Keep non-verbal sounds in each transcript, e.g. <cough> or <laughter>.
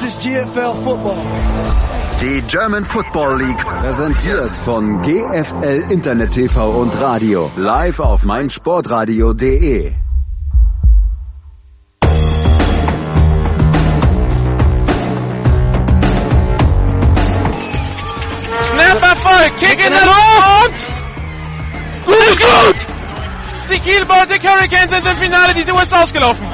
This is GFL Football. Die German Football League präsentiert von GFL Internet TV und Radio live auf meinsportradio.de. Snap Kick in der Luft! Gut ist gut! Die Kiel Baltic Hurricanes sind im Finale, die Tour ist ausgelaufen.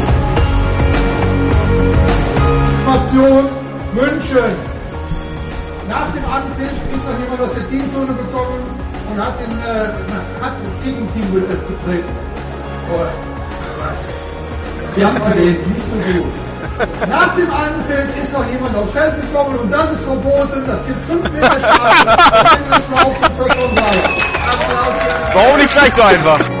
Information München. Nach dem Anpfiff ist noch jemand aus der Teamzone gekommen und hat, den, äh, hat das Gegenteam getreten. Oh. Wir haben verlesen, nicht so gut. Nach dem Anpfiff ist noch jemand aufs Feld gekommen und das ist verboten. Das gibt 5 Meter Strafe. Das laufen für Applaus. Warum nicht gleich so einfach?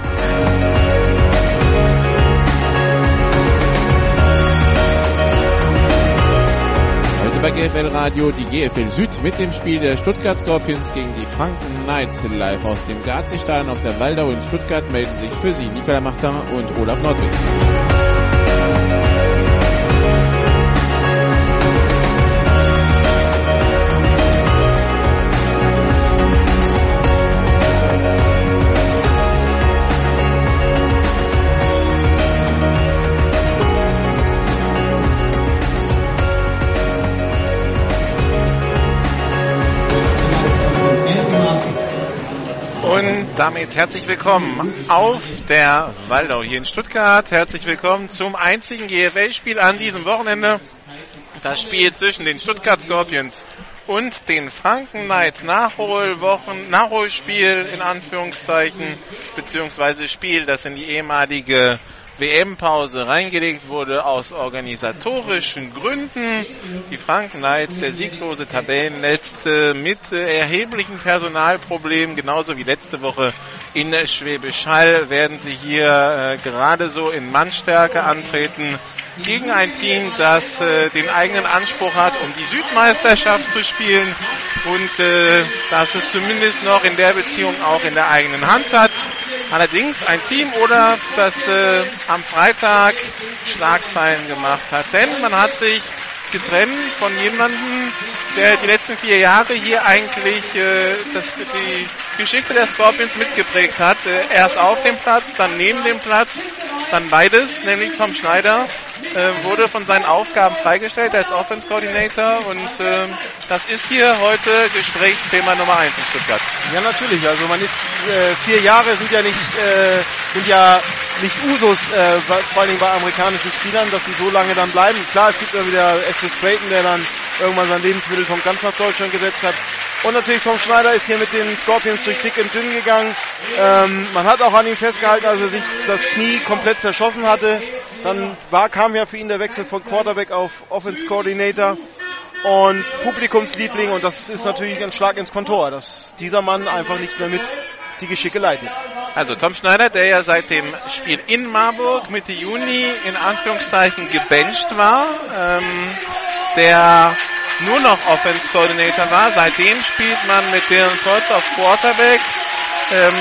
GFL Radio die GFL Süd mit dem Spiel der Stuttgart Scorpions gegen die Franken Knights live aus dem Garzigstadion auf der Waldau in Stuttgart melden sich für Sie Nikola Machter und Olaf Nordwig. Damit herzlich willkommen auf der Waldau hier in Stuttgart. Herzlich willkommen zum einzigen GFL-Spiel an diesem Wochenende. Das Spiel zwischen den Stuttgart Scorpions und den Franken Knights. Nachholwochen, Nachholspiel in Anführungszeichen, beziehungsweise Spiel, das in die ehemalige WM-Pause reingelegt wurde aus organisatorischen Gründen. Die Franken Knights, der sieglose Tabellenletzte mit erheblichen Personalproblemen, genauso wie letzte Woche in Schwäbisch Hall, werden sie hier äh, gerade so in Mannstärke antreten gegen ein Team, das äh, den eigenen Anspruch hat, um die Südmeisterschaft zu spielen und äh, das es zumindest noch in der Beziehung auch in der eigenen Hand hat. Allerdings ein Team oder das äh, am Freitag Schlagzeilen gemacht hat, denn man hat sich getrennt von jemandem, der die letzten vier Jahre hier eigentlich äh, das, die Geschichte der Scorpions mitgeprägt hat. Äh, erst auf dem Platz, dann neben dem Platz, dann beides, nämlich Tom Schneider äh, wurde von seinen Aufgaben freigestellt als Offense Coordinator und äh, das ist hier heute Gesprächsthema Nummer eins in Stuttgart. Ja, natürlich. Also man ist äh, vier Jahre sind ja nicht äh, sind ja nicht Usus, äh, vor Dingen bei amerikanischen Spielern, dass sie so lange dann bleiben. Klar, es gibt immer wieder Estes Creighton, der dann irgendwann sein Lebensmittelpunkt ganz nach Deutschland gesetzt hat. Und natürlich Tom Schneider ist hier mit den Scorpions durch dick und dünn gegangen. Ähm, man hat auch an ihm festgehalten, als er sich das Knie komplett zerschossen hatte. Dann war, kam ja für ihn der Wechsel von Quarterback auf Offense Coordinator und Publikumsliebling und das ist natürlich ein Schlag ins Kontor, dass dieser Mann einfach nicht mehr mit die Geschicke leitet. Also Tom Schneider, der ja seit dem Spiel in Marburg Mitte Juni in Anführungszeichen gebencht war, ähm, der nur noch Offense Coordinator war. Seitdem spielt man mit Dylan Colts auf Quarterback. Ähm,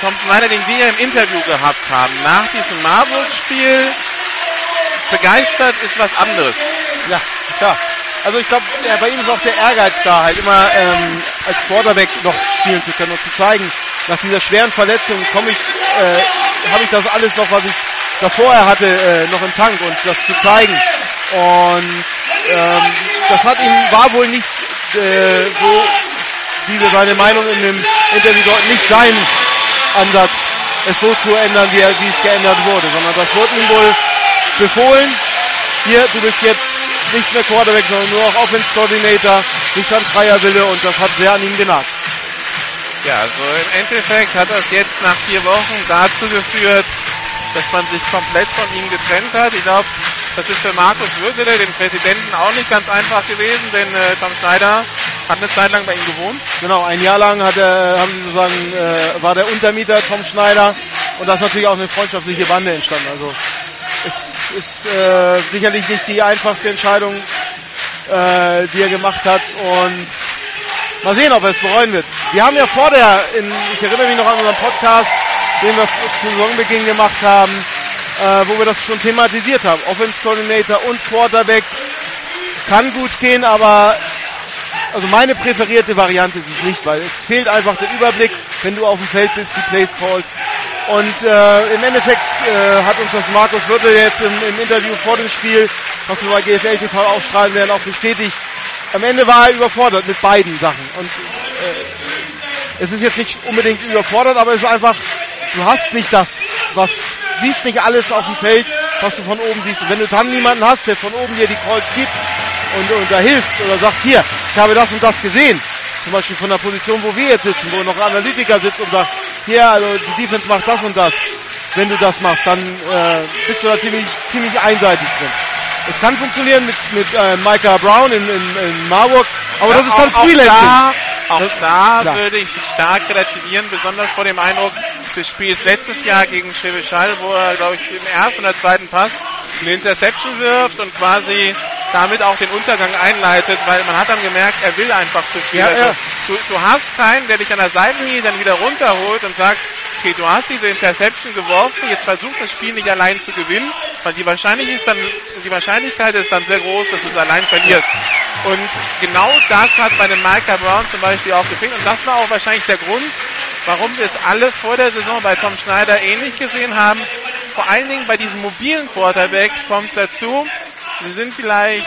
Tom Schneider, den wir im Interview gehabt haben, nach diesem Marburg-Spiel begeistert ist was anderes. Ja, klar. Also ich glaube, bei ihm ist auch der Ehrgeiz da, halt immer ähm, als Quarterback noch spielen zu können und zu zeigen, nach dieser schweren Verletzung komme ich, äh, habe ich das alles noch, was ich davor hatte, äh, noch im Tank und das zu zeigen. Und ähm, das hat ihm war wohl nicht äh, so diese seine Meinung in dem Interview dort nicht sein Ansatz, es so zu ändern, wie, er, wie es geändert wurde, sondern das wurde ihm wohl befohlen. Hier, du bist jetzt nicht mehr Quarterback, sondern nur noch Offense Coordinator, nicht sein freier Wille und das hat sehr an ihm genagt. Ja, also im Endeffekt hat das jetzt nach vier Wochen dazu geführt, dass man sich komplett von ihm getrennt hat. Ich glaube, das ist für Markus Würsele, den Präsidenten, auch nicht ganz einfach gewesen, denn äh, Tom Schneider hat eine Zeit lang bei ihm gewohnt. Genau, ein Jahr lang hat er, haben sie sozusagen, äh, war der Untermieter Tom Schneider und da ist natürlich auch eine freundschaftliche Bande entstanden. Also es ist äh, sicherlich nicht die einfachste Entscheidung, äh, die er gemacht hat und mal sehen, ob er es bereuen wird. Wir haben ja vor der, in, ich erinnere mich noch an unseren Podcast, den wir zu Saisonbeginn gemacht haben, äh, wo wir das schon thematisiert haben. Offense Coordinator und Quarterback kann gut gehen, aber also meine präferierte Variante ist es nicht, weil es fehlt einfach der Überblick, wenn du auf dem Feld bist, die Plays callst. Und äh, im Endeffekt äh, hat uns das Markus Wirtel jetzt im, im Interview vor dem Spiel, was wir bei GFL TV aufstrahlen werden, auch bestätigt. Am Ende war er überfordert mit beiden Sachen. Und äh, es ist jetzt nicht unbedingt überfordert, aber es ist einfach, du hast nicht das, was siehst nicht alles auf dem Feld, was du von oben siehst. Und wenn du dann niemanden hast, der von oben dir die Calls gibt und, und da hilft oder sagt, hier, ich habe das und das gesehen, zum Beispiel von der Position, wo wir jetzt sitzen, wo noch ein Analytiker sitzt und sagt, hier, also die Defense macht das und das. Wenn du das machst, dann äh, bist du da ziemlich, ziemlich einseitig drin. Es kann funktionieren mit, mit äh, Micah Brown in, in, in Marburg, aber Ja, das ist dann auch, auch Freelancing. da, auch Das- da klar. würde ich stark relativieren, besonders vor dem Eindruck des Spiels letztes Jahr gegen Schewischall, wo er, glaube ich, im ersten oder zweiten Pass eine Interception wirft und quasi damit auch den Untergang einleitet, weil man hat dann gemerkt, er will einfach zu viel. Ja, also, ja. Du, du hast keinen, der dich an der Seitenlinie dann wieder runterholt und sagt, okay, du hast diese Interception geworfen, jetzt versuch das Spiel nicht allein zu gewinnen, weil die Wahrscheinlichkeit ist dann, die Wahrscheinlichkeit ist dann sehr groß, dass du es allein verlierst. Und genau das hat bei einem Micah Brown zum Beispiel auch gefehlt. Und das war auch wahrscheinlich der Grund, warum wir es alle vor der Saison bei Tom Schneider ähnlich gesehen haben. Vor allen Dingen bei diesen mobilen Quarterbacks kommt dazu, sie sind vielleicht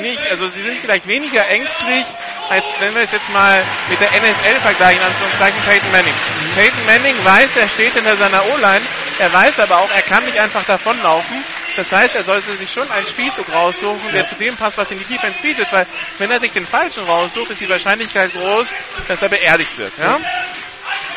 nicht, also sie sind vielleicht weniger ängstlich, als wenn wir es jetzt mal mit der NFL vergleichen, in Anführungszeichen Peyton Manning. Peyton Manning weiß, er steht hinter seiner O-Line, er weiß aber auch, er kann nicht einfach davonlaufen. Das heißt, er sollte sich schon einen Spielzug raussuchen, der zu dem passt, was ihm die Defense bietet, weil wenn er sich den falschen raussucht, ist die Wahrscheinlichkeit groß, dass er beerdigt wird. Ja?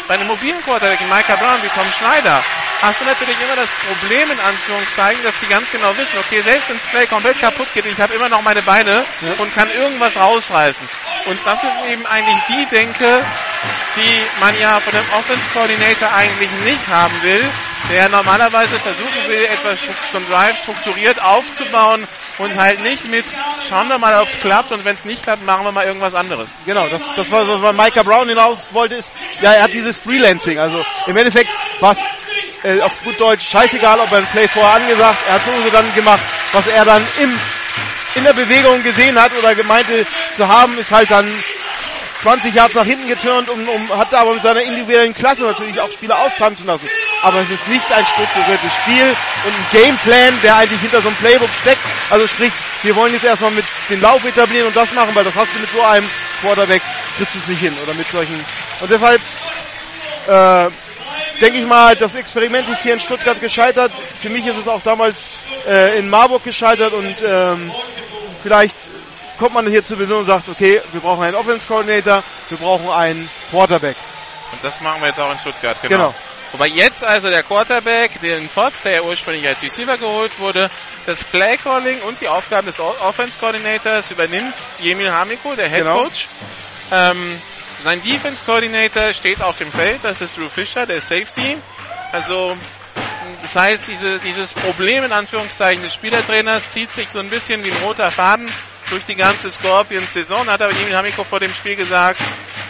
Bei einem mobilen Quarterback, Micah Brown, wie Tom Schneider, hast du natürlich immer das Problem, in Anführungszeichen, dass die ganz genau wissen, okay, selbst wenn das Play komplett kaputt geht, ich habe immer noch meine Beine und kann irgendwas rausreißen. Und das ist eben eigentlich die Denke, die man ja von dem Offense Coordinator eigentlich nicht haben will, der normalerweise versuchen will, etwas ein Drive strukturiert aufzubauen und halt nicht mit, schauen wir mal, ob es klappt und wenn es nicht klappt, machen wir mal irgendwas anderes. Genau, das, das war, was Micah Brown hinaus wollte, ist, ja, er hat dieses Freelancing. Also im Endeffekt war es äh, auf gut Deutsch scheißegal, ob er ein Play vorher angesagt, er hat sowieso dann gemacht, was er dann im, in der Bewegung gesehen hat oder gemeinte zu haben, ist halt dann 20 Yards nach hinten geturnt und um, hat aber mit seiner individuellen Klasse natürlich auch Spieler austanzen lassen. Aber es ist nicht ein strukturiertes Spiel und ein Gameplan, der eigentlich hinter so einem Playbook steckt. Also sprich, wir wollen jetzt erstmal mit den Lauf etablieren und das machen, weil das hast du mit so einem Quarterback, kriegst du es nicht hin. Oder mit solchen. Und deshalb äh, denke ich mal, das Experiment ist hier in Stuttgart gescheitert. Für mich ist es auch damals äh, in Marburg gescheitert und ähm, vielleicht kommt man hier zur Besinnung und sagt, okay, wir brauchen einen Offense Coordinator, wir brauchen einen Quarterback. Und das machen wir jetzt auch in Stuttgart, genau. Genau. Wobei jetzt also der Quarterback, den Potts, der ja ursprünglich als Receiver geholt wurde, das Play Calling und die Aufgaben des Offense Coordinators übernimmt Jemil Hamiko, der Head Genau. Coach. Ähm, sein Defense Coordinator steht auf dem Feld, das ist Drew Fisher, der Safety. Also das heißt, diese, dieses Problem in Anführungszeichen des Spielertrainers zieht sich so ein bisschen wie ein roter Faden durch die ganze Scorpions-Saison. Hat aber Jemil Hamiko vor dem Spiel gesagt,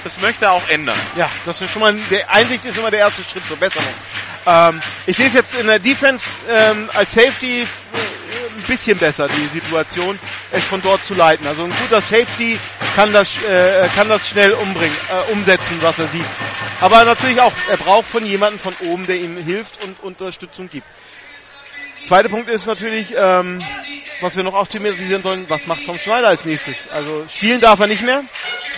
das möchte er auch ändern. Ja, das ist schon mal, der Einsicht ist immer der erste Schritt zur Besserung. Ähm, ich sehe es jetzt in der Defense ähm, als Safety äh, ein bisschen besser, die Situation, es von dort zu leiten. Also ein guter Safety kann das, äh, kann das schnell umbringen, äh, umsetzen, was er sieht. Aber natürlich auch, er braucht von jemandem von oben, der ihm hilft und Unterstützung gibt. Zweiter Punkt ist natürlich, ähm, was wir noch optimisieren sollen, was macht Tom Schneider als nächstes? Also spielen darf er nicht mehr,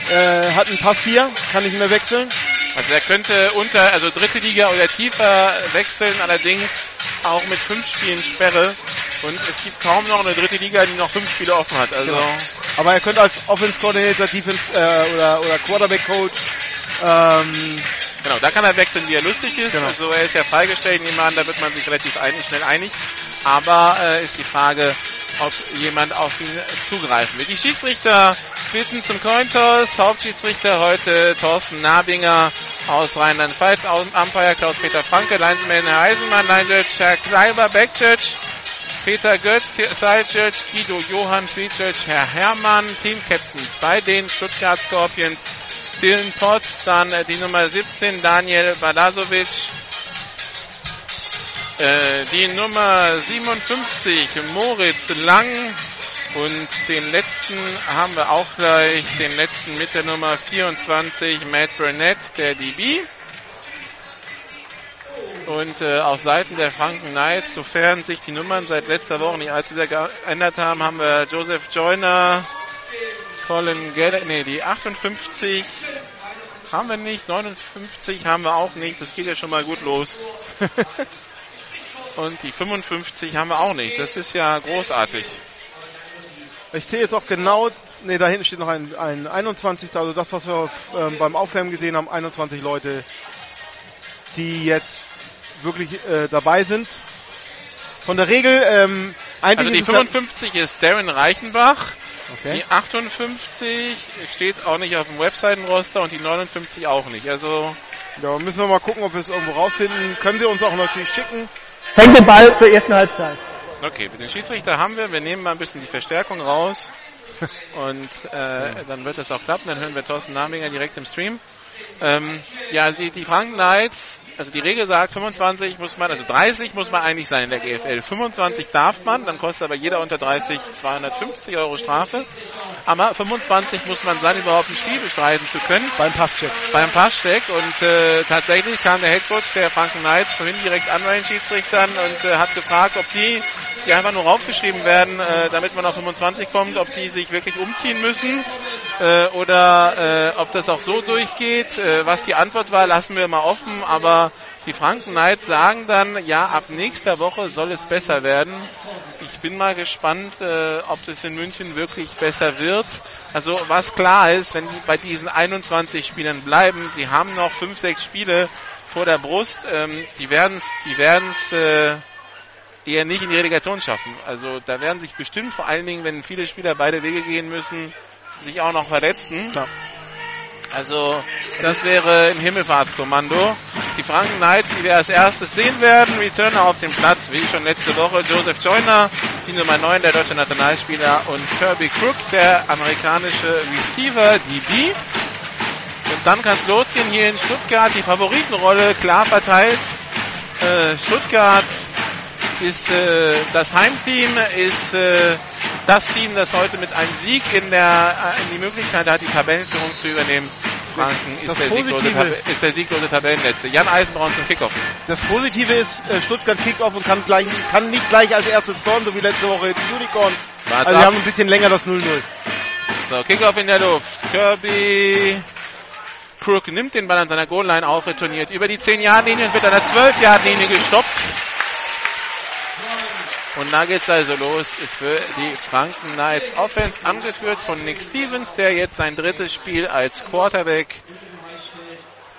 äh, hat einen Pass hier, kann nicht mehr wechseln. Also er könnte unter, also dritte Liga oder tiefer wechseln, allerdings auch mit fünf Spielen Sperre. Und es gibt kaum noch eine dritte Liga, die noch fünf Spiele offen hat. Also Genau. Aber er könnte als Offense Coordinator, Defense äh, oder, oder Quarterback Coach ähm, Genau, da kann er wechseln, wie er lustig ist. Genau. Also er ist ja freigestellt, an, da wird man sich relativ einig, schnell einig. Aber äh, ist die Frage, ob jemand auf ihn zugreifen will. Die Schiedsrichter bitten zum Cointoss. Hauptschiedsrichter heute Thorsten Nabinger aus Rheinland-Pfalz, Umpire Klaus-Peter Franke, Linesman Herr Eisenmann, Line-Judge Herr Kleiber, Backjudge Peter Götz, Side-Judge Guido Johann, Field-Judge Herr Hermann, Team-Captains bei den Stuttgart Scorpions, Dylan Potts, dann äh, die Nummer 17 Daniel Balasovic, äh, die Nummer 57 Moritz Lang und den letzten haben wir auch gleich, den letzten mit der Nummer 24 Matt Burnett, der DB. Und äh, auf Seiten der Franken Knights, sofern sich die Nummern seit letzter Woche nicht allzu sehr geändert haben, haben wir Joseph Joyner, Colin Geller, nee, die 58 haben wir nicht, 59 haben wir auch nicht, das geht ja schon mal gut los. <laughs> Und die 55 haben wir auch nicht, das ist ja großartig. Ich sehe jetzt auch genau, nee, da hinten steht noch ein, ein 21. Also das, was wir ähm, beim Aufwärmen gesehen haben, 21 Leute, die jetzt wirklich äh, dabei sind. Von der Regel, ähm, eigentlich Also die ist es 55 ist Darren Reichenbach, Okay. die 58 steht auch nicht auf dem Webseitenroster und die 59 auch nicht. Also Ja, müssen wir mal gucken, ob wir es irgendwo rausfinden. Können Sie uns auch natürlich schicken. Hängt den Ball zur ersten Halbzeit. Okay, den Schiedsrichter haben wir. Wir nehmen mal ein bisschen die Verstärkung raus. <laughs> Und äh, dann wird das auch klappen. Dann hören wir Thorsten Naminger direkt im Stream. Ähm, ja, die, die Franken Knights, also die Regel sagt 25 muss man, also 30 muss man eigentlich sein in der GFL. 25 darf man, dann kostet aber jeder unter 30 250 Euro Strafe. Aber 25 muss man sein, überhaupt ein Spiel bestreiten zu können Beim Passcheck. beim Passcheck und äh, tatsächlich kam der Headcoach der Franken Knights vorhin direkt an bei den Schiedsrichtern und äh, hat gefragt, ob die, die einfach nur raufgeschrieben werden, äh, damit man auf 25 kommt, ob die sich wirklich umziehen müssen äh, oder äh, ob das auch so durchgeht. Äh, was die Antwort war, lassen wir mal offen, aber die Franken Knights sagen dann, ja, ab nächster Woche soll es besser werden. Ich bin mal gespannt, äh, ob das in München wirklich besser wird. Also was klar ist, wenn die bei diesen 21 Spielern bleiben, sie haben noch 5, 6 Spiele vor der Brust, die werden es die werden's, äh, eher nicht in die Relegation schaffen. Also da werden sich bestimmt vor allen Dingen, wenn viele Spieler beide Wege gehen müssen, sich auch noch verletzen. Klar. Also das wäre im Himmelfahrtskommando. Die Franken Knights, die wir als erstes sehen werden, Returner auf dem Platz, wie schon letzte Woche, Joseph Joyner, die Nummer 9, der deutsche Nationalspieler und Kirby Crook, der amerikanische Receiver, DB. Und dann kann es losgehen hier in Stuttgart, die Favoritenrolle klar verteilt. Äh, Stuttgart ist äh, das Heimteam, ist äh, das Team, das heute mit einem Sieg in, der, äh, in die Möglichkeit hat, die Tabellenführung zu übernehmen. Franken ist Das der, sieglose, Positive- ist der sieglose Tabellenletzte. Jan Eisenbraun zum Kickoff. Das Positive ist, äh, Stuttgart kickt off und kann, gleich, kann nicht gleich als erstes scoren, so wie letzte Woche die Unicorns. Wart's Also ab. wir haben ein bisschen länger das 0-0. So, Kickoff in der Luft. Kirby Crook nimmt den Ball an seiner Goal-Line auf, retourniert über die 10-Yard-Linie und wird an der 12-Yard-Linie gestoppt. Und da geht's also los für die Franken Knights Offense, angeführt von Nick Stevens, der jetzt sein drittes Spiel als Quarterback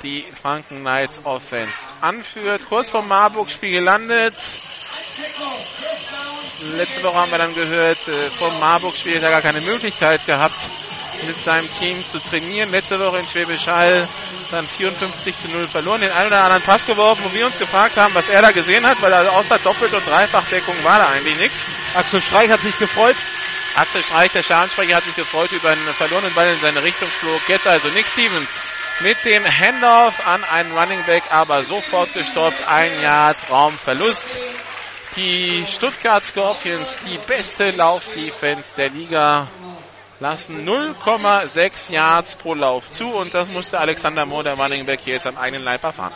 die Franken Knights Offense anführt. Kurz vom Marburg-Spiel gelandet. Letzte Woche haben wir dann gehört, äh, Marburg-Spiel hat er gar keine Möglichkeit gehabt, mit seinem Team zu trainieren. Letzte Woche in Schwäbisch Hall dann 54 zu 0 verloren, den einen oder anderen Pass geworfen, wo wir uns gefragt haben, was er da gesehen hat, weil er außer Doppelt- und Dreifachdeckung war da eigentlich nichts. Axel Streich hat sich gefreut. Axel Streich, der Schadensprecher, hat sich gefreut über einen verlorenen Ball in seine Richtung flog. Jetzt also Nick Stevens mit dem Handoff an einen Running Back, aber sofort gestoppt. Ein Yard Raumverlust. Die Stuttgart Scorpions, die beste Laufdefense der Liga, lassen 0,6 Yards pro Lauf zu und das musste Alexander Mohr, der Running Back, hier jetzt am eigenen Leib erfahren.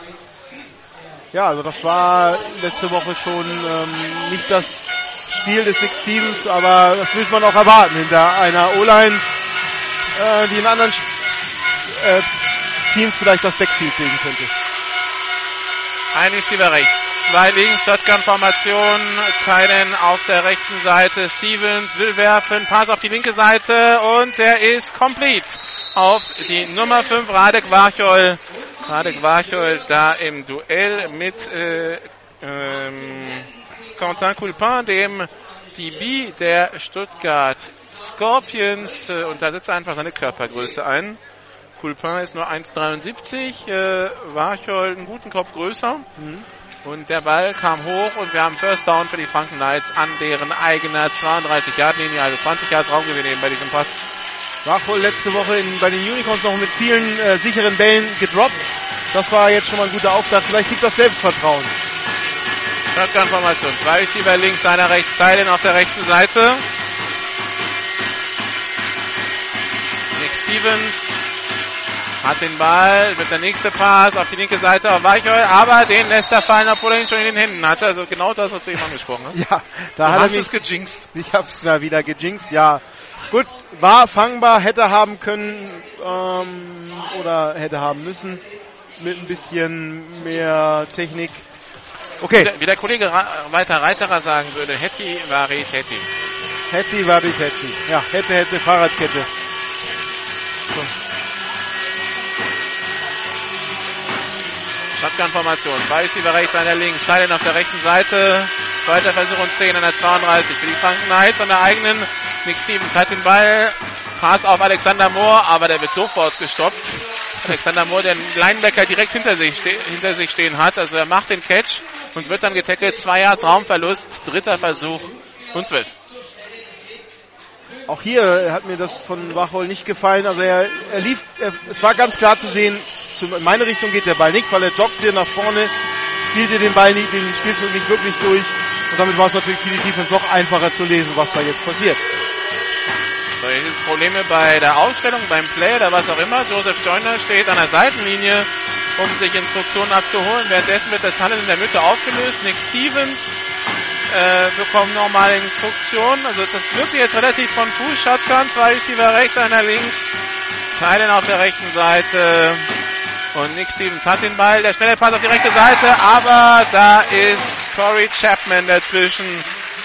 Ja, also das war letzte Woche schon ähm, nicht das Spiel des Six Teams, aber das muss man auch erwarten hinter einer O-Line, äh, die in anderen äh, Teams vielleicht das Backfield legen könnte. Ein Receiver rechts, zwei links, Shotgun-Formation, Tyden auf der rechten Seite, Stevens will werfen, Pass auf die linke Seite und der ist complete auf die Nummer 5 Radek Warchol. Radek Warchol da im Duell mit äh, ähm, Quentin Coulpin, dem DB der Stuttgart Scorpions äh, und da setzt er einfach seine Körpergröße ein. Coulpin ist nur 1,73, äh, Warchol einen guten Kopf größer. Mhm. Und der Ball kam hoch und wir haben First Down für die Franken Knights an deren eigener 32-Yard-Linie, also 20 Yards Raumgewinn eben bei diesem Pass. Warchol letzte Woche in, bei den Unicorns noch mit vielen äh, sicheren Bällen gedroppt. Das war jetzt schon mal ein guter Auftakt. Vielleicht liegt das Selbstvertrauen. Shotgun-Formation. Zwei Receiver links, einer rechts, Teilen auf der rechten Seite. Nick Stevens hat den Ball, wird der nächste Pass auf die linke Seite auf Weichhol, aber den lässt er fallen, obwohl er ihn schon in den Händen hatte. Also genau das, was du eben angesprochen hast. <laughs> Ja, da du hat hast er mich es gejinxt. Ich hab's mal wieder gejinxt, ja. Gut, war fangbar, hätte haben können ähm, oder hätte haben müssen mit ein bisschen mehr Technik. Okay. Wie der, wie der Kollege Ra Walter Reiterer sagen würde, Hetty vari Hetty. Hetty vari Hetty. Ja, hätte, hätte, Fahrradkette. So. Shotgun-Formation. Zwei Receiver rechts, einer links. Silent auf der rechten Seite. Zweiter Versuch und 10 an der 32 für die Franken Knights an der eigenen. Nick Stevens hat den Ball. Pass auf Alexander Moore, aber der wird sofort gestoppt. Alexander Moore, der Linebacker direkt hinter sich, hinter sich stehen hat. Also er macht den Catch und wird dann getackelt. Zwei Yards Raumverlust. Dritter Versuch und 12. Auch hier hat mir das von Wachol nicht gefallen. Also er, er lief, er, es war ganz klar zu sehen, in meine Richtung geht der Ball nicht, weil er joggte nach vorne, spielte den Ball nicht, den Spielzug nicht wirklich durch. Und damit war es natürlich für die Defense noch einfacher zu lesen, was da jetzt passiert. So, jetzt ist Probleme bei der Aufstellung, beim Play oder was auch immer. Joseph Joyner steht an der Seitenlinie, um sich Instruktionen abzuholen. Währenddessen wird das Handel in der Mitte aufgelöst. Nick Stevens äh, bekommen nochmal Instruktionen. Also das wirkt jetzt relativ von Fuß. Shotgun, zwei Receiver rechts, einer links. Teilen auf der rechten Seite. Und Nick Stevens hat den Ball. Der schnelle Pass auf die rechte Seite. Aber da ist Corey Chapman dazwischen.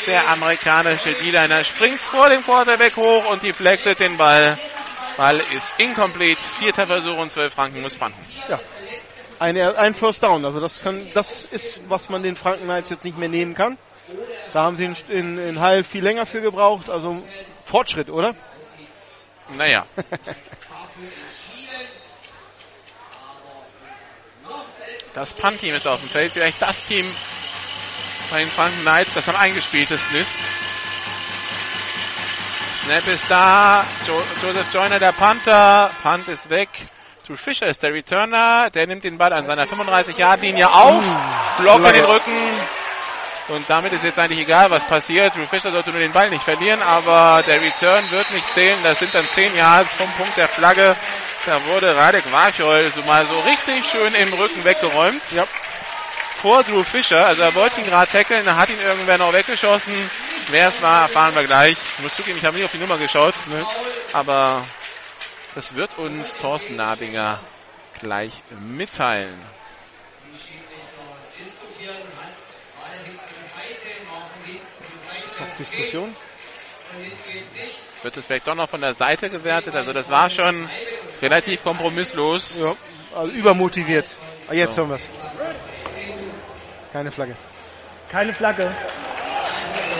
Der amerikanische D-Liner springt vor dem Quarterback hoch und deflectet den Ball. Ball ist incomplete. Vierter Versuch und zwölf Franken muss Branden. Ja. Ein, ein First Down. Also das, kann, das ist, was man den Franken jetzt nicht mehr nehmen kann. Da haben sie in, in, in Hall viel länger für gebraucht. Also Fortschritt, oder? Naja. das Punt-Team ist auf dem Feld. Vielleicht das Team bei den Franken Knights, das am eingespieltesten ist. Snap ist da. Jo Joseph Joyner, der Panther. Punt ist weg. Drew Fischer ist der Returner. Der nimmt den Ball an seiner 35-Yard-Linie auf. Block in den Rücken. Und damit ist jetzt eigentlich egal, was passiert. Drew Fischer sollte nur den Ball nicht verlieren, aber der Return wird nicht zählen. Das sind dann 10 Yards vom Punkt der Flagge. Da wurde Radek Warchol so mal so richtig schön im Rücken weggeräumt. Ja. Vor Drew Fischer, also er wollte ihn gerade tackeln, da hat ihn irgendwer noch weggeschossen. Wer es war, erfahren wir gleich. Ich muss zugeben, ich habe nicht auf die Nummer geschaut, ne? aber das wird uns Thorsten Nabinger gleich mitteilen. Diskussion. Wird es vielleicht doch noch von der Seite gewertet? Also das war schon relativ kompromisslos. Ja, also übermotiviert. Ah, jetzt so. hören wir es. Keine Flagge. Keine Flagge.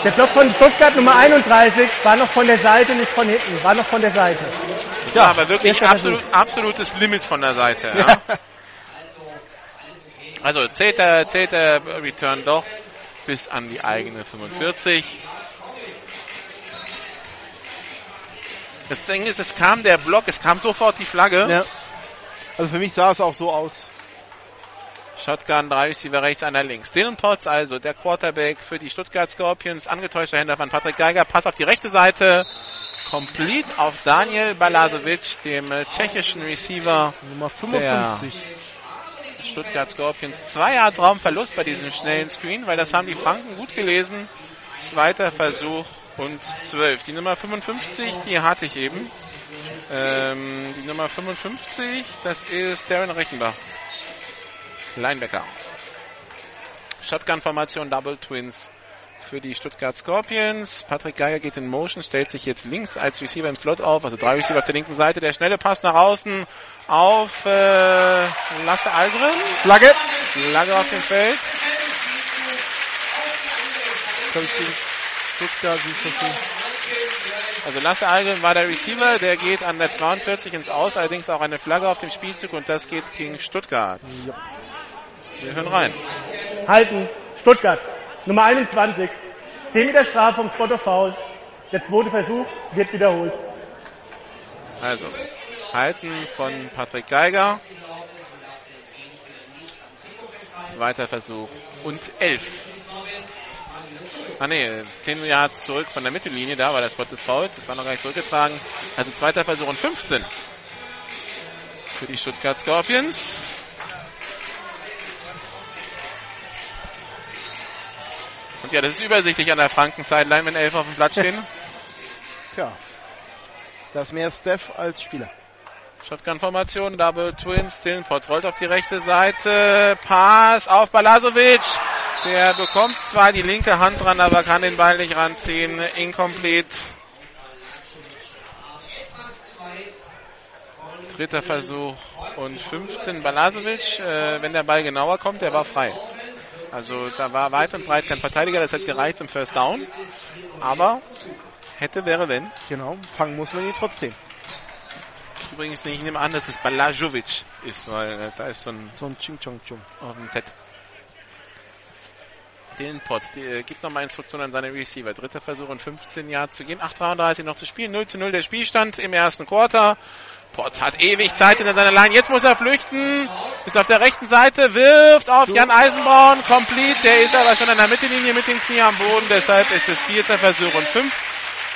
Der Block von Stuttgart Nummer 31 war noch von der Seite, nicht von hinten. War noch von der Seite. Ja, aber wirklich absolut, absolutes Limit von der Seite. <laughs> Ja. Also zählt der, zählt der Return doch bis an die eigene 45. Das Ding ist, es kam der Block, es kam sofort die Flagge. Ja. Also für mich sah es auch so aus. Shotgun, drei Receiver rechts, einer links. Dylan Potts also, der Quarterback für die Stuttgart Scorpions. Angetäuschter Händler von Patrick Geiger. Pass auf die rechte Seite. Complete auf Daniel Balazovic, dem tschechischen Receiver. Nummer 55. Stuttgart Scorpions. Zwei Yards Raumverlust bei diesem schnellen Screen, weil das haben die Franken gut gelesen. Zweiter Versuch und 12. Die Nummer 55, die hatte ich eben. Ähm, die Nummer 55, das ist Darren Rechenbach. Linebacker. Shotgun-Formation Double Twins für die Stuttgart Scorpions. Patrick Geiger geht in Motion, stellt sich jetzt links als Receiver im Slot auf, also drei Receiver auf der linken Seite. Der schnelle Pass nach außen auf äh, Lasse Algren. Flagge. Flagge auf dem Feld. Also Lasse Algren war der Receiver, der geht an der 42 ins Aus, allerdings auch eine Flagge auf dem Spielzug und das geht gegen Stuttgart. Ja. Wir hören rein. Halten. Stuttgart. Nummer 21. 10 Meter Strafe vom Spot of Foul. Der zweite Versuch wird wiederholt. Also, halten von Patrick Geiger. Zweiter Versuch und 11. Ah ne, 10 Yards zurück von der Mittellinie, da war der Spot des Fouls, das war noch gar nicht zurückgetragen. Also zweiter Versuch und 15 für die Stuttgart Scorpions. Und ja, das ist übersichtlich an der Franken-Sideline, wenn elf auf dem Platz stehen. <laughs> Tja, das ist mehr Steph als Spieler. Shotgun-Formation, Double Twins, Stillenpotz rollt auf die rechte Seite, Pass auf Balazovic. Der bekommt zwar die linke Hand dran, aber kann den Ball nicht ranziehen. Incomplete. Dritter Versuch und 15. Balazovic, äh, wenn der Ball genauer kommt, der war frei. Also da war weit und breit kein Verteidiger, das hätte gereicht zum First Down. Aber hätte, wäre, wenn. Genau, fangen muss man ihn trotzdem. Übrigens, ich nehme an, dass es Balajovic ist, weil äh, da ist so ein, so ein Ching Chong Chung auf dem Z. Den Potts, die, äh, gibt nochmal Instruktionen an seine Receiver. Dritter Versuch und 15 Yards zu gehen. 8,33 noch zu spielen. 0 zu 0 der Spielstand im ersten Quarter. Potts hat ewig Zeit hinter seiner Line. Jetzt muss er flüchten. Ist auf der rechten Seite, wirft auf Jan Eisenbraun. Complete. Der ist aber schon an der Mittellinie mit dem Knie am Boden. Deshalb ist es vierter Versuch und 5.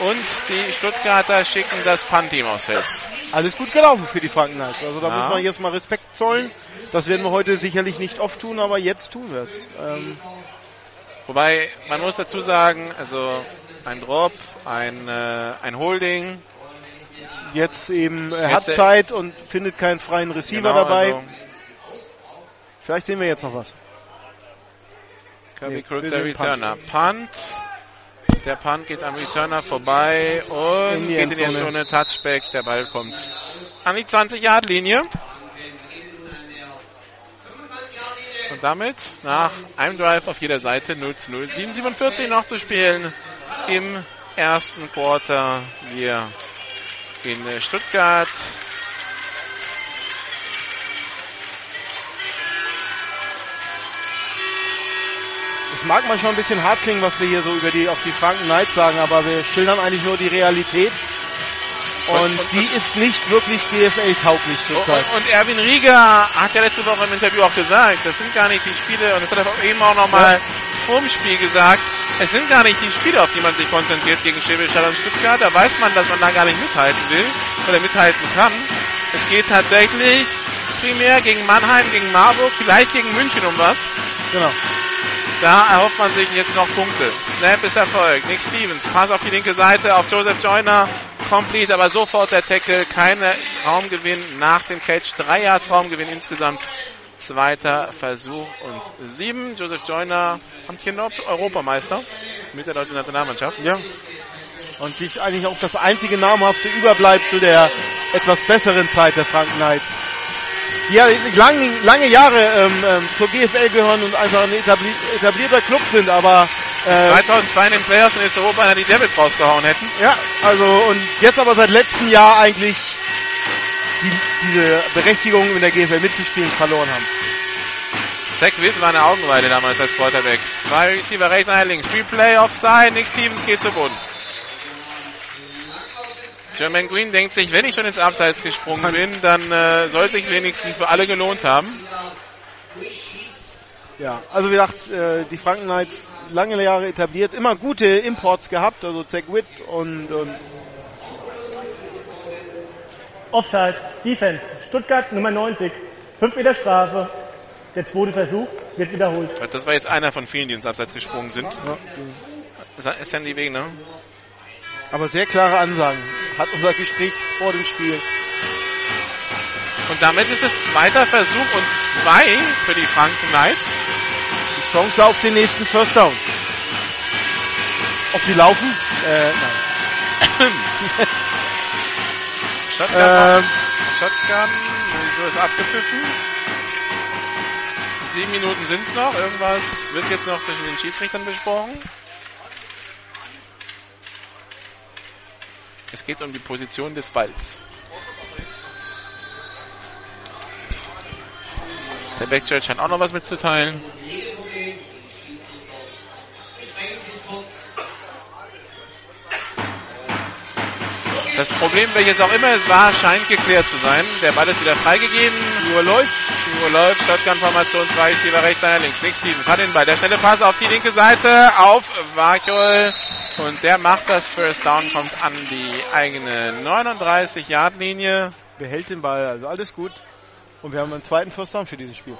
Und die Stuttgarter schicken das Punt-Team aufs Feld. Alles gut gelaufen für die Franken Knights. Also da Ja. muss man jetzt mal Respekt zollen. Das werden wir heute sicherlich nicht oft tun, aber jetzt tun wir es. Ähm, Wobei, man muss dazu sagen, also ein Drop, ein, äh, ein Holding. Jetzt eben äh, Jetzt, hat Zeit und findet keinen freien Receiver Genau, dabei. also Vielleicht sehen wir jetzt noch was. Kirby Nee, Crook, wir der. Returner. Punt. Der Punt geht am Returner vorbei und In geht in die Endzone. Touchback. Der Ball kommt an die 20-Yard-Linie. Und damit nach einem Drive auf jeder Seite 0 zu 0. 7,47 noch zu spielen im ersten Quarter hier in äh, Stuttgart. Es mag manchmal ein bisschen hart klingen, was wir hier so über die auf die Franken Knights sagen, aber wir schildern eigentlich nur die Realität. Und, Und- und- die ist nicht wirklich GFL-tauglich zurzeit. Und, und Erwin Rieger hat ja letzte Woche im Interview auch gesagt, das sind gar nicht die Spiele, und das hat er eben auch nochmal vorm Spiel gesagt, es sind gar nicht die Spiele, auf die man sich konzentriert gegen Schäbischall und Stuttgart. Da weiß man, dass man da gar nicht mithalten will oder mithalten kann. Es geht tatsächlich primär gegen Mannheim, gegen Marburg, vielleicht gegen München um was. Genau. Da erhofft man sich jetzt noch Punkte. Snap ist erfolgt. Nick Stevens, Pass auf die linke Seite auf Joseph Joyner. Complete, aber sofort der Tackle. Keine Raumgewinn nach dem Catch. Drei Yards Raumgewinn insgesamt. Zweiter Versuch und sieben. Joseph Joyner, amtierender Europameister mit der deutschen Nationalmannschaft. Ja. Und sich eigentlich auch das einzige namhafte Überbleibsel der etwas besseren Zeit der Franken Knights. Die ja lange, lange Jahre ähm, ähm, zur GFL gehören und einfach ein etabli etablierter Club sind, aber äh, 2002 in den Playoffs in Europa die Devils rausgehauen hätten. ja, also und jetzt aber seit letztem Jahr eigentlich die, diese Berechtigung in der GFL mitzuspielen verloren haben. Zach Witt war eine Augenweide damals als Quarterback. Zwei Receiver rechts, einer links. Replay, Offside, Nick Stevens geht zu Boden. Jermaine Green denkt sich, wenn ich schon ins Abseits gesprungen bin, dann äh, soll sich wenigstens für alle gelohnt haben. Ja, also wie gesagt, äh, die Franken Knights lange Jahre etabliert, immer gute Imports gehabt, also Zach Witt und, und Offside, Defense, Stuttgart Nummer 90, 5 Meter Strafe. Der zweite Versuch wird wiederholt. Das war jetzt einer von vielen, die ins Abseits gesprungen sind. ja, Das ist dann die Weg, ne? aber sehr klare Ansagen. Hat unser Gespräch vor dem Spiel. Und damit ist es zweiter Versuch und zwei für die Franken Knights. Die Chance auf den nächsten First Down. Ob die laufen? Äh, nein. <coughs> Shotgun, Ähm, Shotgun, so ist abgepfiffen. Sieben Minuten sind es noch. Irgendwas wird jetzt noch zwischen den Schiedsrichtern besprochen. Es geht um die Position des Balls. Der Backchurch hat auch noch was mitzuteilen. Das Problem, welches auch immer es war, scheint geklärt zu sein. Der Ball ist wieder freigegeben. Uhr läuft. Uhr läuft. Shotgun-Formation 2, Receiver rechts, einer links. Nick Stevens hat den Ball. Der schnelle Pass auf die linke Seite auf Varkol. Und der macht das First Down, kommt an die eigene 39-Yard-Linie. behält den Ball, also alles gut. Und wir haben einen zweiten First Down für dieses Spiel.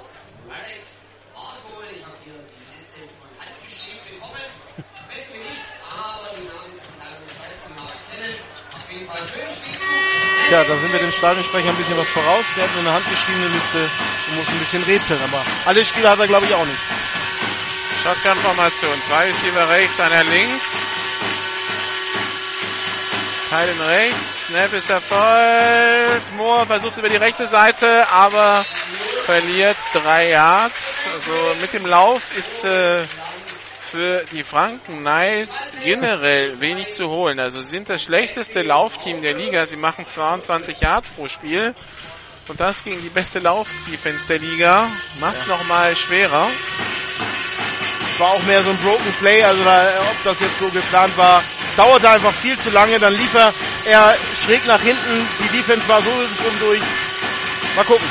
Tja, da sind wir dem Stadionsprecher ein bisschen was voraus. Der hat nur eine handgeschriebene Liste und muss ein bisschen rätseln. Aber alle Spiele hat er, glaube ich, auch nicht. Shotgun-Formation. Zwei Receiver rechts, einer links. Teilen rechts. Snap ist erfolgt. Moore versucht über die rechte Seite, aber verliert drei Yards. Also mit dem Lauf ist äh, für die Franken Knights generell wenig zu holen. Also sie sind das schlechteste Laufteam der Liga. Sie machen 22 Yards pro Spiel. Und das gegen die beste Laufdefense der Liga macht es nochmal schwerer. Es war auch mehr so ein Broken Play, also da, ob das jetzt so geplant war, dauerte einfach viel zu lange. Dann lief er eher schräg nach hinten. Die Defense war so schon durch. Mal gucken.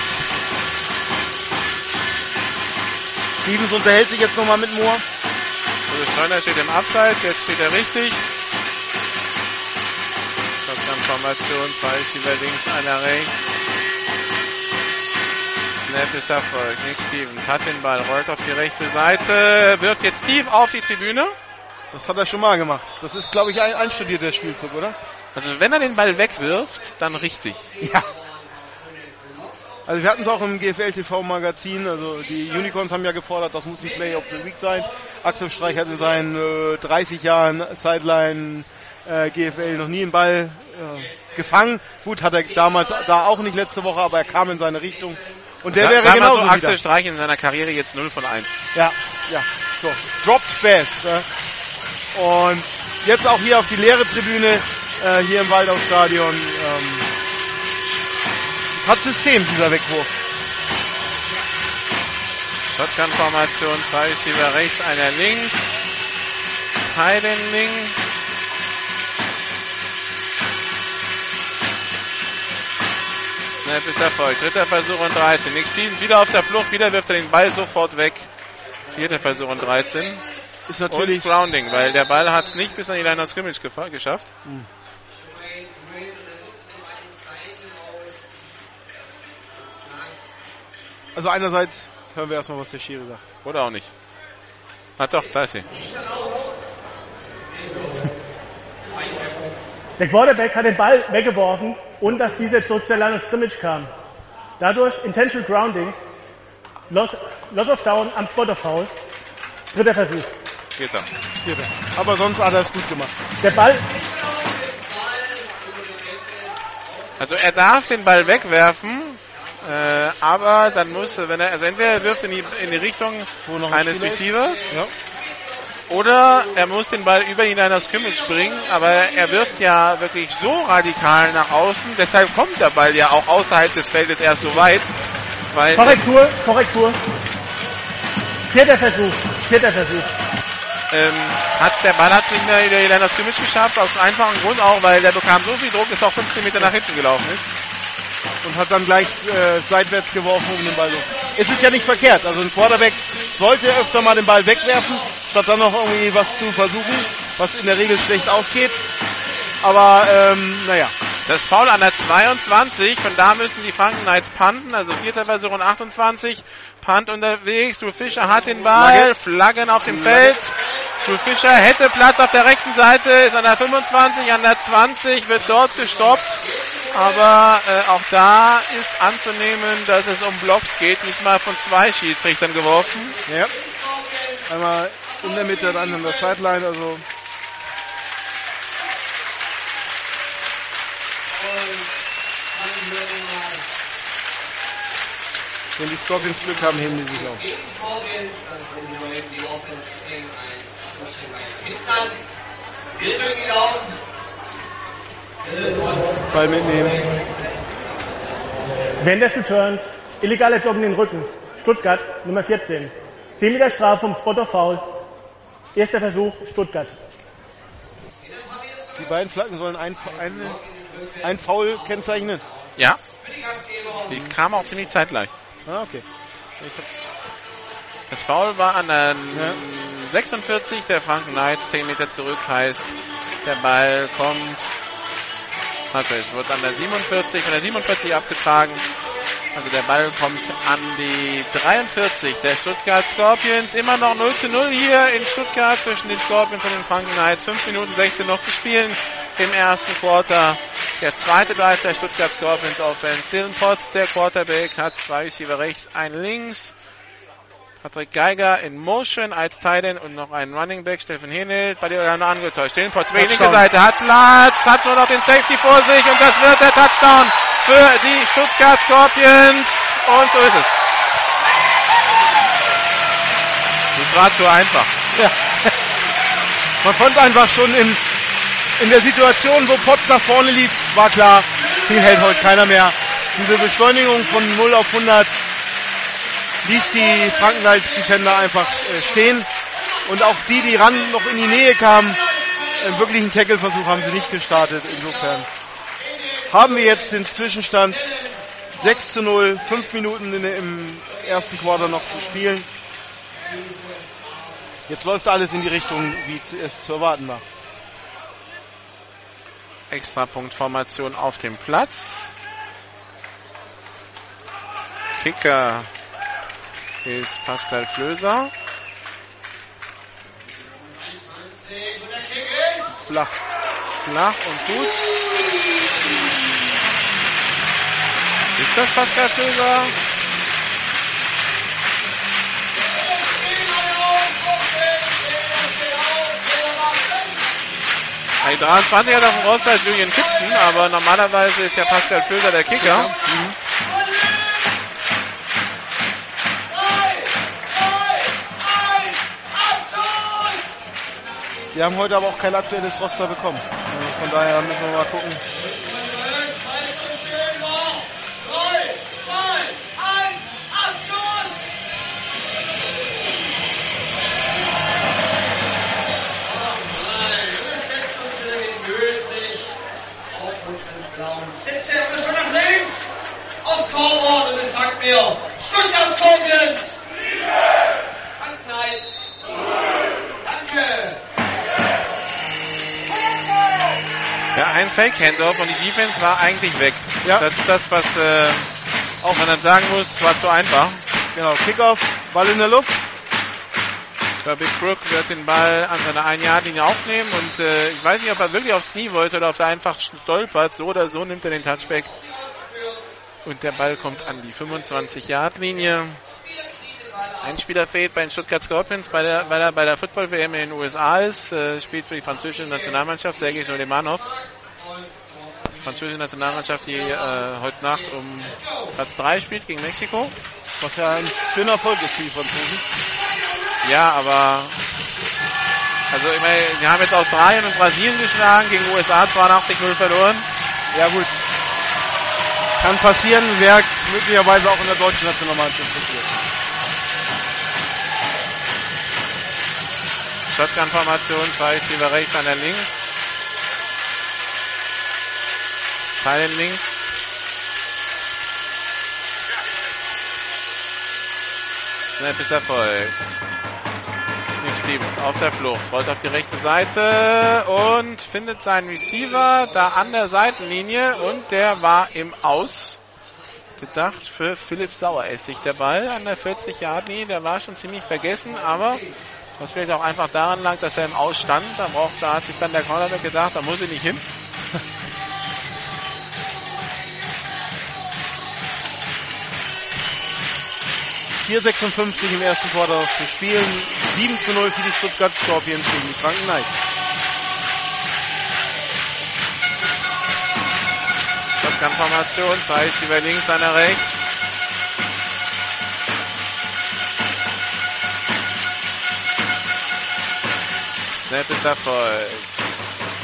Stevens unterhält sich jetzt nochmal mit Moore. Also Steiner steht im Abseits, jetzt steht er richtig. Shotgun-Formation, zwei Receiver links, einer rechts. Snap ist Erfolg. Nick Stevens hat den Ball, rollt auf die rechte Seite, wirft jetzt tief auf die Tribüne. Das hat er schon mal gemacht. Das ist, glaube ich, ein einstudierter Spielzug, oder? Also wenn er den Ball wegwirft, dann richtig. Ja. Also wir hatten es auch im GFL TV Magazin, also die Unicorns haben ja gefordert, das muss ein Play of the Week sein. Axel Streich hat in seinen äh, 30 Jahren Sideline äh, GFL noch nie einen Ball äh, gefangen. Gut, hat er damals da auch nicht letzte Woche, aber er kam in seine Richtung. Und der Sa- wäre genauso so, wieder. Axel Streich in seiner Karriere jetzt 0 von 1. Ja, ja. So, dropped fast. Ne? Und jetzt auch hier auf die leere Tribüne, äh, hier im Waldau-Stadion. Ähm, hat System, dieser Wegwurf. Shotgun-Formation, zwei Receiver rechts, einer links. Teilen links. Snap ist Erfolg. Dritter Versuch und 13. Nick Stevens wieder auf der Flucht, wieder wirft er den Ball sofort weg. Vierter Versuch und 13. Ist natürlich Und Grounding, weil der Ball hat es nicht bis an die Line of Scrimmage gefa- geschafft. Also einerseits hören wir erstmal, was der Schiri sagt. Oder auch nicht. Ah doch, da ist sie. Der Quarterback hat den Ball weggeworfen und dass dieser zurück zur Line of Scrimmage kam. Dadurch Intentional Grounding, Loss, Loss of Down am Spot of Foul. Dritter Versuch. Geht er. Vierter. Aber sonst hat er es gut gemacht. Der Ball, Also er darf den Ball wegwerfen, äh, aber dann muss er, wenn er, also entweder er wirft in die, in die Richtung eines Spieler ist. Receivers Ja. oder er muss den Ball über Line of Scrimmage bringen, aber er wirft ja wirklich so radikal nach außen, deshalb kommt der Ball ja auch außerhalb des Feldes erst so weit, weil Korrektur, Korrektur. Vierter Versuch, vierter Versuch. ähm, hat, der Ball hat nicht mehr über die Line of Scrimmage geschafft, aus einem einfachen Grund auch, weil der bekam so viel Druck, dass er auch 15 Meter nach hinten gelaufen ist. Und hat dann gleich äh, seitwärts geworfen, um den Ball los. Es ist ja nicht verkehrt. Also ein Quarterback sollte öfter mal den Ball wegwerfen, statt dann noch irgendwie was zu versuchen, was in der Regel schlecht ausgeht. Aber ähm, naja. Das Foul an der 22, von da müssen die Franken Knights panten, also vierter Version 28, Punt unterwegs, Drew Fischer hat den Ball, Flaggen auf dem Feld, Drew Fischer hätte Platz auf der rechten Seite, ist an der 25, an der 20, wird dort gestoppt, aber äh, auch da ist anzunehmen, dass es um Blocks geht, nicht mal von zwei Schiedsrichtern geworfen. Ja. Einmal in der Mitte, dann an der Sideline, also Wenn die Scorpions Glück haben, heben die sich auf. Ball mitnehmen. Wenn des Returns, illegale Doppen in den Rücken. Stuttgart, Nummer 14. 10 Meter Strafe vom Spot of Foul. Erster Versuch, Stuttgart. Die beiden Flaggen sollen ein, ein, ein Foul kennzeichnen. Ja. Die kam auch ziemlich zeitgleich. Ah, okay. Das Foul war an der ja. 46 der Franken Knights, 10 Meter zurück heißt, der Ball kommt. Also es wird an der 47, an der 47 abgetragen. Also der Ball kommt an die 43 der Stuttgart Scorpions. Immer noch 0 zu 0 hier in Stuttgart zwischen den Scorpions und den Franken Knights. 5 Minuten 16 noch zu spielen im ersten Quarter. Der zweite Drive der Stuttgart Scorpions Offense. Dylan Potts, der Quarterback, hat zwei Receiver rechts, einen links. Patrick Geiger in Motion als Titan und noch einen Running Back, Steffen Henel, bei der er angetäuscht. Dylan Potts, linke Seite, hat Platz, hat nur noch den Safety vor sich und das wird der Touchdown für die Stuttgart Scorpions. Und so ist es. Das war zu einfach. Ja. Man konnte einfach schon in in der Situation, wo Potts nach vorne lief, war klar, viel hält heute keiner mehr. Diese Beschleunigung von 0 auf 100 ließ die Frankenwalds Defender einfach äh, stehen. Und auch die, die ran noch in die Nähe kamen, einen wirklichen Tackle-Versuch haben sie nicht gestartet. Insofern haben wir jetzt den Zwischenstand 6 zu 0, 5 Minuten in, im ersten Quarter noch zu spielen. Jetzt läuft alles in die Richtung, wie es zu erwarten war. Extrapunktformation auf dem Platz. Kicker ist Pascal Flöser. Flach. Flach und gut. Ist das Pascal Flöser? Ein 23er davon raus als Julian Tipton, aber normalerweise ist ja Pascal Flöser der Kicker. Mhm. Wir haben heute aber auch kein aktuelles Roster bekommen. Von daher müssen wir mal gucken. Sitzt der Fischer nach links. Aufs Scoreboard und es sagt mir, Stuttgart Scorpions. Ja, ein Fake-Handoff und die Defense war eigentlich weg. Ja. Das ist das, was äh, auch man dann sagen muss, war zu einfach. Genau, Kickoff, Ball in der Luft. Der Big Brook wird den Ball an seiner 1-Yard-Linie aufnehmen und äh, ich weiß nicht, ob er wirklich aufs Knie wollte oder ob er einfach stolpert. So oder so nimmt er den Touchback. Und der Ball kommt an die 25-Yard-Linie. Ein Spieler fehlt bei den Stuttgart Scorpions, bei der, weil er bei der Football-WM in den USA ist, äh, spielt für die französische Nationalmannschaft, Sergei Soleimanov. Französische Nationalmannschaft, die äh, heute Nacht um Platz 3 spielt gegen Mexiko. Was ja ein schöner Erfolg ist für die Franzosen. Ja, aber also ich meine, wir haben jetzt Australien und Brasilien geschlagen, gegen USA 82-0 verloren. Ja gut. Kann passieren, wäre möglicherweise auch in der deutschen Nationalmannschaft passiert. Shotgun-Formation, zwei Receiver rechts, einer links. Teilen links. Snap ist Erfolg. Nick Stevens auf der Flucht, rollt auf die rechte Seite und findet seinen Receiver da an der Seitenlinie und der war im Aus. Gedacht für Philipp Saueressig. Der Ball an der 40 Yard Linie, der war schon ziemlich vergessen, aber was vielleicht auch einfach daran lag, dass er im Aus stand. Da braucht, da hat sich dann der Cornerback gedacht, da muss ich nicht hin. 4,56 im ersten Quarter zu spielen. 7 zu 0 für die Stuttgart Scorpions gegen die Franken Knights. Shotgun-Formation, zwei über links, einer rechts. Snap ist Erfolg.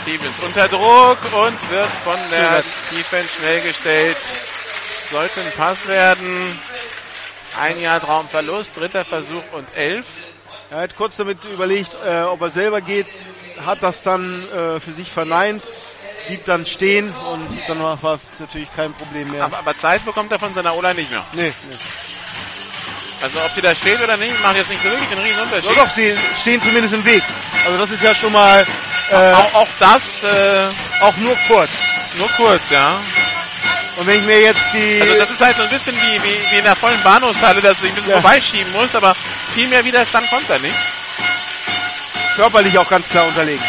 Stevens unter Druck und wird von der Defense schnell gestellt. Sollte ein Pass werden. Ein Jahr Traumverlust, dritter Versuch und elf. Er hat kurz damit überlegt, äh, ob er selber geht, hat das dann äh, für sich verneint, blieb dann stehen und dann war es natürlich kein Problem mehr. Aber, aber Zeit bekommt er von seiner Ola nicht mehr. Nee, nee. Also ob sie da steht oder nicht, macht jetzt nicht so wirklich einen riesen Unterschied. Doch, doch, sie stehen zumindest im Weg. Also das ist ja schon mal... Äh, auch, auch das... Äh, auch nur kurz. Nur kurz, ja. Und wenn ich mir jetzt die... Also das ist halt so ein bisschen wie, wie, wie in der vollen Bahnhofshalle, dass du dich ein bisschen ja. vorbeischieben musst, aber viel mehr Widerstand kommt da nicht. Körperlich auch ganz klar unterlegen.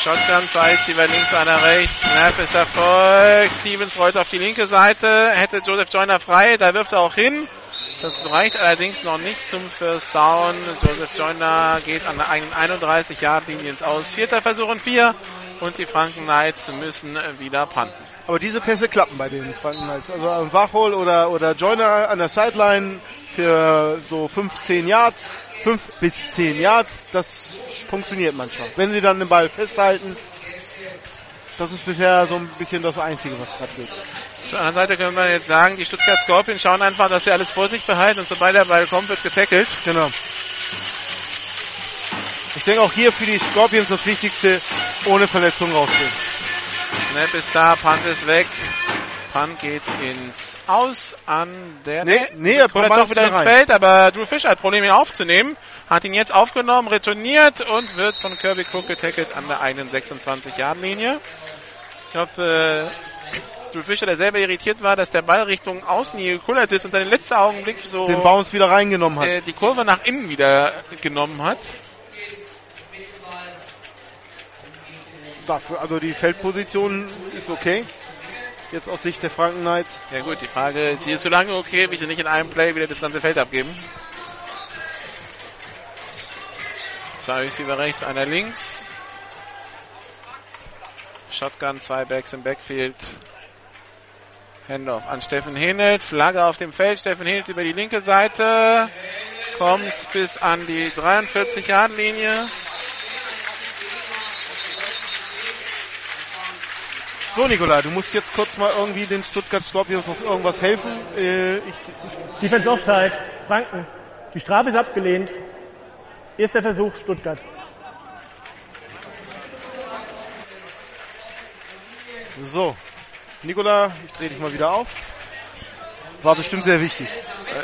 Shotgun, zwei Receiver links, einer rechts. Snap ist Erfolg. Stevens rollt auf die linke Seite. Hätte Joseph Joyner frei, da wirft er auch hin. Das reicht allerdings noch nicht zum First Down. Joseph Joyner geht an der 31 Yard Linie ins Aus. Vierter Versuch und vier. Und die Franken Knights müssen wieder panten. Aber diese Pässe klappen bei den Franken Knights. Also ein Wachhol oder, oder Joyner an der Sideline für so 15 Yards. 5 bis 10 Yards, das funktioniert manchmal. Wenn sie dann den Ball festhalten, das ist bisher so ein bisschen das Einzige, was gerade geht. Auf der anderen Seite können wir jetzt sagen, die Stuttgart Scorpions schauen einfach, dass sie alles vor sich behalten und sobald der Ball kommt, wird getackelt. Genau. Ich denke auch hier für die Scorpions das Wichtigste, ohne Verletzung rausgehen. Snap ist da, Punt ist weg. Punt geht ins Aus an der. Nee, nee, er kommt doch wieder ins. Feld, aber Drew Fischer hat Probleme ihn aufzunehmen. Hat ihn jetzt aufgenommen, retourniert und wird von Kirby Cook getackelt an der einen 26-Yard-Linie. Ich glaube, äh, Drew Fischer, der selber irritiert war, dass der Ball Richtung Außen hier gekullert ist und dann im letzten Augenblick so den Bounce wieder reingenommen hat. Äh, die Kurve nach innen wieder genommen hat. Dafür, also die Feldposition ist okay. Jetzt aus Sicht der Franken Knights. Ja gut, die Frage ist hier zu lange okay, wie sie nicht in einem Play wieder das ganze Feld abgeben. Zwei Receiver rechts, einer links. Shotgun, zwei Backs im Backfield. Handoff an Steffen Henelt. Flagge auf dem Feld. Steffen Henelt über die linke Seite. Kommt bis an die 43-Yard-Linie. So, Nikola, du musst jetzt kurz mal irgendwie den Stuttgart Scorpions aus irgendwas helfen. Äh, ich, ich Defense Offside, Franken. Die Strafe ist abgelehnt. Erster Versuch, Stuttgart. So, Nikola, ich drehe dich mal wieder auf. War bestimmt sehr wichtig.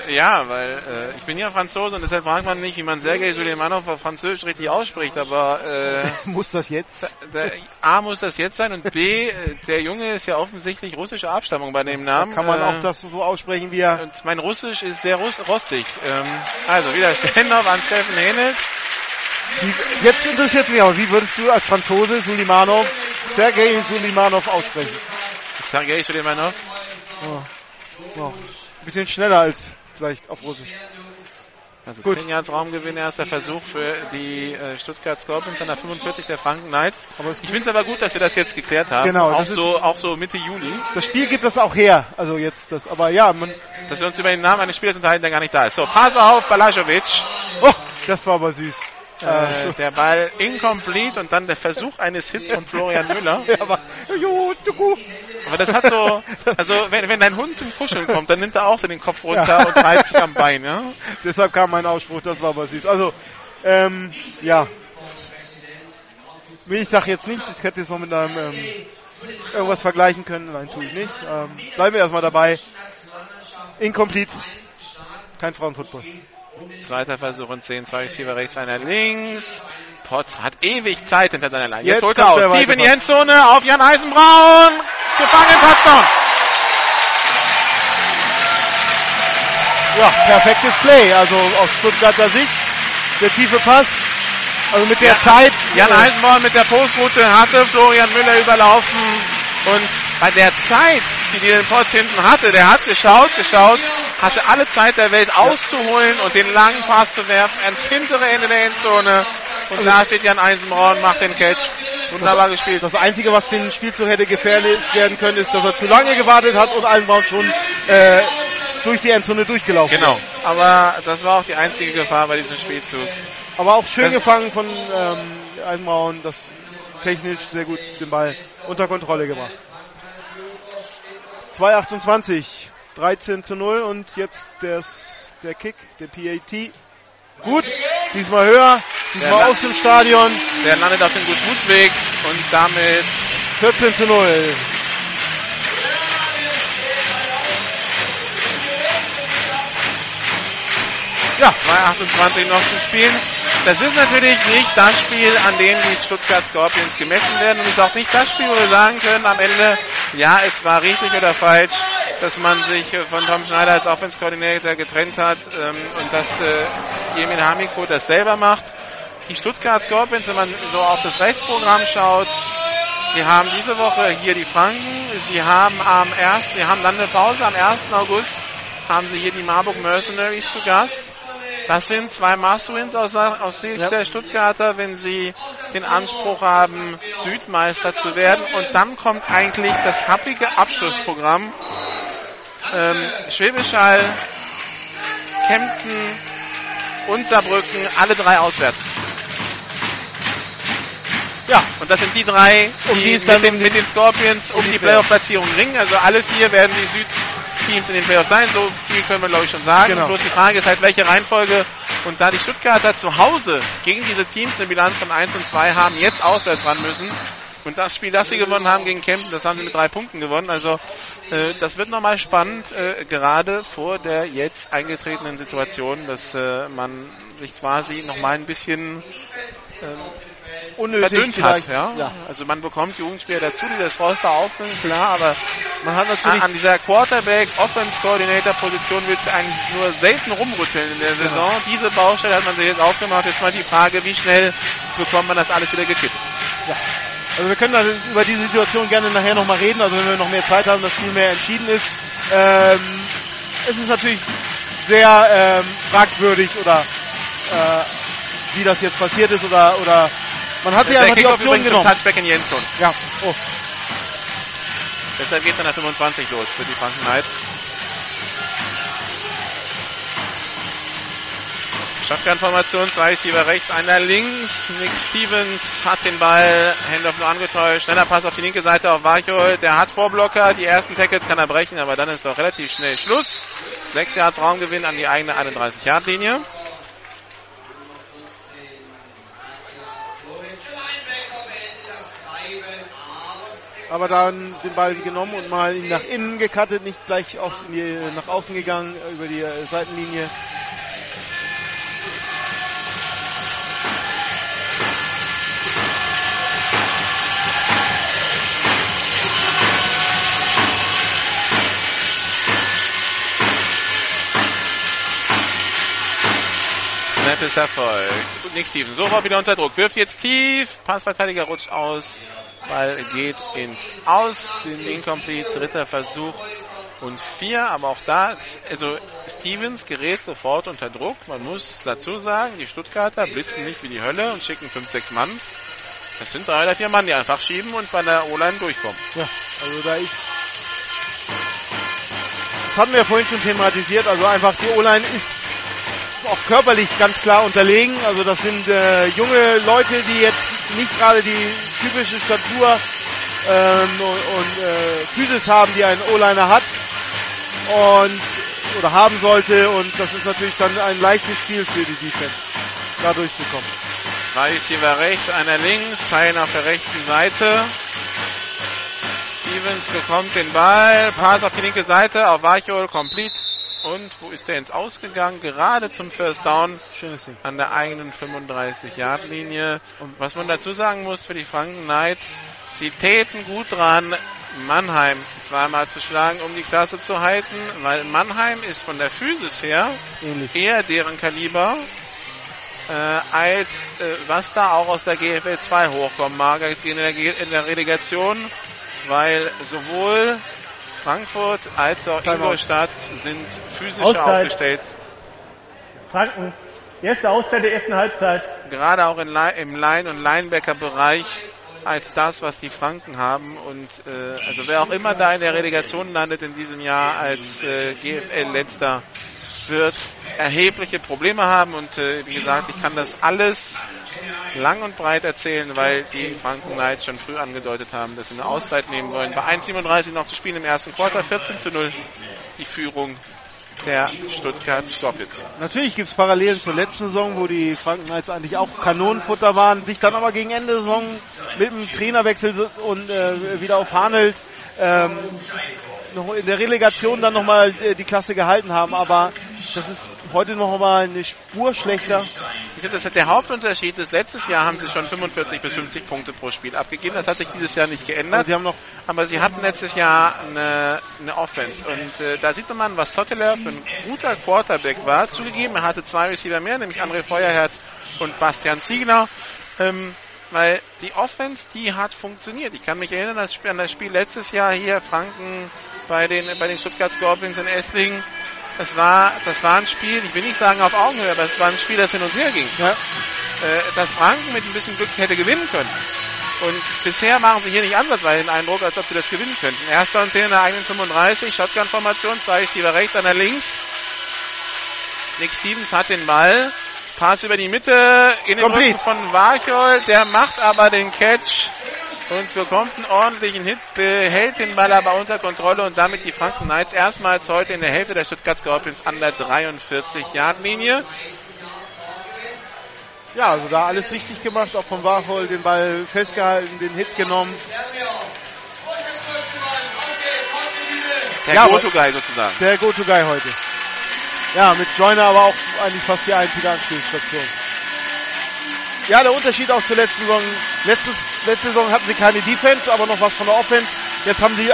Äh, ja, weil äh, ich bin ja Franzose und deshalb fragt man nicht, wie man Sergei Suleimanov auf Französisch richtig ausspricht, aber äh, <laughs> muss das jetzt? Der, A muss das jetzt sein und B, äh, der Junge ist ja offensichtlich russische Abstammung bei dem Namen. Da kann man auch das so aussprechen, wie er. Und mein Russisch ist sehr rostig. Ähm, also wieder Stendorf an Steffen Henelt. Jetzt interessiert mich auch, wie würdest du als Franzose Suleimanov, Sergei Suleimanov aussprechen? Sergei Suleimanov? Oh. Oh. Ein bisschen schneller als vielleicht auf Russisch. Also Gut. 10 Yards Raumgewinn, erster Versuch für die äh, Stuttgart Scorpions an der 45 der Franken Knights. Aber ich finde es aber gut, dass wir das jetzt geklärt haben. Genau. Auch so, auch so Mitte Juli. Das Spiel gibt das auch her. Also jetzt das, aber ja, man. Dass wir uns über den Namen eines Spielers unterhalten, der gar nicht da ist. So, Pass auf, Balajovic. Oh, das war aber süß. Äh, der Ball incomplete und dann der Versuch eines Hits von Florian Müller. ja, aber, aber das hat so, also wenn, wenn dein Hund zum Kuscheln kommt, dann nimmt er auch so den Kopf runter ja. und reißt sich am Bein. Ja? <laughs> Deshalb kam mein Ausspruch, das war aber süß. Also, ähm, ja. Ich sag jetzt nichts, ich hätte jetzt noch mit einem ähm, irgendwas vergleichen können. Nein, tue ich nicht. Ähm, bleiben wir erstmal dabei. Incomplete Kein Frauenfootball. Zweiter Versuch und 10, zwei Receiver rechts, einer links. Potts hat ewig Zeit hinter seiner Line. Jetzt, Jetzt holt er aus. Tief in die. Endzone auf Jan Eisenbraun. Gefangen, Touchdown. Ja, perfektes Play. Also aus Stuttgarter Sicht. Der tiefe Pass. Also mit der Ja, Zeit. Jan Eisenborn mit der Postroute hatte Florian Müller überlaufen und bei der Zeit, die Dylan Potts hinten hatte, der hat geschaut, geschaut, hatte alle Zeit der Welt auszuholen und den langen Pass zu werfen ans hintere Ende der Endzone. Und da steht Jan Eisenborn, macht den Catch. Wunderbar gespielt. Das Einzige, was den Spielzug hätte gefährlich werden können, ist, dass er zu lange gewartet hat und Eisenbraun schon äh, durch die Endzone durchgelaufen Genau. ist. Aber das war auch die einzige Gefahr bei diesem Spielzug. Aber auch schön Das- gefangen von ähm, Eisenbraun, das technisch sehr gut den Ball unter Kontrolle gemacht. 2,28, 13 zu 0 und jetzt des, der Kick, der PAT. Gut, diesmal höher, diesmal Der aus dem Stadion, Der landet auf dem Gut-Fußweg und damit 14 zu 0. Ja, 2,28 noch zu spielen. Das ist natürlich nicht das Spiel, an dem die Stuttgart Scorpions gemessen werden und ist auch nicht das Spiel, wo wir sagen können am Ende, ja, es war richtig oder falsch, dass man sich äh, von Tom Schneider als Offense Coordinator getrennt hat ähm, und dass äh, Jemin Hamiko das selber macht. Die Stuttgart Scorpions, wenn man so auf das Rechtsprogramm schaut, Sie haben diese Woche hier die Franken. Sie haben am 1. Sie haben dann eine Pause. Am 1. August haben Sie hier die Marburg Mercenaries zu Gast. Das sind zwei Must-Wins aus, aus Sicht Ja. der Stuttgarter, wenn sie den Anspruch haben, Südmeister zu werden. Und dann kommt eigentlich das happige Abschlussprogramm. Ähm, Schwäbisch Hall, Kempten und Saarbrücken, alle drei auswärts. Ja, und das sind die drei, die, Um die es mit, dann den, um die- mit den Scorpions um die die. Playoff-Platzierung ringen. Also alle vier werden die Südteams in den Playoffs sein. So viel können wir, glaube ich, schon sagen. Genau. Bloß die Frage ist halt, welche Reihenfolge. Und da die Stuttgarter zu Hause gegen diese Teams eine Bilanz von 1 und 2 haben, jetzt auswärts ran müssen. Und das Spiel, das sie gewonnen haben gegen Kempten, das haben sie mit drei Punkten gewonnen. Also äh, das wird nochmal spannend, äh, gerade vor der jetzt eingetretenen Situation, dass äh, man sich quasi nochmal ein bisschen ähm, Unnötig verdünnt hat. Ja? Ja. Also man bekommt Jugendspieler dazu, die das Roster auffüllen, klar, aber Man hat an, natürlich an dieser Quarterback Offense Coordinator Position willst du eigentlich nur selten rumrütteln in der. Saison. Diese Baustelle hat man sich jetzt aufgemacht. Jetzt mal die Frage, wie schnell bekommt man das alles wieder gekippt? Also wir können über die Situation gerne nachher nochmal reden, also wenn wir noch mehr Zeit haben, das Spiel mehr entschieden ist. Ähm, es ist natürlich sehr ähm, fragwürdig oder äh, wie das jetzt passiert ist oder oder man hat sich der einfach die Option genommen. Touchback in Jenson. Ja, oh. Deshalb geht es dann nach 25 los für die Franken Knights. Shotgun-Formation, zwei Receiver rechts, einer links. Nick Stevens hat den Ball, Handoff nur angetäuscht. Schneller Pass auf die linke Seite auf Warchol. Der hat Vorblocker. Die ersten Tackles kann er brechen, aber dann ist doch relativ schnell Schluss. Sechs Yards Raumgewinn an die eigene 31-Yard-Linie. Aber dann den Ball genommen und mal ihn nach innen gecuttet, nicht gleich aufs, nach außen gegangen äh, über die äh, Seitenlinie. Snap ist erfolgt. Nick Stevens sofort wieder unter Druck. Wirft jetzt tief. Passverteidiger rutscht aus. Ball geht ins Aus. Den Incomplete. Dritter Versuch und vier. Aber auch da, also Stevens gerät sofort unter Druck. Man muss dazu sagen, die Stuttgarter blitzen nicht wie die Hölle und schicken fünf, sechs Mann. Das sind drei oder vier Mann, die einfach schieben und bei der O-Line durchkommen. Ja, also da ist. Das hatten wir vorhin schon thematisiert. Also einfach die O-Line ist auch körperlich ganz klar unterlegen. Also das sind äh, junge Leute, die jetzt nicht gerade die typische Statur ähm, und, und äh, Physis haben, die ein O-Liner hat und oder haben sollte. Und das ist natürlich dann ein leichtes Spiel für die Defense, da durchzukommen. Zwei Receiver rechts, einer links, Teilen auf der rechten Seite. Stevens bekommt den Ball, Pass auf die linke Seite, auf Weichol, complete und wo ist der ins Ausgegangen? Gerade zum First Down Schönes Ding. an der eigenen 35-Yard-Linie. Und was man dazu sagen muss für die Franken Knights, sie täten gut dran, Mannheim zweimal zu schlagen, um die Klasse zu halten, weil Mannheim ist von der Physis her Ähnlich. eher deren Kaliber, äh, als äh, was da auch aus der GFL 2 hochkommen mag, als in der, in der Relegation, weil sowohl Frankfurt als auch. Ingolstadt sind physisch Auszeit. aufgestellt. Franken, erste Auszeit der ersten Halbzeit. gerade auch in, Li- im Line- und Linebacker-Bereich als das, was die Franken haben. Und äh, also wer auch immer da in der Relegation landet in diesem Jahr als äh, GFL-Letzter, wird erhebliche Probleme haben. Und äh, wie gesagt, ich kann das alles lang und breit erzählen, weil die Franken Knights schon früh angedeutet haben, dass sie eine Auszeit nehmen wollen. Bei 1,37 noch zu spielen im ersten Quarter, 14 zu 0 die Führung der Stuttgart Scorpions. Natürlich gibt es Parallelen zur letzten Saison, wo die Franken Knights eigentlich auch Kanonenfutter waren, sich dann aber gegen Ende der Saison mit dem Trainerwechsel und äh, wieder auf Hanelt ähm, in der Relegation dann nochmal äh, die Klasse gehalten haben. Aber das ist heute noch mal eine Spur schlechter. Ich finde, das ist der Hauptunterschied ist, letztes Jahr haben sie schon 45 bis 50 Punkte pro Spiel abgegeben. Das hat sich dieses Jahr nicht Aber geändert. sie haben noch Aber sie hatten letztes Jahr eine, eine Offense. Und äh, da sieht man, was Sotteler für ein guter Quarterback war. Zugegeben, er hatte zwei Receiver mehr, nämlich André Feuerherz und Bastian Ziegler. Ähm, weil die Offense, die hat funktioniert. Ich kann mich erinnern das an das Spiel letztes Jahr hier, Franken bei den, bei den Stuttgart Scorpions in Esslingen. Das war, das war ein Spiel, ich will nicht sagen auf Augenhöhe, aber es war ein Spiel, das hin und her ging. Ja. Äh, das Franken mit ein bisschen Glück hätte gewinnen können. Und bisher machen sie hier nicht ansatzweise den Eindruck, als ob sie das gewinnen könnten. Erster und 10 in der eigenen 35, Shotgun-Formation, zwei Receiver rechts, einer links. Nick Stevens hat den Ball. Pass über die Mitte in den. Rücken von Warchol. Der macht aber den Catch und bekommt einen ordentlichen Hit, behält den Ball aber unter Kontrolle und damit die Franken Knights erstmals heute in der Hälfte der Stuttgart Scorpions an der 43-Yard-Linie. Ja, also da alles richtig gemacht, auch vom Warhol den Ball festgehalten, den Hit genommen. Der Ja, Go-To-Guy sozusagen. Der Go-To-Guy heute. Ja, mit Joyner aber auch eigentlich fast die einzige Anspielstation. Ja, der Unterschied auch zur letzten Saison. Letztes, letzte Saison hatten sie keine Defense, aber noch was von der Offense. Jetzt haben sie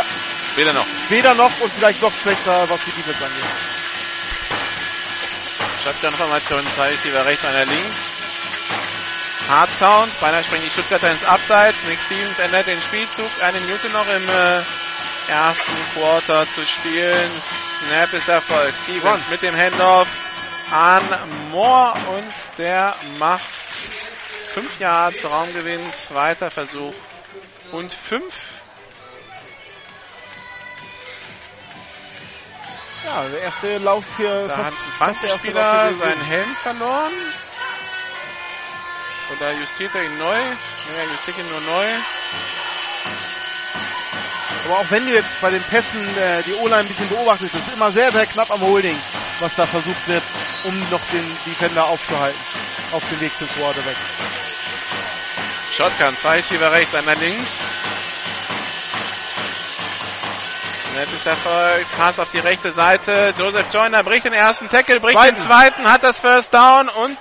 Weder noch. weder noch und vielleicht noch schlechter, was die Defense angeht. Shotgun-Formation, zwei Receiver rechts, einer links. Hard Count, beinahe springen die Stuttgarter ins Abseits. Nick Stevens ändert den Spielzug. Eine Minute noch im äh, ersten Quarter zu spielen. Snap ist Erfolg. Stevens mit dem Handoff an Moore und der macht fünf Yards Raumgewinn, zweiter Versuch und fünf. Ja, der erste Lauf hier Da fast, hat ein gewesen. seinen Helm verloren. Oder justiert er ihn neu? Er justiert ihn nur neu. Aber auch wenn du jetzt bei den Pässen äh, die O-Line ein bisschen beobachtest, ist immer sehr, sehr knapp am Holding, was da versucht wird, um noch den Defender aufzuhalten. Auf dem Weg zum Quarterback. Shotgun, zwei Receiver rechts, einer links. Nettes Erfolg, Pass auf die rechte Seite. Joseph Joyner bricht den ersten Tackle, bricht Zweiten. den zweiten, hat das First Down und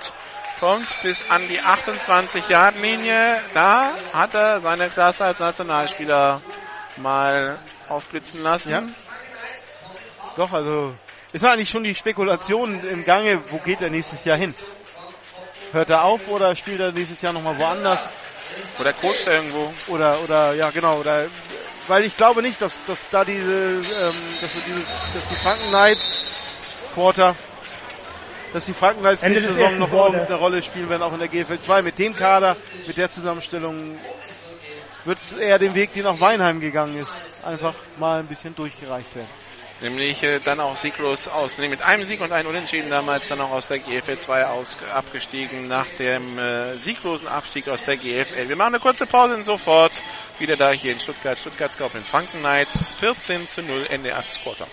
kommt bis an die 28-Yard-Linie. Da hat er seine Klasse als Nationalspieler mal aufblitzen lassen. Ja. Doch, also ist eigentlich schon die Spekulation im Gange, wo geht er nächstes Jahr hin? Hört er auf oder spielt er nächstes Jahr nochmal woanders? Oder coacht er irgendwo. Oder, oder, ja genau, oder, weil ich glaube nicht, dass, dass da diese, ähm, dass so dieses, dass die Franken Knights Quarter, dass die Franken Knights nächste Saison noch irgendeine Rolle spielen werden, auch in der GFL 2. Mit dem Kader, mit der Zusammenstellung wird es eher den Weg, den auch Weinheim gegangen ist, einfach mal ein bisschen durchgereicht werden. Nämlich äh, dann auch sieglos aus. Nee, mit einem Sieg und einem Unentschieden damals dann auch aus der GFL 2 aus, abgestiegen nach dem äh, sieglosen Abstieg aus der GFL. Wir machen eine kurze Pause und sofort wieder da hier in Stuttgart. Stuttgart Scorpions Franken Knights 14 zu 0 Ende erstes Quarter.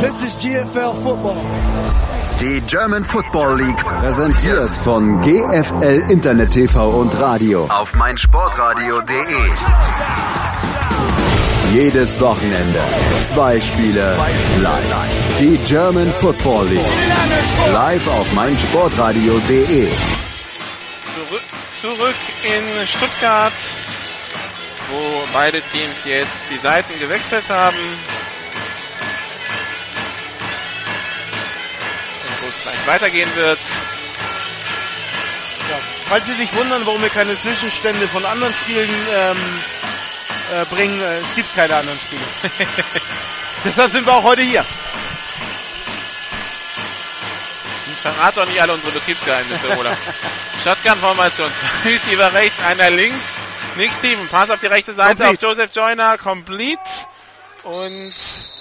This is GFL football. Die German Football League präsentiert von GFL Internet TV und Radio auf meinsportradio.de. Jedes Wochenende. Zwei Spiele live. Die German Football League. Live auf meinsportradio.de. Zurück, zurück in Stuttgart, wo beide Teams jetzt die Seiten gewechselt haben. Wo es gleich weitergehen wird. Ja, falls Sie sich wundern, warum wir keine Zwischenstände von anderen Spielen ähm, äh, bringen, äh, es gibt keine anderen Spiele. <laughs> Deshalb sind wir auch heute hier. Verrat doch nicht alle unsere Betriebsgeheimnisse, oder? <laughs> Shotgun-Formation. <laughs> Zwei Receiver rechts, einer links. Nick Steven, Pass auf die rechte Seite Complete. auf Joseph Joyner, complete. Und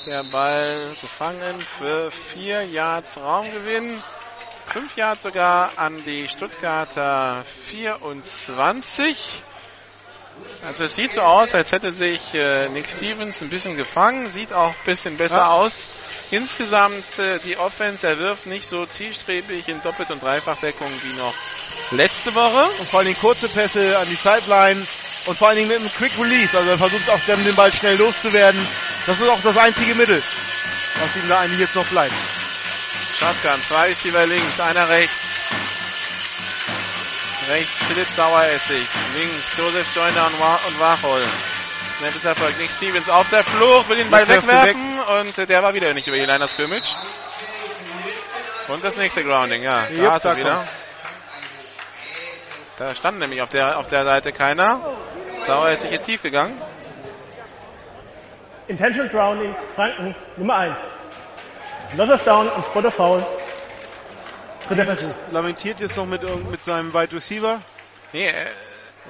der Ball gefangen für vier Yards Raumgewinn. Fünf Yards sogar an die Stuttgarter 24. Also es sieht so aus, als hätte sich äh, Nick Stevens ein bisschen gefangen, sieht auch ein bisschen besser Ja. aus. Insgesamt äh, die Offense, er wirft nicht so zielstrebig in Doppelt- und Dreifachdeckung wie noch letzte Woche. Und vor Dingen kurze Pässe an die Sideline und vor allen Dingen mit einem Quick Release. Also er versucht auch den Ball schnell loszuwerden. Das ist auch das einzige Mittel, was ihm da eigentlich jetzt noch bleibt. Shotgun, zwei Receiver links, einer rechts. Rechts Philipp Saueressig, links Joseph Joyner und, Wa und Wachol. Snap ist Erfolg. Nick Stevens auf der Flucht, will den Ball er wegwerfen und äh, der war wieder nicht über die Line of Scrimmage. Und das nächste Grounding, ja. Da Jupp, ist er da wieder. kommt's. Da stand nämlich auf der, auf der Seite keiner. Saueressig ist tief gegangen. Intentional Grounding, Franken, Nummer 1. Loss of Down und Spot of Foul. Dritter Versuch. Lamentiert jetzt noch mit, mit seinem Wide Receiver. Nee, äh,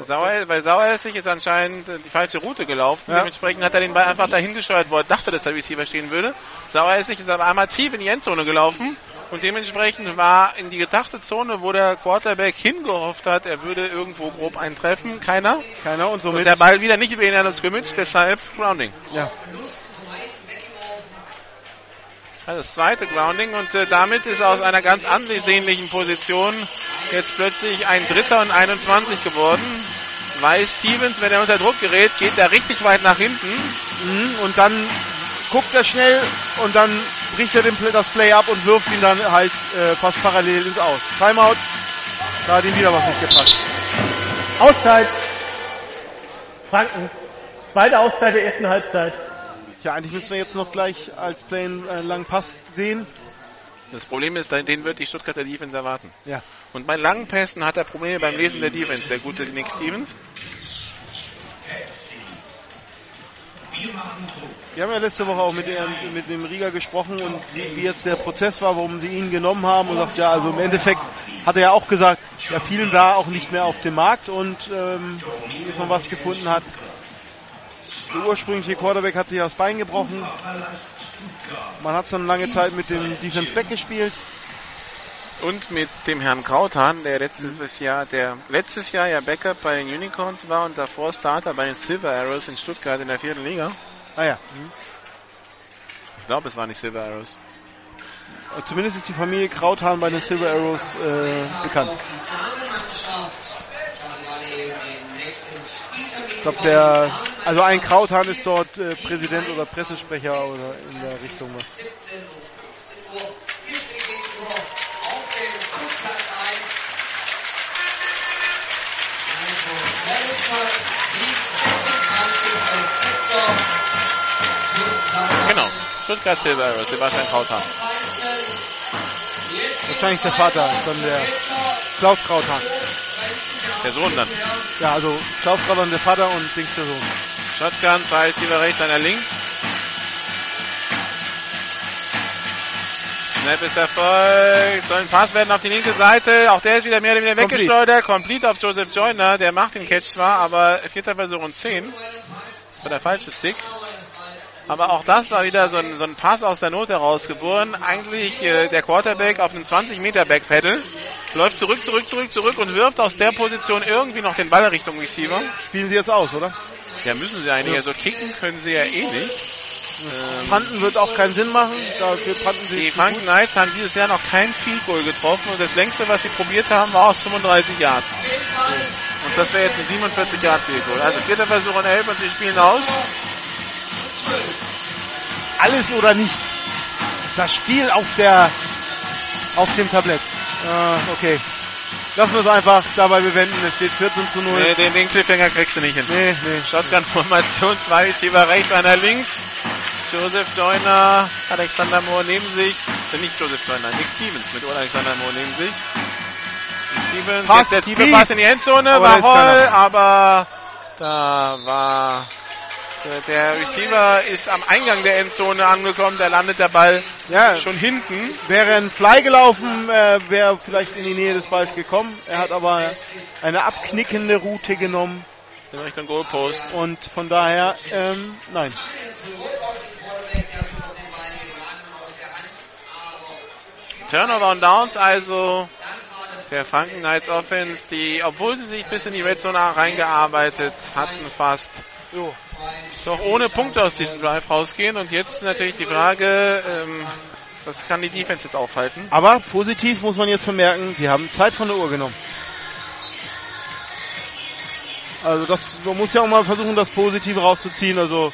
Sauer, bei Saueressig ist anscheinend die falsche Route gelaufen. Ja. Dementsprechend hat er den Ball einfach dahin gesteuert, wo er dachte, dass der Receiver stehen würde. Saueressig ist aber einmal tief in die Endzone gelaufen. Und dementsprechend war in die gedachte Zone, wo der Quarterback hingehofft hat, er würde irgendwo grob eintreffen. Keiner. Keiner und Und somit. der Ball wieder nicht über ihn an das Scrimmage, deshalb Grounding. ja. Also das zweite Grounding und äh, damit ist aus einer ganz ansehnlichen Position jetzt plötzlich ein Dritter und 21 geworden. Weil Stevens, wenn er unter Druck gerät, geht er richtig weit nach hinten. Mhm. Und dann guckt er schnell und dann bricht er den, Play- das Play ab und wirft ihn dann halt äh, fast parallel ins Aus. Timeout. Da hat ihm wieder was nicht gepasst. Auszeit. Franken. Zweite Auszeit der ersten Halbzeit. Tja, eigentlich müssen wir jetzt noch gleich als Play einen äh, langen Pass sehen. Das Problem ist, den wird die Stuttgarter Defense erwarten. Ja. Und bei langen Pässen hat er Probleme beim Lesen der Defense, der gute Nick Stevens. Wir haben ja letzte Woche auch mit, dem, mit dem Rieger gesprochen und wie, wie jetzt der Prozess war, warum sie ihn genommen haben und sagt, ja, also im Endeffekt hat er ja auch gesagt, ja, vielen war auch nicht mehr auf dem Markt und ähm, bis man was gefunden hat. Der ursprüngliche Quarterback hat sich das Bein gebrochen. Man hat dann lange Zeit mit dem Defense Back gespielt. Und mit dem Herrn Krauthahn, der letztes Jahr, der letztes Jahr ja Backup bei den Unicorns war und davor Starter bei den Silver Arrows in Stuttgart in der vierten Liga. Ah ja. Ich glaube, es waren nicht Silver Arrows. Zumindest ist die Familie Krauthahn bei den Silver Arrows äh, bekannt. Ich glaube, der, also ein Krauthahn ist dort äh, Präsident oder Pressesprecher oder in der Richtung was. Genau. Stuttgart Arrows, Sebastian Krauthahn. Wahrscheinlich der Vater dann der Klaus Krauthahn. Der Sohn dann. Ja, also Klaus Krauthahn der Vater und Dings der Sohn. Shotgun, zwei Receiver rechts, einer links. Snap ist erfolgt. Soll ein Pass werden auf die linke Seite. Auch der ist wieder mehr oder weniger weggeschleudert. Complete auf Joseph Joyner. Der macht den Catch zwar, aber vierter Versuch und 10. Das war der falsche Stick. Aber auch das war wieder so ein, so ein Pass aus der Not herausgeboren. Eigentlich äh, der Quarterback auf einem 20 Meter Backpedal. Läuft zurück, zurück, zurück, zurück und wirft aus der Position irgendwie noch den Ball Richtung Receiver. Spielen sie jetzt aus, oder? Ja, müssen sie eigentlich. Also kicken können sie ja eh nicht. Ähm, Panten wird auch keinen Sinn machen. Dafür panten sie die Franken. Knights haben dieses Jahr noch kein Field Goal getroffen und das längste, was sie probiert haben, war aus 35 Yards. Und das wäre jetzt ein 47 Yard Field Goal. Also vierter Versuch und elf und sie spielen aus. Alles oder nichts. Das Spiel auf der auf dem Tablett. Ah, okay. Lassen wir es einfach dabei bewenden. Es steht 14 zu 0. Nee, den, den Cliffhanger kriegst du nicht hin. Nee, nee. Shotgun-Formation, zwei Receiver rechts, einer links. Joseph Joyner, Alexander Moore neben sich. Äh, nicht Joseph Joyner, Nick Stevens mit Alexander Moore neben sich. Nick Stevens, Pass der tiefe tief. Pass in die Endzone, Aber war voll, aber da war der- der Receiver ist am Eingang der Endzone angekommen, da landet der Ball Ja, schon hinten. wäre ein Fly gelaufen, äh, wäre vielleicht in die Nähe des Balls gekommen. Er hat aber eine abknickende Route genommen in Richtung Goalpost. und von daher, ähm, nein. Turnover und Downs also der Franken Knights Offense, die, obwohl sie sich bis in die Red Zone reingearbeitet hatten fast, So. doch ohne Punkte aus diesem Drive rausgehen. Und jetzt natürlich die Frage, ähm, was kann die Defense jetzt aufhalten? Aber positiv muss man jetzt vermerken, sie haben Zeit von der Uhr genommen. Also das, man muss ja auch mal versuchen, das Positive rauszuziehen. Also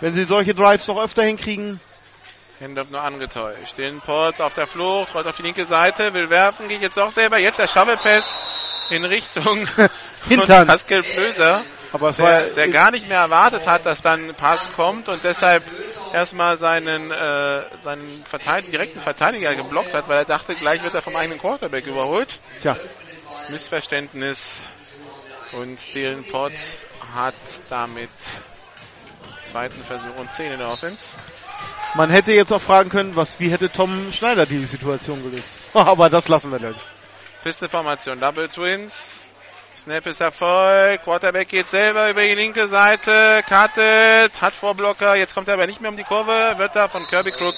wenn sie solche Drives noch öfter hinkriegen, Hendorf nur angetäuscht. Den Ports auf der Flucht, rollt auf die linke Seite, will werfen, geht jetzt auch selber. Jetzt der Shovel Pass in Richtung <laughs> Hintern. von Pascal Flöser. Aber es war der, der gar nicht mehr erwartet hat, dass dann ein Pass kommt und deshalb erstmal seinen, äh, seinen Verteidiger, direkten Verteidiger geblockt hat, weil er dachte, gleich wird er vom eigenen Quarterback überholt. Tja, Missverständnis. Und Dylan Potts hat damit zweiten Versuch und 10 in der Offense. man hätte jetzt auch fragen können, was, wie hätte Tom Schneider die Situation gelöst. <laughs> aber das lassen wir dann. Pisteformation, Double Twins. Snap ist Erfolg. Quarterback geht selber über die linke Seite. Cuttet. Hat Vorblocker. Jetzt kommt er aber nicht mehr um die Kurve. Wird da von Kirby Crook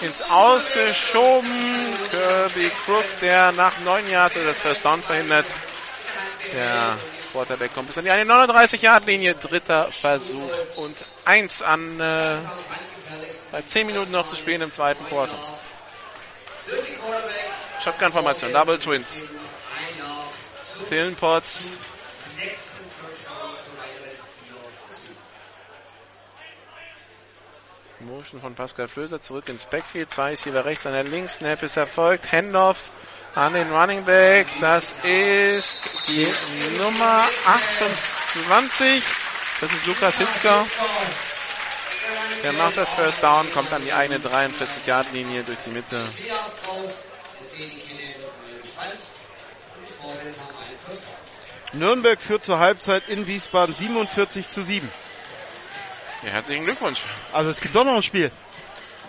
ins Ausgeschoben. Kirby Crook, der nach neun Jahren das First Down verhindert. Der Quarterback kommt bis an die 39 Yard Linie. Dritter Versuch und eins an, äh, bei 10 Minuten noch zu spielen im zweiten Quarter. Shotgun-Formation, Double Twins. Dylan Potts. Motion von Pascal Flöser zurück ins Backfield. Zwei ist hier rechts, einer links. Snap ist erfolgt. Handoff an den Running Back. Das ist die Nummer 28. Das ist Lukas Hitzker. Der macht das First Down, kommt an die eigene 43-Yard-Linie durch die Mitte. Nürnberg führt zur Halbzeit in Wiesbaden 47 zu 7. Ja, herzlichen Glückwunsch. Also es gibt doch noch ein Spiel.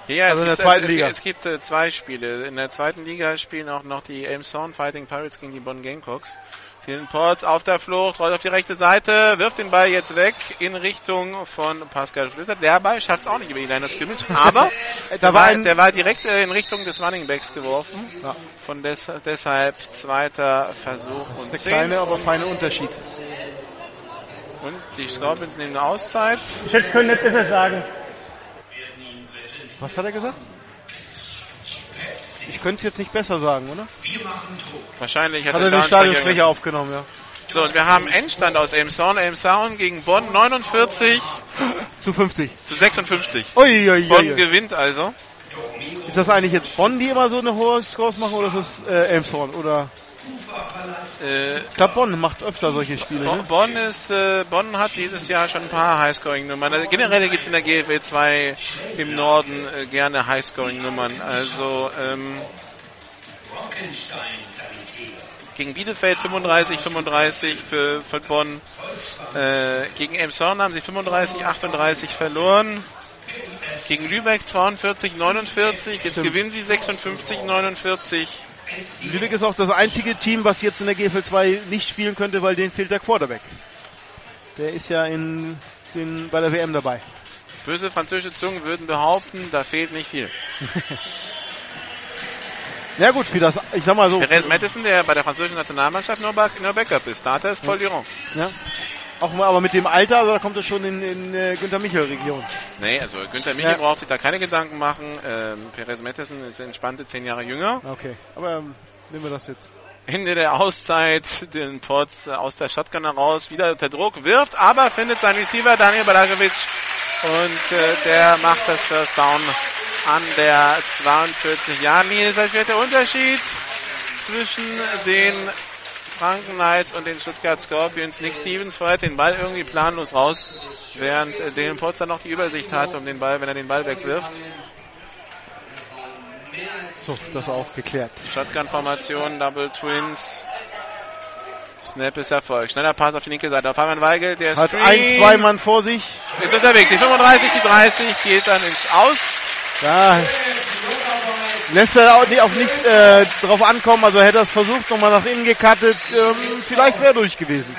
Ja, Also in es der gibt, zweiten es, Liga. Es, gibt äh, zwei Spiele. In der zweiten Liga spielen auch noch die Elmshorn Fighting Pirates gegen die Bonn Gamecocks. Dylan Potts auf der Flucht, rollt auf die rechte Seite, wirft den Ball jetzt weg in Richtung von Pascal Flöser. Der Ball schafft es auch nicht über die Line Scrimmage, <laughs> aber Da der, war ein- der war direkt äh, in Richtung des Running Backs geworfen. Ja. Von des, deshalb zweiter Versuch und Der zehn. kleine, aber feine Unterschied. Und die Scorpions nehmen eine Auszeit. Ich hätte es können nicht besser sagen. Was hat er gesagt? Ich könnte es jetzt nicht besser sagen, oder? Wahrscheinlich hat, Hat der er den Stadionsprecher aufgenommen, ja. So, und wir haben Endstand aus Elmshorn. Elmshorn gegen Bonn 49 Zu 50. zu 56. Ui, ui, Bonn ui, ui. gewinnt also. Ist das eigentlich jetzt Bonn, die immer so eine hohe Scores machen, oder ist das äh, Elmshorn? Oder Äh, ich glaube, Bonn macht öfter solche Spiele. Bonn, Ne? Bonn ist, äh, Bonn hat dieses Jahr schon ein paar Highscoring-Nummern. Also generell gibt es in der GFL 2 im Norden äh, gerne Highscoring-Nummern. Also ähm, gegen Bielefeld 35, 35 für, für Bonn. Äh, gegen Elmshorn haben sie 35, 38 verloren. Gegen Lübeck 42, 49. Jetzt Stimmt. gewinnen sie 56, 49. Lübeck ist auch das einzige Team, was jetzt in der GFL 2 nicht spielen könnte, weil denen fehlt der Quarterback. Der ist ja in den, bei der WM dabei. Böse französische Zungen würden behaupten, da fehlt nicht viel. <laughs> Ja gut, für das, ich sag mal so. Perez Madison, der bei der französischen Nationalmannschaft nur, Back, nur Backup ist. Starter ist Paul Durand. Ja. Auch mal, aber mit dem Alter, also da kommt er schon in, in äh, Günter Michel Region. Nee, also Günther Michel Ja. braucht sich da keine Gedanken machen. Ähm, Perez Madison ist entspannte zehn Jahre jünger. Okay, aber ähm, nehmen wir das jetzt. Ende der Auszeit <laughs> den Potts aus der Shotgun heraus wieder unter Druck wirft, aber findet seinen Receiver Daniel Balakovic und äh, der macht das First Down an der 42 Jahren linie Das heißt, der Unterschied zwischen den Franken Knights und den Stuttgart Scorpions. Nick Stevens feuert den Ball irgendwie planlos raus, während äh, Potts dann noch die Übersicht hat um den Ball, wenn er den Ball wegwirft. So, das auch geklärt. Shotgun-Formation, Double Twins. Snap ist Erfolg. Schneller Pass auf die linke Seite. Auf Fabian Weigel, der Hat Screen ein, zwei Mann vor sich. ist unterwegs. Die 35, die 30 geht dann ins Aus. Da lässt er auch nicht, auf nichts äh, drauf ankommen. Also hätte er es versucht, nochmal nach innen gekattet. Ähm, vielleicht wäre er durch gewesen.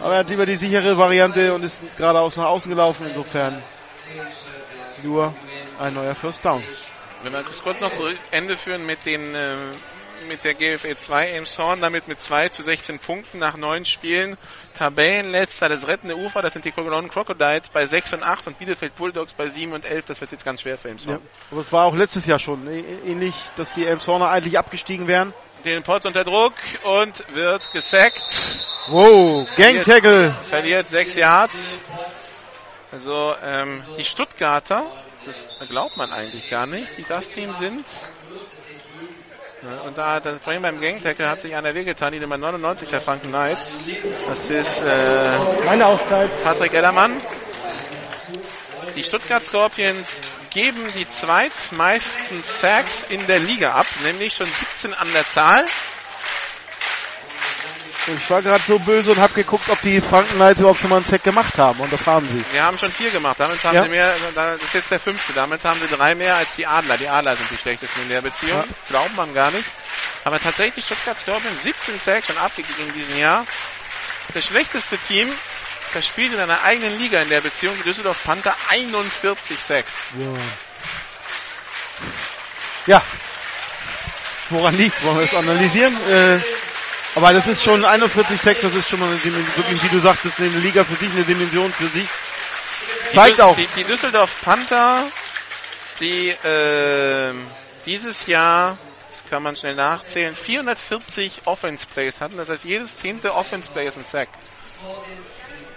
Aber er hat lieber die sichere Variante und ist geradeaus nach außen gelaufen. Insofern nur ein neuer First Down. Wenn wir kurz noch zu Ende führen mit den äh, mit der GFL 2 Elmshorn, damit mit 2 zu 16 Punkten nach 9 Spielen. Tabellenletzter, das rettende Ufer, das sind die Cologne Crocodiles bei 6 und 8 und Bielefeld Bulldogs bei 7 und 11. Das wird jetzt ganz schwer für Elmshorn. Ja. Aber es war auch letztes Jahr schon ä- ähnlich, dass die Elmshorner eigentlich abgestiegen wären. Den Potts unter Druck und wird gesackt. Wow, Gang Tackle. Verliert 6 Yards. Also ähm, die Stuttgarter, das glaubt man eigentlich gar nicht, die das Team sind. Ja, und da das Problem beim Gang Tackle hat sich einer wehgetan, die Nummer 99 der Franken Knights. Das ist äh, Meine Auszeit. Patrick Ellermann. Die Stuttgart Scorpions geben die zweitmeisten Sacks in der Liga ab, nämlich schon 17 an der Zahl. Ich war gerade so böse und habe geguckt, ob die Franken Knights überhaupt schon mal einen Sack gemacht haben. Und das haben sie. Wir haben schon vier gemacht. Damit haben Ja. sie mehr, das ist jetzt der fünfte. Damit haben sie drei mehr als die Adler. Die Adler sind die schlechtesten in der Beziehung. Ja. Glaubt man gar nicht. Aber tatsächlich Stuttgart Scorpions 17 Sacks schon abgegeben in diesem Jahr. Das schlechteste Team, das spielt in einer eigenen Liga in der Beziehung, die Düsseldorf Panther 41 Sacks. Ja. Woran liegt? Wollen wir das analysieren? Äh, aber das ist schon 41,6, das ist schon mal eine Dimension, wirklich, wie du sagtest, eine Liga für sich, eine Dimension für sich. Zeigt die, auch. Die, die Düsseldorf Panther, die äh, dieses Jahr, das kann man schnell nachzählen, 440 Offense Plays hatten. Das heißt, jedes zehnte Offense Play ist ein Sack.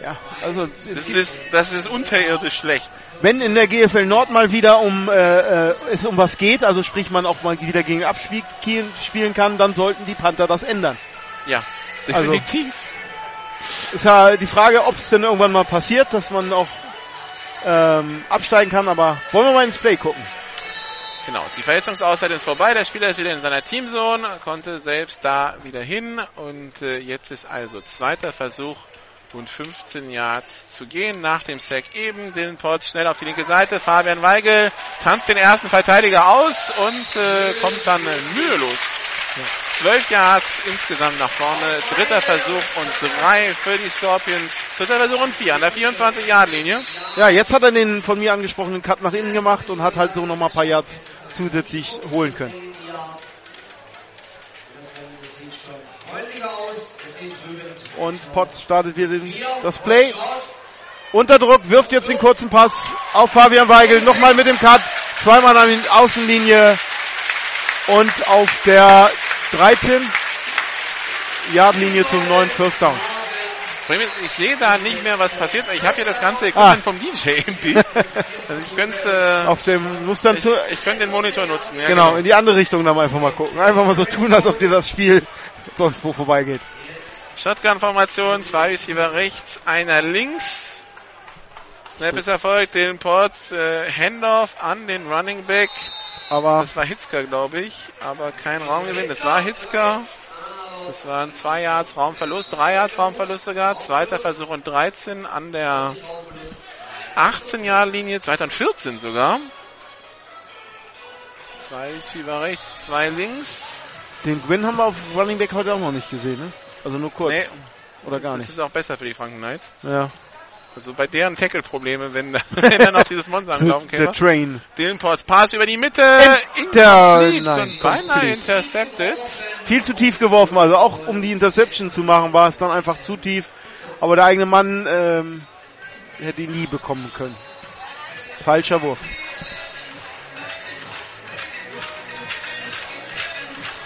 Ja, also Das ist, das ist unterirdisch schlecht. wenn in der GFL Nord mal wieder um äh, äh, es um was geht, also sprich man auch mal wieder gegen Abspielen spielen kann, dann sollten die Panther das ändern. Ja, Also- definitiv. Ist ja die Frage, ob es denn irgendwann mal passiert, dass man auch ähm, absteigen kann, aber wollen wir mal ins Play gucken. Genau, die Verletzungszeit ist vorbei. Der Spieler ist wieder in seiner Teamzone, konnte selbst da wieder hin und äh, jetzt ist also zweiter Versuch und 15 Yards zu gehen nach dem Sack eben. Den Potts schnell auf die linke Seite. Fabian Weigel tanzt den ersten Verteidiger aus und äh, kommt dann mühelos. 12 Yards insgesamt nach vorne. Dritter Versuch und drei für die Scorpions. Dritter Versuch und vier an der 24-Yard-Linie. Ja, jetzt hat er den von mir angesprochenen Cut nach innen gemacht und hat halt so nochmal ein paar Yards zusätzlich holen können. Und Potts startet wieder den, das Play. Unter Druck, wirft jetzt den kurzen Pass auf Fabian Weigel. Nochmal mit dem Cut. Zweimal an die Außenlinie. Und auf der 13 Yard-Linie zum neuen First Down. Ich sehe da nicht mehr, was passiert. Ich habe hier das ganze Equipment Ah. vom DJ im Bild. <laughs> Also ich könnte äh, Auf dem, muss dann ich, zu, ich könnte den Monitor nutzen. Ja, genau, in die andere Richtung dann einfach mal gucken. Einfach mal so tun, als ob dir das Spiel sonst wo vorbeigeht. Shotgun-Formation, zwei Receiver rechts, einer links. Snap ist erfolgt, den Ports, äh, Handoff an den Running Back. Aber Das war Hitzker, glaube ich, aber kein Raumgewinn. Das war Hitzker. Das waren zwei Yards Raumverlust, drei Yards Raumverlust sogar. Zweiter Versuch und 13 an der 18-Jahr-Linie, zweiter und 14 sogar. Zwei Receiver rechts, zwei links. den Gwyn haben wir auf Running Back heute auch noch nicht gesehen, ne? Also nur kurz. Nee, Oder gar das nicht. ist auch besser für die Franken Knights. Ja. Also bei deren Tackle-Probleme, wenn, <laughs> wenn dann noch dieses Monster anlaufen Der käme. Train. Dylan Potts Pass über die Mitte. Inter- Incomplete nein, und beinahe intercepted. Viel zu tief geworfen, also auch um die Interception zu machen, war es dann einfach zu tief. Aber der eigene Mann ähm, hätte ihn nie bekommen können. Falscher Wurf.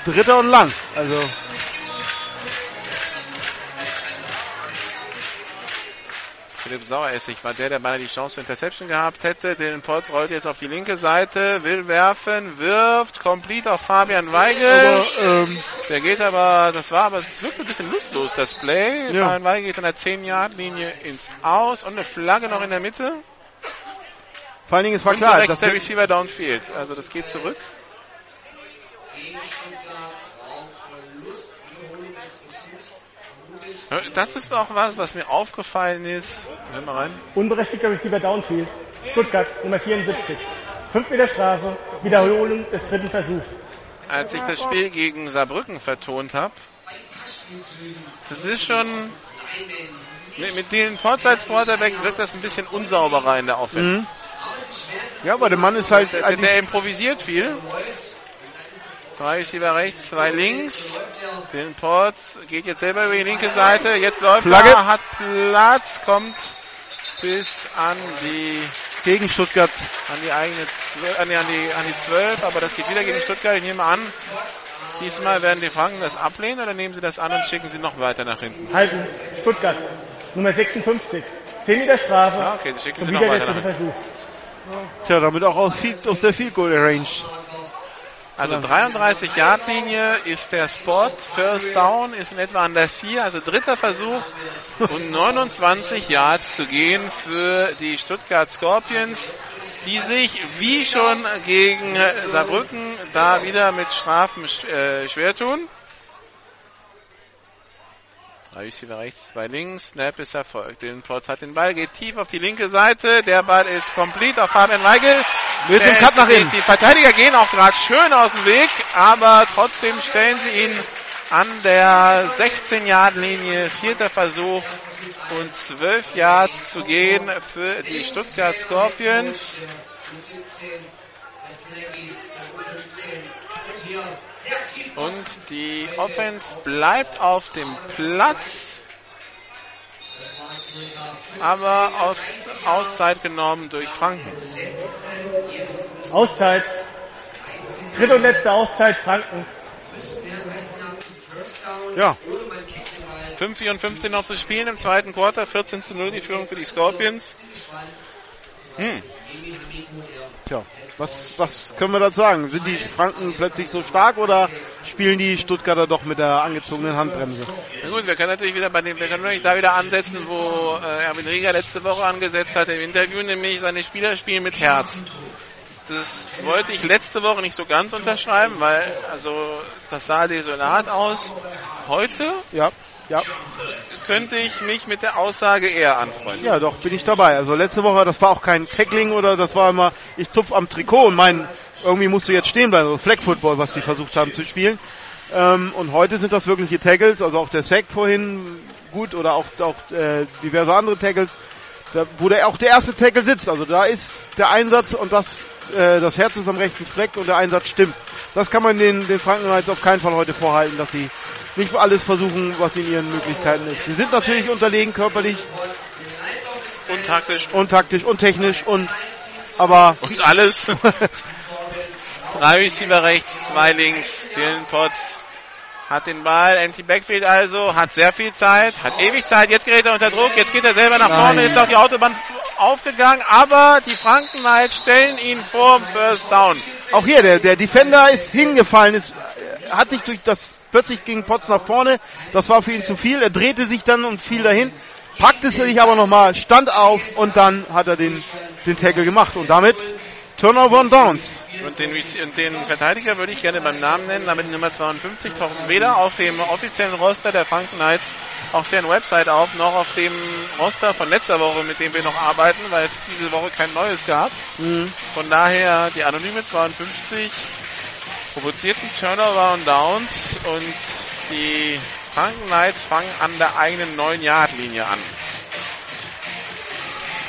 Dritter und lang. Also Philipp Saueressig war der, der beinahe die Chance zur Interception gehabt hätte. Den Potts rollt jetzt auf die linke Seite, will werfen, wirft, complete auf Fabian Weigel. Aber, ähm, der geht aber, das war aber, es wirkt ein bisschen lustlos, das Play. Ja. Fabian Weigel geht an der 10-Yard-Linie ins Aus und eine Flagge noch in der Mitte. vor allen Dingen, es war und klar, dass der Receiver downfield. Also das geht zurück. Das ist auch was, was mir aufgefallen ist. Hör mal rein. Unberechtigter Receiver Downfield. Stuttgart, Nummer 74. 5 Meter Strafe. Wiederholung des dritten Versuchs. als ich das Spiel gegen Saarbrücken vertont habe. Das ist schon mit, mit den Ports als Quarterback wirkt das ein bisschen unsauberer in der Offense. Mhm. Ja, aber der Mann ist halt Der, der, der improvisiert viel. Drei Receiver rechts, zwei links. Den Ports geht jetzt selber über die linke Seite. Jetzt läuft Flagge. er, hat Platz, kommt bis an die gegen Stuttgart. an die eigene Zwölf, an die, an die, an die 12, aber das geht wieder gegen Stuttgart. Ich nehme an, diesmal werden die Franken das ablehnen oder nehmen sie das an und schicken sie noch weiter nach hinten? Halten. Stuttgart, Nummer 56. 10 Meter Strafe. Ah, okay, sie schicken Und sie noch weiter nach hinten. Versuch. Tja, damit auch aus, aus der Field Goal Range. Also 33 Yard Linie ist der Spot, First Down ist in etwa an der 4, also dritter Versuch und 29 Yards zu gehen für die Stuttgart Scorpions, die sich wie schon gegen Saarbrücken da wieder mit Strafen äh, schwer tun. Drei Receiver rechts, zwei links. Snap ist erfolgt. Den Plotz hat den Ball, geht tief auf die linke Seite. Der Ball ist komplett auf Fabian Weigel. Mit dem Cut nach die, innen. die Verteidiger gehen auch gerade schön aus dem Weg, aber trotzdem stellen sie ihn an der 16-Yard-Linie. Vierter Versuch und 12 Yards zu gehen für die Stuttgart Scorpions. Und die Offense bleibt auf dem Platz, aber aus Auszeit genommen durch Franken. Auszeit. Dritte und letzte Auszeit Franken. Ja, 5,54 noch zu spielen im zweiten Quarter, 14 zu 0 die Führung für die Scorpions. Hm. tja. Was, was können wir dazu sagen? Sind die Franken plötzlich so stark oder spielen die Stuttgarter doch mit der angezogenen Handbremse? Na gut, wir können natürlich wieder bei dem, wir können natürlich da wieder ansetzen, wo äh, Erwin Rieger letzte Woche angesetzt hat im Interview, nämlich seine Spieler spielen mit Herz. Das wollte ich letzte Woche nicht so ganz unterschreiben, weil also das sah desolat aus. Heute Ja, ja. könnte ich mich mit der Aussage eher anfreunden. Ja, doch, bin ich dabei. Also letzte Woche, das war auch kein Tackling oder das war immer, ich zupf am Trikot und mein, irgendwie musst du jetzt stehen bleiben, so Flag Football, was sie versucht haben zu spielen. Ähm, und heute sind das wirkliche Tackles, also auch der Sack vorhin gut oder auch, auch äh, diverse andere Tackles, da, wo der, auch der erste Tackle sitzt. Also da ist der Einsatz und das, äh, das Herz ist am rechten Fleck und der Einsatz stimmt. Das kann man den, den Franken jetzt auf keinen Fall heute vorhalten, dass sie nicht alles versuchen, was in ihren Möglichkeiten ist. Sie sind natürlich unterlegen körperlich, Und taktisch. und taktisch und technisch und aber Und alles. <laughs> Drei Receiver rechts, zwei links. Dylan Potts hat den Ball. Empty Backfield also, hat sehr viel Zeit, hat ewig Zeit. Jetzt gerät er unter Druck, jetzt geht er selber nach vorne, Nein. jetzt ist auch die Autobahn aufgegangen, aber die Franken Knights stellen ihn vor First Down. auch hier der der Defender ist hingefallen, ist hat sich durch das plötzlich ging Potts nach vorne, das war für ihn zu viel. Er drehte sich dann und fiel dahin, packte sich aber nochmal, stand auf und dann hat er den den Tackle gemacht und damit Turnover und Downs. Und den, und den Verteidiger würde ich gerne beim Namen nennen, damit Nummer 52 taucht weder auf dem offiziellen Roster der Franken Knights auf deren Website auf, noch auf dem Roster von letzter Woche, mit dem wir noch arbeiten, weil es diese Woche kein neues gab. Von daher die anonyme 52 provozierten Turnover und Downs und die Franken Knights fangen an der eigenen 9-Yard-Linie an.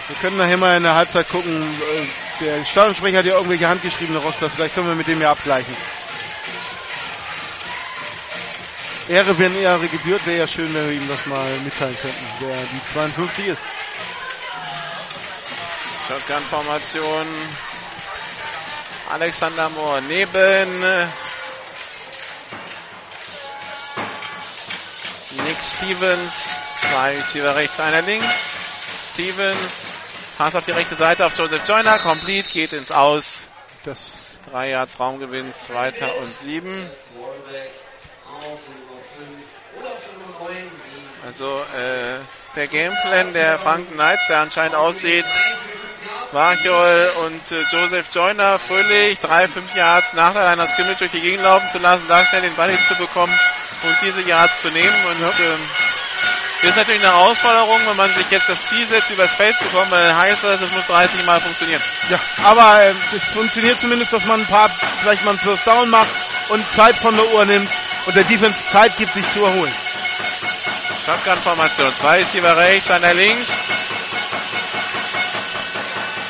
Wir können nachher mal in der Halbzeit gucken. Der Stadionsprecher hat ja irgendwelche handgeschriebene Roster. Vielleicht können wir mit dem ja abgleichen. Ehre, wenn Ehre gebührt, wäre ja schön, wenn wir ihm das mal mitteilen könnten, wer die 52 ist. Shotgun-Formation. Alexander Mohr neben äh, Nick Stevens. Zwei Receiver rechts, einer links. Stevens. Pass auf die rechte Seite auf Joseph Joyner. Complete geht ins Aus. Das 3 Yards Raumgewinn, zweiter und sieben. Also äh, der Gameplan der Franken Knights, der anscheinend aussieht, Vachiol und äh, Joseph Joyner fröhlich drei, fünf Yards nach der Line Scrimmage durch die Gegend laufen zu lassen, da schnell den Ball hinzubekommen und diese Yards zu nehmen. Und ähm, das ist natürlich eine Herausforderung, wenn man sich jetzt das Ziel setzt, übers Feld zu kommen, weil heißt das, es muss 30 Mal funktionieren. Ja, aber äh, es funktioniert zumindest, dass man ein paar, vielleicht mal einen First Down macht und Zeit von der Uhr nimmt und der Defense Zeit gibt, sich zu erholen. Shotgun-Formation. Zwei Receiver rechts, einer links.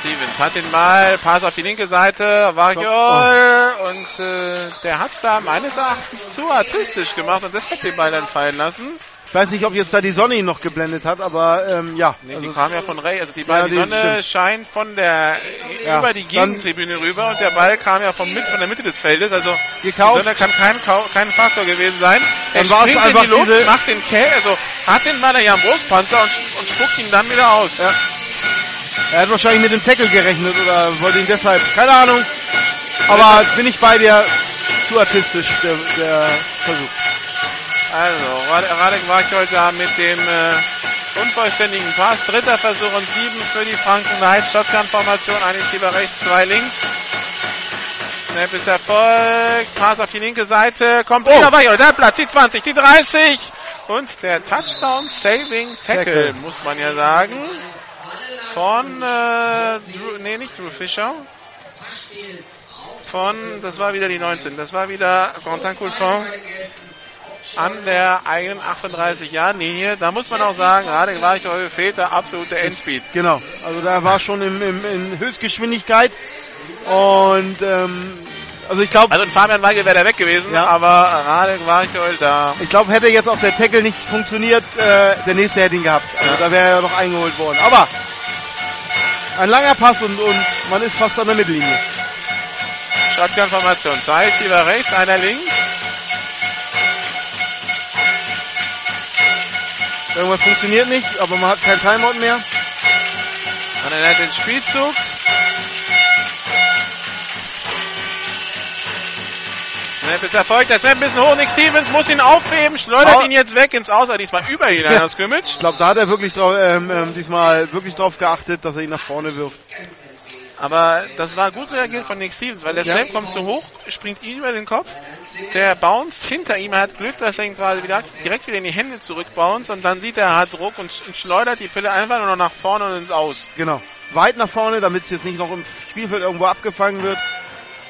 Stevens hat den Ball, Pass auf die linke Seite, Variol oh. und äh, der hat es da meines Erachtens zu artistisch gemacht und deshalb den Ball dann fallen lassen. Ich weiß nicht, ob jetzt da die Sonne ihn noch geblendet hat, aber ähm, ja. Nee, also, die kam ja von Ray. Also die, Ball, ja, die Sonne stimmt. scheint von der ja, über die Gegentribüne rüber und der Ball kam ja vom, von der Mitte des Feldes. Also gekauft. die Sonne kann kein, kein Faktor gewesen sein. Er dann springt in die Luft, macht den Kell, also hat den Ball ja am Brustpanzer und, und spuckt ihn dann wieder aus. Ja. Er hat wahrscheinlich mit dem Tackle gerechnet oder wollte ihn deshalb, keine Ahnung. Aber bin ich bei dir zu artistisch, der, der Versuch. Also, Radek Wachol da mit dem äh, unvollständigen Pass. Dritter Versuch und sieben für die Franken Knights. Shotgun-Formation, ein Receiver rechts, zwei links. Snap ist erfolgt. Pass auf die linke Seite. Kommt oh. Wachol, der Platz, die 20, die 30. Und der Touchdown Saving Tackle, Tackle, muss man ja sagen. Von, äh, Drew, nee, nicht Drew Fischer. Von, das war wieder die 19. Das war wieder Quentin Coulthon an der eigenen 38 Jahren Linie. Da muss man auch sagen, gerade Gleichhäufe fehlt der absolute Endspeed. Genau, also da war schon im, im, in Höchstgeschwindigkeit und ähm, also ich glaube. Also ein Fabian Weigel wäre da weg gewesen, ja. aber Radek Warchol da. Ich glaube, hätte jetzt auch der Tackle nicht funktioniert, äh, der nächste hätte ihn gehabt. Also ja. da wäre er noch eingeholt worden. Aber ein langer Pass und, und man ist fast an der Mittellinie. Shotgun-Formation. Zwei Schieber rechts, einer links. Irgendwas funktioniert nicht, aber man hat kein Timeout mehr. Und er hat den Spielzug. Snap ist erfolgt, der Snap ein bisschen hoch, Nick Stevens muss ihn aufheben, schleudert oh. ihn jetzt weg ins Außer, diesmal über ihn ja. <laughs> Scrimmage. Ich glaube, da hat er wirklich drauf, ähm, ähm, diesmal wirklich drauf geachtet, dass er ihn nach vorne wirft. Aber das war gut reagiert von Nick Stevens, weil der ja. kommt zu hoch, springt ihm über den Kopf. Der bounced hinter ihm, er hat Glück, dass er ihn quasi wieder direkt wieder in die Hände zurückbounced und dann sieht er, er hat Druck und schleudert die Pille einfach nur noch nach vorne und ins Aus. Genau. Weit nach vorne, damit es jetzt nicht noch im Spielfeld irgendwo abgefangen wird.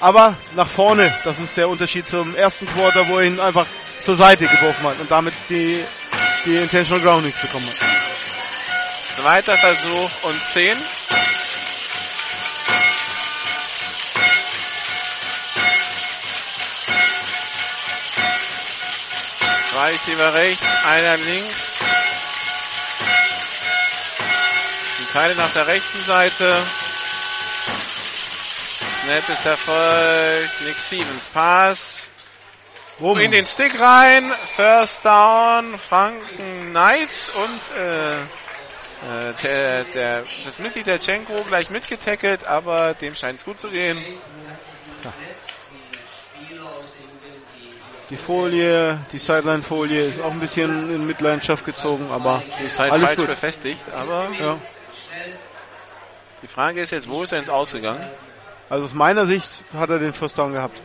Aber nach vorne, das ist der Unterschied zum ersten Quarter, wo er ihn einfach zur Seite geworfen hat und damit die, die Intentional Groundings bekommen hat. Zweiter Versuch und 10. Receiver rechts, einer links. Die Teile nach der rechten Seite. Snap ist erfolgt. Nick Stevens Pass. Boom. In den Stick rein. First Down. Franken Knights und äh, äh, der, der, das Mitglied der Chenko gleich mitgetackelt, aber dem scheint es gut zu gehen. Ja. Die Folie, die Sideline-Folie ist auch ein bisschen in Mitleidenschaft gezogen, aber die ist halt alles falsch gut. befestigt, aber ja. die Frage ist jetzt, wo ist er ins Ausgegangen? Also aus meiner Sicht hat er den First Down gehabt.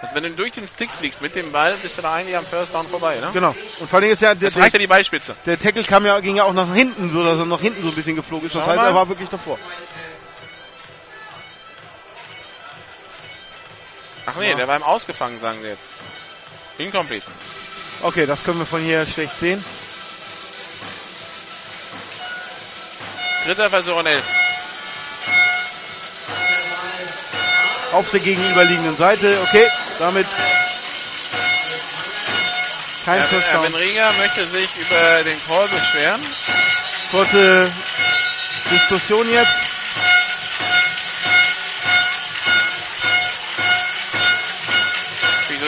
Also wenn du durch den Stick fliegst mit dem Ball, bist du da eigentlich am First Down vorbei, ne? Genau. Und vor allem ist ja der, das reicht ja die Ballspitze. Der Tackle kam ja, ging ja auch nach hinten, so dass er nach hinten so ein bisschen geflogen ist. Das Schau heißt, mal. er war wirklich davor. Ach nee, ja. der war im Ausgefangen, sagen sie jetzt. Incomplete. Okay, das können wir von hier schlecht sehen. Dritter Versuch und elf. Auf der gegenüberliegenden Seite. Okay, damit kein ja, Touchdown. Erwin Rieger möchte sich über den Call beschweren. Kurze Diskussion jetzt.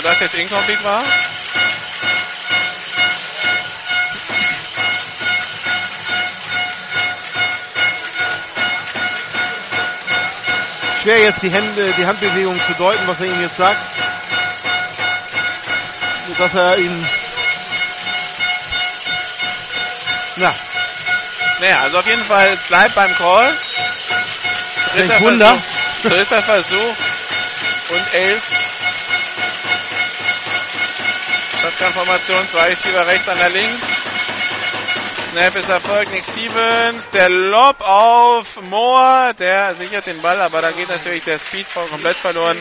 das jetzt incomplete war? Schwer jetzt die Hände, die Handbewegung zu deuten, was er ihm jetzt sagt. Dass er ihn. Na. Naja, also auf jeden Fall, es bleibt beim Call. Dritter Versuch. Dritter Versuch. Und elf Shotgun-Formation, zwei Receiver rechts, einer links. Snap ist erfolgt, Nick Stevens, der Lob auf Moore, der sichert den Ball, aber da geht natürlich der Speed komplett verloren.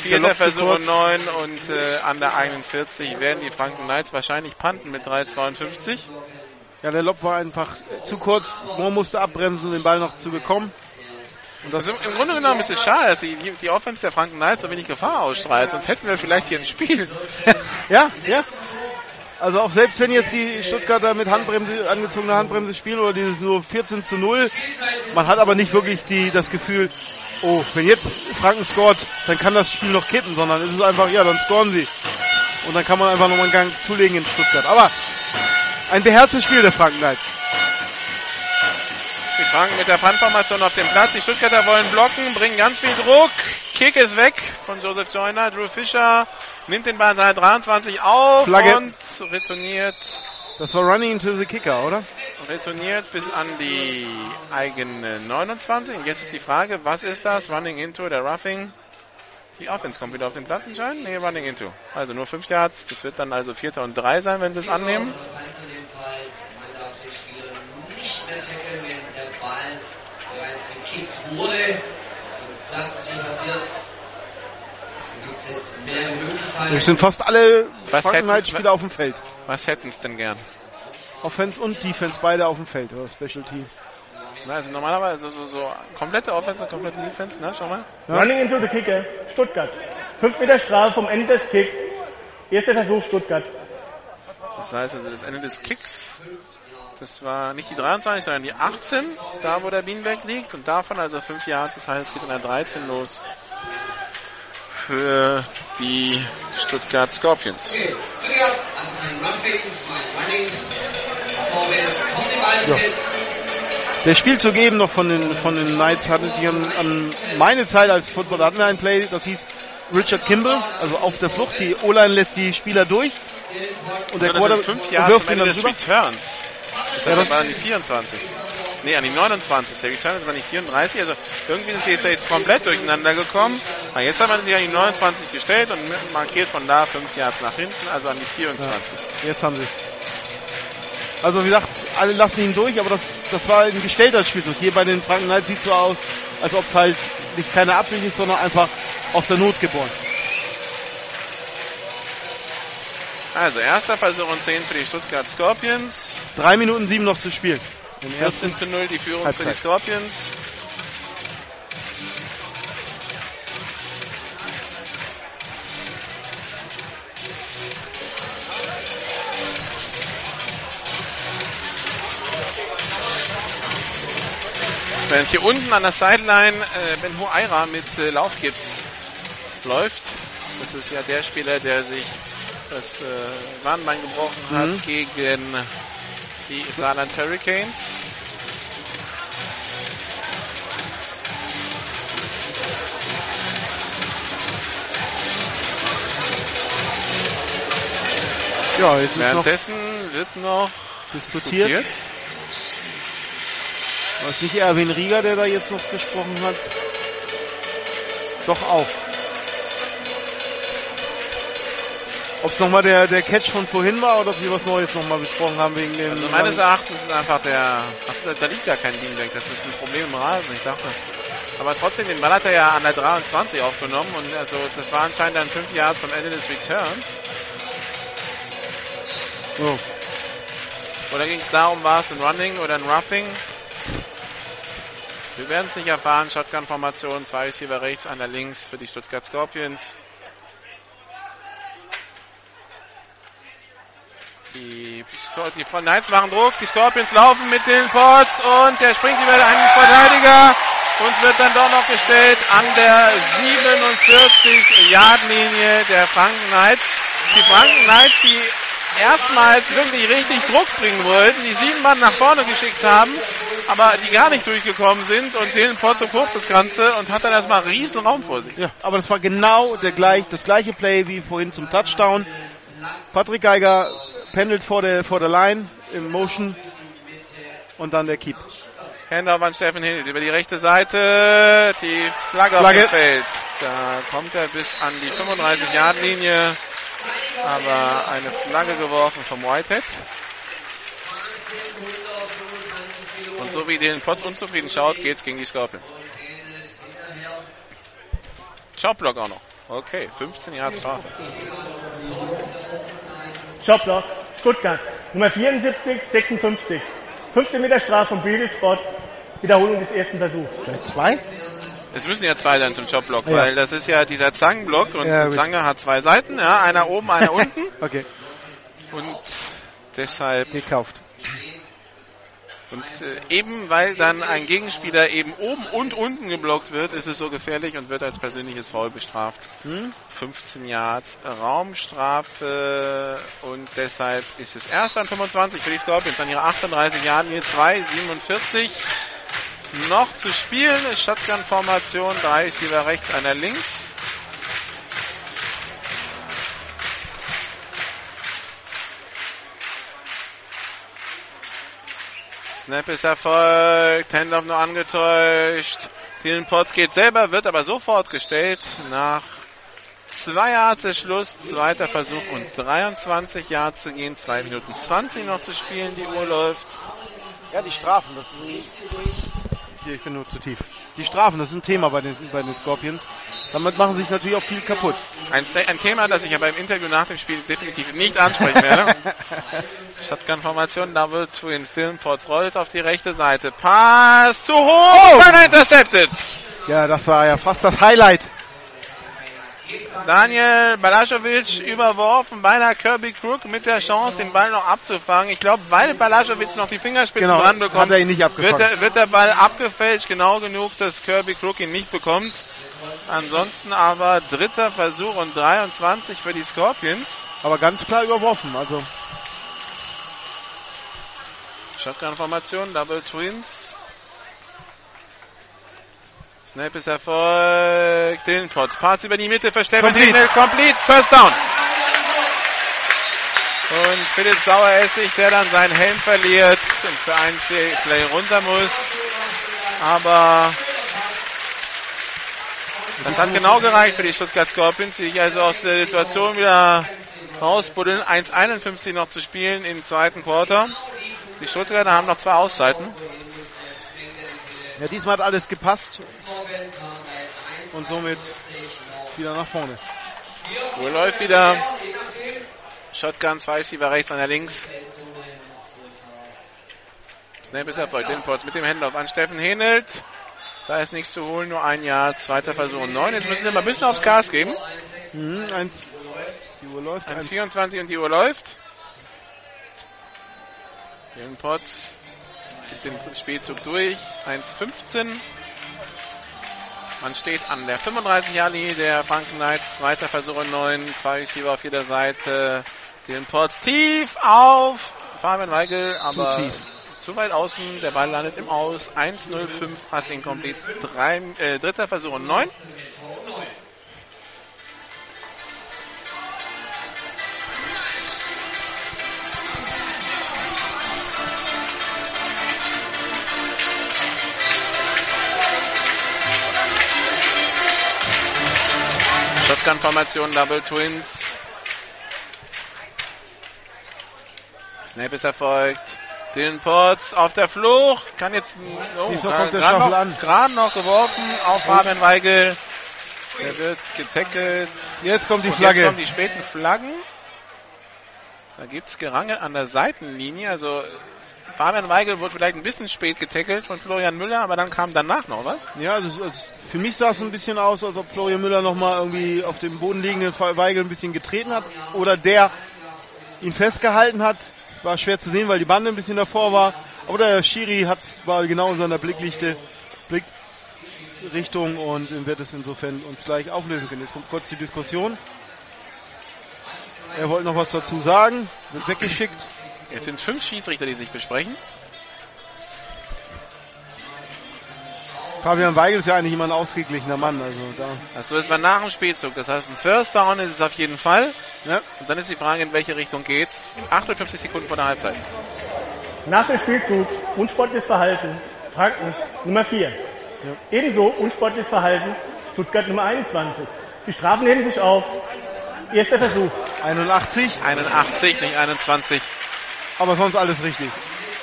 Vierter Versuch und neun und äh, an der 41 werden die Franken Knights wahrscheinlich panten mit 3,52. Ja, der Lob war einfach zu kurz. Moore musste abbremsen, um den Ball noch zu bekommen. Und das also im Grunde genommen ist es schade, dass die, die Offense der Franken Knights so wenig Gefahr ausstrahlt, sonst hätten wir vielleicht hier ein Spiel. <laughs> ja, ja. Also auch selbst wenn jetzt die Stuttgarter mit Handbremse, angezogener Handbremse spielen oder dieses nur 14 zu 0, man hat aber nicht wirklich die, das Gefühl, oh, wenn jetzt Franken scoret, dann kann das Spiel noch kippen, sondern es ist einfach, ja, dann scoren sie. Und dann kann man einfach nochmal einen Gang zulegen in Stuttgart. Aber ein beherztes Spiel der Franken Knights. Die Franken mit der Pannformation auf dem Platz. Die Stuttgarter wollen blocken, bringen ganz viel Druck. Kick ist weg von Joseph Joyner. Drew Fischer nimmt den Ball seiner 23 auf Flagge. und retourniert. Das war Running into the Kicker, oder? Retourniert bis an die eigene 29. Und jetzt ist die Frage, was ist das? Running into oder Roughing? Die Offense kommt wieder auf den Platz entscheiden? Nee, Running into. Also nur 5 Yards. Das wird dann also Vierter und drei sein, wenn sie es annehmen. Ball bereits gekickt wurde. Das ist hier passiert. Es sind fast alle Frankenheit-Spieler auf dem Feld. Was hätten es denn gern? Offense und Defense beide auf dem Feld, oder Special Team. Na, also normalerweise so, so, so komplette Offense und komplette Defense, ne? Schau mal. Ja. Running into the Kicker, Stuttgart. 5 Meter Strafe vom Ende des Kick. Erster Versuch Stuttgart. Das heißt also das Ende des Kicks. Das war nicht die 23, sondern die 18, da wo der Bienenberg liegt. Und davon also 5 Yards, das heißt es geht in der 13 los für die Stuttgart Scorpions. Ja. Der Spielzug eben noch von den, von den Knights hatten die an, an meine Zeit als Footballer hatten wir ein Play, das hieß Richard Kimball, also auf der Flucht. Die O-Line lässt die Spieler durch und der Quarterback wirft ihn dann rüber. Returns. Das das war die 24. Nee, an die 29. Der Return ist an die 34. Also irgendwie sind sie jetzt, jetzt komplett durcheinander gekommen. Aber jetzt haben wir sie an die 29 gestellt und markiert von da 5 Yards nach hinten, also an die 24. Ja, jetzt haben sie es. Also wie gesagt, alle lassen ihn durch, aber das, das war ein gestellter Spielzug. Hier bei den Franken Knights sieht so aus, als ob es halt nicht keine Absicht ist, sondern einfach aus der Not geboren. Also erster Versuch und 10 für die Stuttgart Scorpions. 3 Minuten 7 noch zu spielen. 14 zu 0 die Führung Halbzeit. für die Scorpions. Während hier unten an der Sideline äh, Ben Huayra mit äh, Laufgips läuft. Das ist ja der Spieler, der sich das äh, Warnbein gebrochen hat mhm. gegen die Saarland Hurricanes. Ja, jetzt Währenddessen noch wird noch diskutiert. diskutiert. War es nicht Erwin Rieger, der da jetzt noch gesprochen hat? Doch auch. Ob es nochmal der, der Catch von vorhin war oder ob sie was Neues nochmal besprochen haben wegen dem. Also meines Erachtens ist einfach der. Ach, da liegt ja kein Beanbag, das ist ein Problem im Rasen, ich dachte. Aber trotzdem, den Ball hat er ja an der 23 aufgenommen und also das war anscheinend dann 5 Jahre zum Ende des Returns. Oh. Oder ging es darum, war es ein Running oder ein Roughing? Wir werden es nicht erfahren. Shotgun-Formation, zwei Receiver rechts, einer links für die Stuttgart Scorpions. Die, die Knights machen Druck, die Scorpions laufen mit den Ports und der springt über einen Verteidiger und wird dann doch noch gestellt an der 47-Yard-Linie der Franken Knights. Die Franken Knights, die erstmals wirklich richtig Druck bringen wollten, die sieben Mann nach vorne geschickt haben, aber die gar nicht durchgekommen sind und Dylan Potts hoch das Ganze und hat dann erstmal riesen Raum vor sich. Ja, aber das war genau der gleich, das gleiche Play wie vorhin zum Touchdown. Patrick Geiger pendelt vor der, vor der Line im Motion und dann der Keep. Handoff an Steffen Hill über die rechte Seite. Die Flagge, Flagge. Feld. Da kommt er bis an die 35-Yard-Linie. Aber eine Flagge geworfen vom Whitehead. Und so wie den Potts unzufrieden schaut, geht's gegen die Scorpions. Shotblock auch noch. Okay, 15 Yards Strafe. Shoplock, Stuttgart. Nummer 74, 56. 15 Meter Strafe vom Bildespot. Wiederholung des ersten Versuchs. Zwei? Es müssen ja zwei sein zum Jobblock, Ja. weil das ist ja dieser Zangenblock und Ja, Zange hat zwei Seiten, ja, einer oben, einer <laughs> unten Okay, und deshalb gekauft. Und äh, eben weil dann ein Gegenspieler eben oben und unten geblockt wird, ist es so gefährlich und wird als persönliches Foul bestraft. Hm? 15 Yards Raumstrafe und deshalb ist es erst an 25 für die Scorpions an ihrer 38 Jahren hier 2, 47 noch zu spielen. Shotgun-Formation, drei Receiver rechts, einer links. Snap ist erfolgt, Handoff nur angetäuscht. Dylan Potts geht selber, wird aber sofort gestellt nach zwei Yards Schluss, zweiter Versuch und 23 Yards zu gehen, zwei Minuten 20 noch zu spielen, die Uhr läuft. Ja, die Strafen, das ist Hier, ich bin nur zu tief. Die Strafen, das ist ein Thema bei den, bei den Scorpions. Damit machen sie sich natürlich auch viel kaputt. Ein, ein Thema, das ich aber im Interview nach dem Spiel definitiv nicht ansprechen werde. <laughs> Shotgun-Formation, Double Twins, Dylan Potts rollt auf die rechte Seite. Pass zu hoch, keiner intercepted. Ja, das war ja fast das Highlight. Daniel Balaschowitsch überworfen, beinahe Kirby Crook mit der Chance, den Ball noch abzufangen. Ich glaube, weil Balaschowitsch noch die Fingerspitzen Genau, dran bekommt, hat er ihn nicht abgefangen. wird, der, wird der Ball abgefälscht, genau genug, dass Kirby Crook ihn nicht bekommt. Ansonsten aber dritter Versuch und 23 für die Scorpions. Aber ganz klar überworfen. Also Shotgun-Formation, Double Twins. Snap ist erfolgt. Potts. Pass über die Mitte für Stefan. Himmel. Complete. First down. Und Philipp Saueressig, der dann seinen Helm verliert und für einen Play Play runter muss. Aber das hat genau gereicht für die Stuttgart Scorpions, die sich also aus der Situation wieder rausbuddeln. 1,51 noch zu spielen im zweiten Quarter. Die Stuttgarter haben noch zwei Auszeiten. Ja, diesmal hat alles gepasst. Und somit wieder nach vorne. Uhr läuft wieder. Shotgun, zwei Receiver rechts, einer links. Snap ist erfolgt. Imports mit dem Handoff an Steffen Henelt. Da ist nichts zu holen, nur ein Jahr. Zweiter Versuch und neun. Jetzt müssen wir mal ein bisschen aufs Gas geben. Mhm, eins. Die Uhr läuft. Eins. 1,24 und die Uhr läuft. Jürgen Potts gibt den Spielzug durch. 1,15. Man steht an der 35-Jahr-Linie der Franken Knights. Zweiter Versuch und neun. Zwei Receiver auf jeder Seite. Den Potts tief auf Fabian Weigel, aber tief. zu weit außen. Der Ball landet im Aus. 1,05 Passing komplett. Drei, äh, dritter Versuch und neun. Shotgun-Formation, Double Twins. Snap ist erfolgt. Dylan Potts auf der Flucht. Kann jetzt, oh, Wieso gerade noch, noch geworfen auf Fabian Weigel. Der wird getackelt. Jetzt kommt die Und Flagge. Jetzt kommen die späten Flaggen. Da gibt's Gerangel an der Seitenlinie. Also Fabian Weigel wurde vielleicht ein bisschen spät getackelt von Florian Müller, aber dann kam danach noch was. Ja, also, also für mich sah es ein bisschen aus, als ob Florian Müller nochmal irgendwie auf dem Boden liegenden Weigel ein bisschen getreten hat. Oder der ihn festgehalten hat. War schwer zu sehen, weil die Bande ein bisschen davor war. Aber der Schiri hat, war genau in seiner Blicklichte, Blickrichtung und wird es insofern uns gleich auflösen können. Jetzt kommt kurz die Diskussion. Er wollte noch was dazu sagen, wird weggeschickt. Jetzt sind fünf Schiedsrichter, die sich besprechen. Fabian Weigel ist ja eigentlich immer ein ausgeglichener Mann. Also da. Also ist man nach dem Spielzug. Das heißt, ein First Down ist es auf jeden Fall. Ja. Und dann ist die Frage, in welche Richtung geht's. 58 Sekunden vor der Halbzeit. Nach dem Spielzug unsportliches Verhalten Franken Nummer 4. Ebenso unsportliches Verhalten Stuttgart Nummer 21. Die Strafen heben sich auf. Erster Versuch. 81. 81, nicht 21. Aber sonst alles richtig.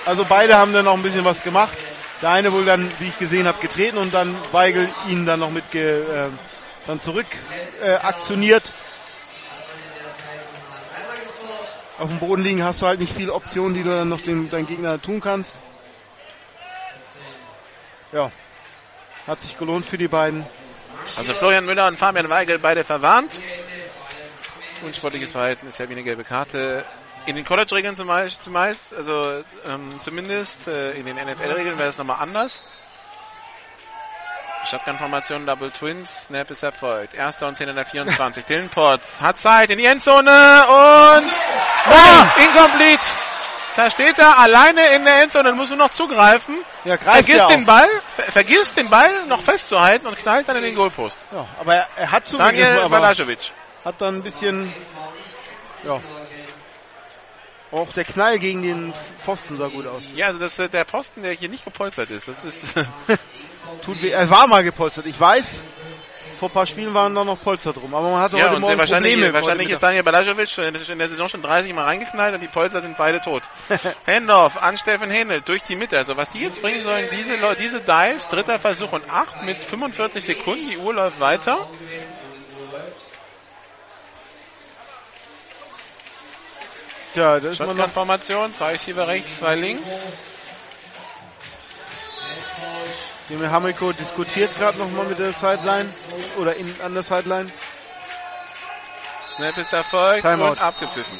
Also beide haben dann noch ein bisschen was gemacht. Der eine wohl dann, wie ich gesehen habe, getreten und dann Weigel ihn dann noch mit ge, äh, dann zurück äh, aktioniert. Auf dem Boden liegen hast du halt nicht viele Optionen, die du dann noch dem, deinem Gegner tun kannst. Ja, hat sich gelohnt für die beiden. Also Florian Müller und Fabian Weigel beide verwarnt. Unsportliches Verhalten ist ja wie eine gelbe Karte. In den College-Regeln zumeist, zumeist, also ähm, zumindest äh, in den NFL-Regeln wäre es nochmal anders. Shotgun-Formation, Double Twins, Snap ist erfolgt. Erster und 10 in der 24. <laughs> Dylan Potts hat Zeit in die Endzone und ah, incomplete. Da steht er alleine in der Endzone muss nur noch zugreifen. Ja, vergisst er den auch. Ball, ver vergisst den Ball noch festzuhalten und knallt dann in den Goalpost. Ja, aber er, er hat zugegriffen, Daniel aber Balajovic. hat dann ein bisschen, ja, auch der Knall gegen den Pfosten sah gut aus. Ja, also das ist der Posten, der hier nicht gepolstert ist. Das ist <laughs> Tut weh. Er war mal gepolstert. Ich weiß, vor ein paar Spielen waren da noch Polster drum, aber man hatte ja, heute Morgen wahrscheinlich, Probleme. wahrscheinlich ist Daniel Balajovic in der Saison schon 30 Mal reingeknallt und die Polster sind beide tot. <laughs> Handoff an Steffen Händel durch die Mitte. Also was die jetzt bringen sollen, diese, diese Dives, dritter Versuch und 8 mit 45 Sekunden, die Uhr läuft weiter. Ja, da ist man noch Shotgun-Formation, zwei Receiver rechts, zwei links. Demir Hamiko diskutiert gerade nochmal mit der Sideline oder in, an der Sideline. Snap ist erfolgt Timeout. und abgepfiffen.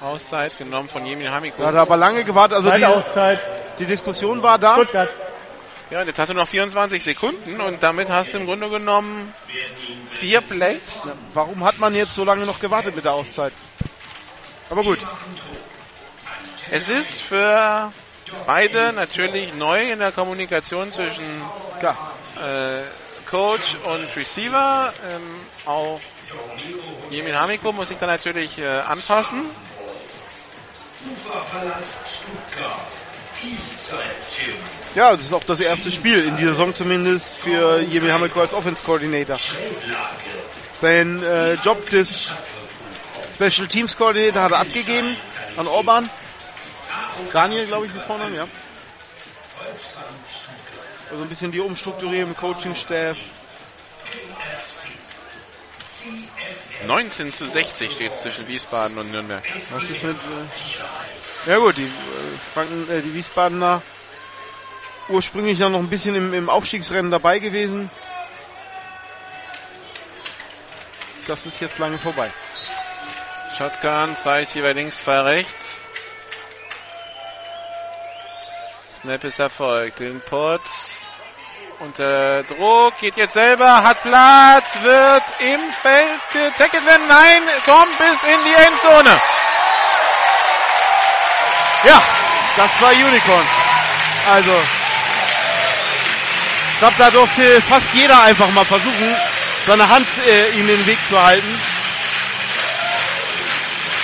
Auszeit genommen von Jemin Hamiko. Da hat er aber lange gewartet. Also die, Auszeit. die Diskussion war da. Stuttgart. Ja, und jetzt hast du noch 24 Sekunden und damit hast du im Grunde genommen vier Plays. Ja, warum hat man jetzt so lange noch gewartet mit der Auszeit? Aber gut. Es ist für beide natürlich neu in der Kommunikation zwischen äh, Coach und Receiver. Ähm, auch Jemin Hamiko muss sich da natürlich äh, anpassen. Ja, das ist auch das erste Spiel in dieser Saison zumindest für Jimmy Hamilko als Offense Coordinator. Sein äh, Job des Special Teams Coordinator hat er abgegeben an Orban. Daniel, glaube ich, mit Vornamen, ja. Also ein bisschen die Umstrukturierung im Coaching-Staff. 19 zu 60 steht es zwischen Wiesbaden und Nürnberg. Was ist mit. Äh ja gut, die, äh, Franken, äh, die Wiesbadener ursprünglich ja noch ein bisschen im, im Aufstiegsrennen dabei gewesen. Das ist jetzt lange vorbei. Shotgun, zwei Receiver links, zwei rechts. Snap ist erfolgt. Den Potts unter Druck, geht jetzt selber, hat Platz, wird im Feld getackelt werden. Nein, kommt bis in die Endzone. Ja, das war Unicorn. Also, ich glaube, da durfte fast jeder einfach mal versuchen, seine Hand äh, ihm den Weg zu halten.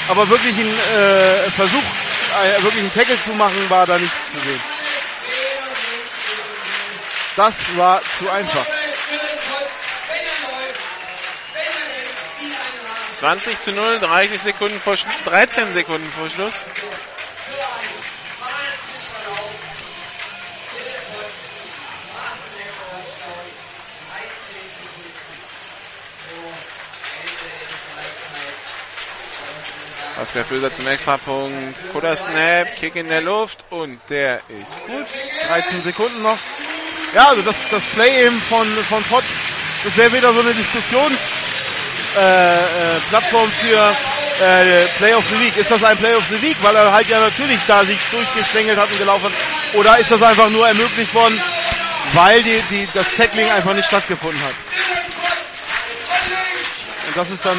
Aber wirklich ein äh, Versuch, äh, wirklich einen Tackle zu machen, war da nicht zu sehen. Das war zu einfach. 20 zu 0, 30 Sekunden vor Schlu 13 Sekunden vor Schluss. Oskar Böser zum Extrapunkt. Kutter Snap, Kick in der Luft und der ist gut. 13 Sekunden noch. Ja, also das, das Play eben von, von Potts, das wäre wieder so eine Diskussions, äh, äh, für äh, Play of the Week. Ist das ein Play of the Week, weil er halt ja natürlich da sich durchgeschlängelt hat und gelaufen hat? Oder ist das einfach nur ermöglicht worden, weil die, die, das Tackling einfach nicht stattgefunden hat? Und das ist dann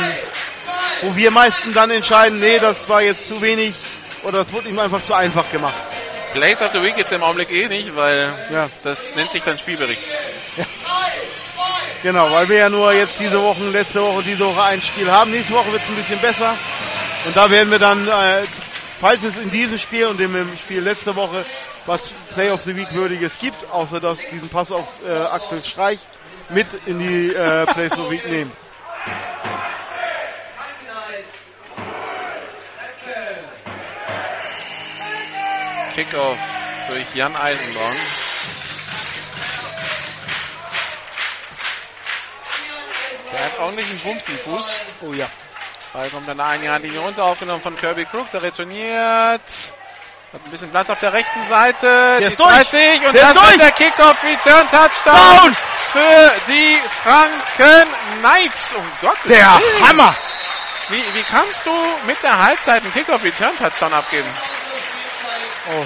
wo wir meisten dann entscheiden, nee, das war jetzt zu wenig oder das wurde ihm einfach zu einfach gemacht. Plays of the Week jetzt im Augenblick eh nicht, weil Ja. das nennt sich dann Spielbericht. Genau, weil wir ja nur jetzt diese Woche, letzte Woche, diese Woche ein Spiel haben. Nächste Woche wird es ein bisschen besser. Und da werden wir dann, äh, falls es in diesem Spiel und im Spiel letzte Woche was Play of the Week würdiges gibt, außer dass diesen Pass auf äh, Axel Streich mit in die äh, Play of the Week nehmen. Kickoff durch Jan Eisenborn. Der hat ordentlich einen Bums im Fuß. Oh ja. Ball kommt dann eine Hand runter, aufgenommen von Kirby Crook, der retourniert. Hat ein bisschen Platz auf der rechten Seite. Der ist durch. 30 und Der das ist durch. der Kickoff Return Touchdown Down. für die Franken Knights. Um Gottes Der. Hammer! Wie, wie kannst du mit der Halbzeit einen Kickoff Return Touchdown abgeben? Oh.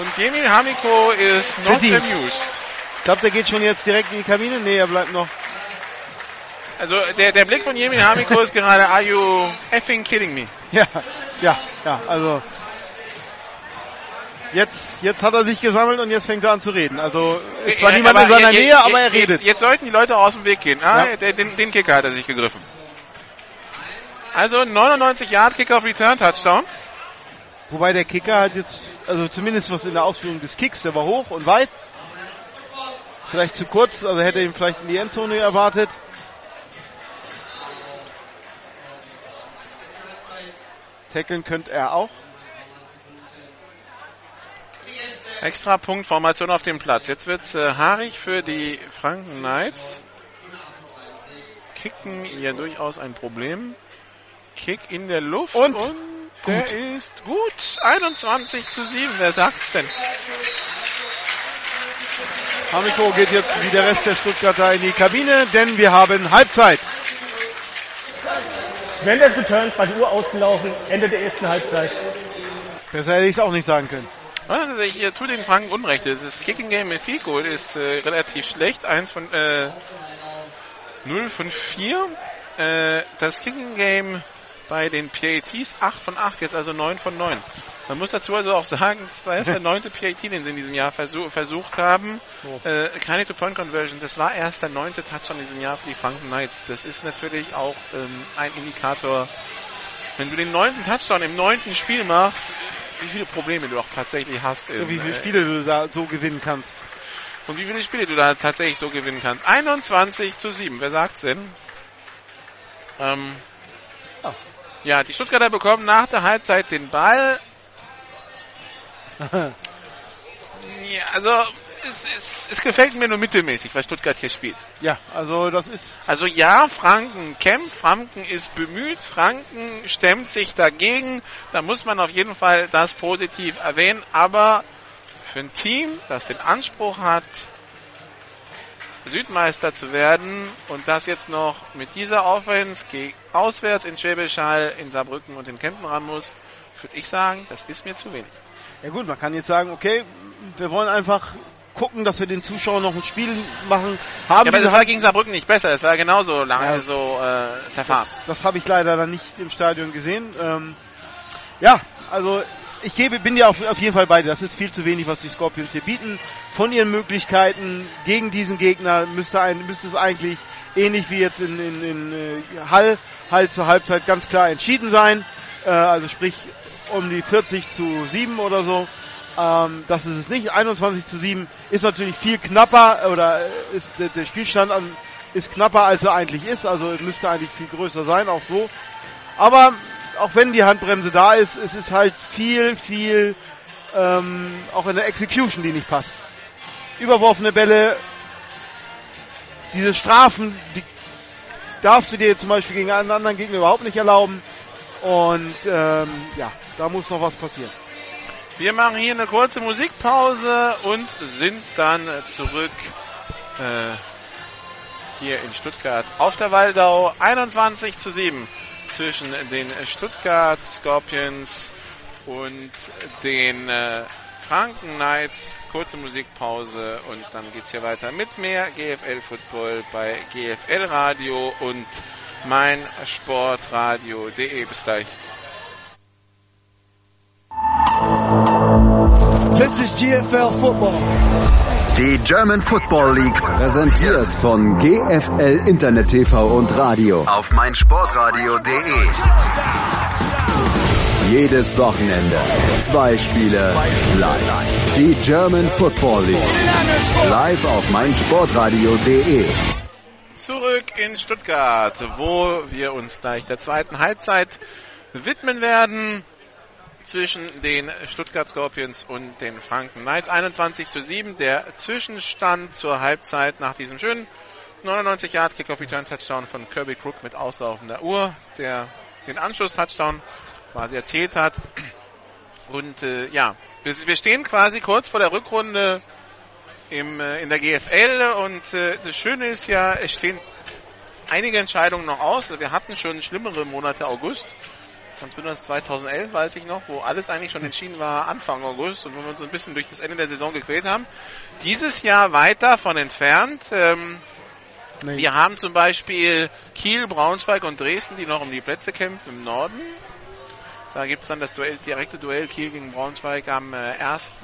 Und Jemil Hamiko ist not Verdient. amused. Ich glaube, der geht schon jetzt direkt in die Kabine. Nee, er bleibt noch. Also der, der Blick von Jemil Hamiko ist gerade, are you effing kidding me? Ja, ja, ja, also. Jetzt, jetzt hat er sich gesammelt und jetzt fängt er an zu reden. Also, es war Ja, niemand in seiner je- Nähe, je- aber er jetzt, redet. Jetzt sollten die Leute aus dem Weg gehen. Ah, Ja. den, den Kicker hat er sich gegriffen. Also 99 Yard Kicker Return Touchdown. Wobei der Kicker hat jetzt, also zumindest was in der Ausführung des Kicks, der war hoch und weit. Vielleicht zu kurz, also hätte er ihn vielleicht in die Endzone erwartet. Tackeln könnte er auch. Extra Punkt Formation auf dem Platz. Jetzt wird's äh, haarig für die Franken Knights. Kicken ja durchaus ein Problem. Kick in der Luft Und? Der ist gut. 21 zu 7. Wer sagt's denn? Hamiko geht jetzt wie der Rest der Stuttgarter in die Kabine, denn wir haben Halbzeit. Während des Returns war die Uhr ausgelaufen, Ende der ersten Halbzeit. Besser hätte ich es auch nicht sagen können. Also ich äh, tue den Franken Unrecht. Das Kicking Game mit Fico ist äh, relativ schlecht. Eins von äh, 0 von 4. Äh, das Kicking Game bei den PATs 8 von 8, jetzt also 9 von 9. Man muss dazu also auch sagen, das war erst der neunte PAT, den sie in diesem Jahr versuch, versucht haben. Oh. Äh, keine Two-Point-Conversion, das war erst der neunte Touchdown in diesem Jahr für die Franken Knights. Das ist natürlich auch ähm, ein Indikator, wenn du den neunten Touchdown im neunten Spiel machst, wie viele Probleme du auch tatsächlich hast. in, Wie viele äh, Spiele du da so gewinnen kannst. und wie viele Spiele du da tatsächlich so gewinnen kannst. 21 zu 7. Wer sagt's denn? Ähm, Ah. Ja, die Stuttgarter bekommen nach der Halbzeit den Ball. <laughs> Ja, also es, es, es gefällt mir nur mittelmäßig, was Stuttgart hier spielt. Ja, also das ist Also ja, Franken kämpft, Franken ist bemüht, Franken stemmt sich dagegen. Da muss man auf jeden Fall das positiv erwähnen. Aber für ein Team, das den Anspruch hat, Südmeister zu werden und das jetzt noch mit dieser Offense gegen, auswärts in Schwäbisch Hall, in Saarbrücken und in Kempten ran muss, würde ich sagen, das ist mir zu wenig. Ja gut, man kann jetzt sagen, okay, wir wollen einfach gucken, dass wir den Zuschauern noch ein Spiel machen. Haben Ja, aber das war gegen Saarbrücken nicht besser, es war genauso lange Ja. so äh, zerfahren. Das habe ich leider dann nicht im Stadion gesehen. Ähm, ja, also ich gebe, bin ja auf, auf jeden Fall bei dir. Das ist viel zu wenig, was die Scorpions hier bieten. Von ihren Möglichkeiten gegen diesen Gegner müsste, ein, müsste es eigentlich ähnlich wie jetzt in, in, in äh, Hall halt zur Halbzeit ganz klar entschieden sein. Äh, also sprich um die 40 zu 7 oder so. Ähm, das ist es nicht. 21 zu 7 ist natürlich viel knapper oder äh, ist der, der Spielstand an, ist knapper als er eigentlich ist. Also müsste eigentlich viel größer sein, auch so. Aber auch wenn die Handbremse da ist, es ist halt viel, viel ähm, auch in der Execution, die nicht passt. Überworfene Bälle, diese Strafen, die darfst du dir zum Beispiel gegen einen anderen Gegner überhaupt nicht erlauben. Und ähm, ja, da muss noch was passieren. Wir machen hier eine kurze Musikpause und sind dann zurück äh, hier in Stuttgart auf der Waldau. 21 zu 7 zwischen den Stuttgart Scorpions und den äh, Franken Knights. Kurze Musikpause und dann geht's hier weiter mit mehr GFL Football bei GFL Radio und mein Sportradio.de. Bis gleich. This is GFL Football. Die German Football League präsentiert von GFL Internet TV und Radio auf meinsportradio.de. Jedes Wochenende zwei Spiele live. Die German Football League live auf meinsportradio.de. Zurück in Stuttgart, wo wir uns gleich der zweiten Halbzeit widmen werden zwischen den Stuttgart Scorpions und den Franken Knights. 21 zu 7, der Zwischenstand zur Halbzeit nach diesem schönen 99 Yard Kickoff Return Touchdown von Kirby Crook mit auslaufender Uhr, der den Anschluss Touchdown quasi erzählt hat. Und äh, ja, wir stehen quasi kurz vor der Rückrunde im, äh, in der GFL und äh, das Schöne ist ja, es stehen einige Entscheidungen noch aus. Wir hatten schon schlimmere Monate August ganz besonders 2011 weiß ich noch, wo alles eigentlich schon entschieden war Anfang August und wo wir uns ein bisschen durch das Ende der Saison gequält haben. Dieses Jahr weit davon entfernt. Ähm, nee. Wir haben zum Beispiel Kiel, Braunschweig und Dresden, die noch um die Plätze kämpfen im Norden. Da gibt es dann das Duell, direkte Duell Kiel gegen Braunschweig am äh, 1.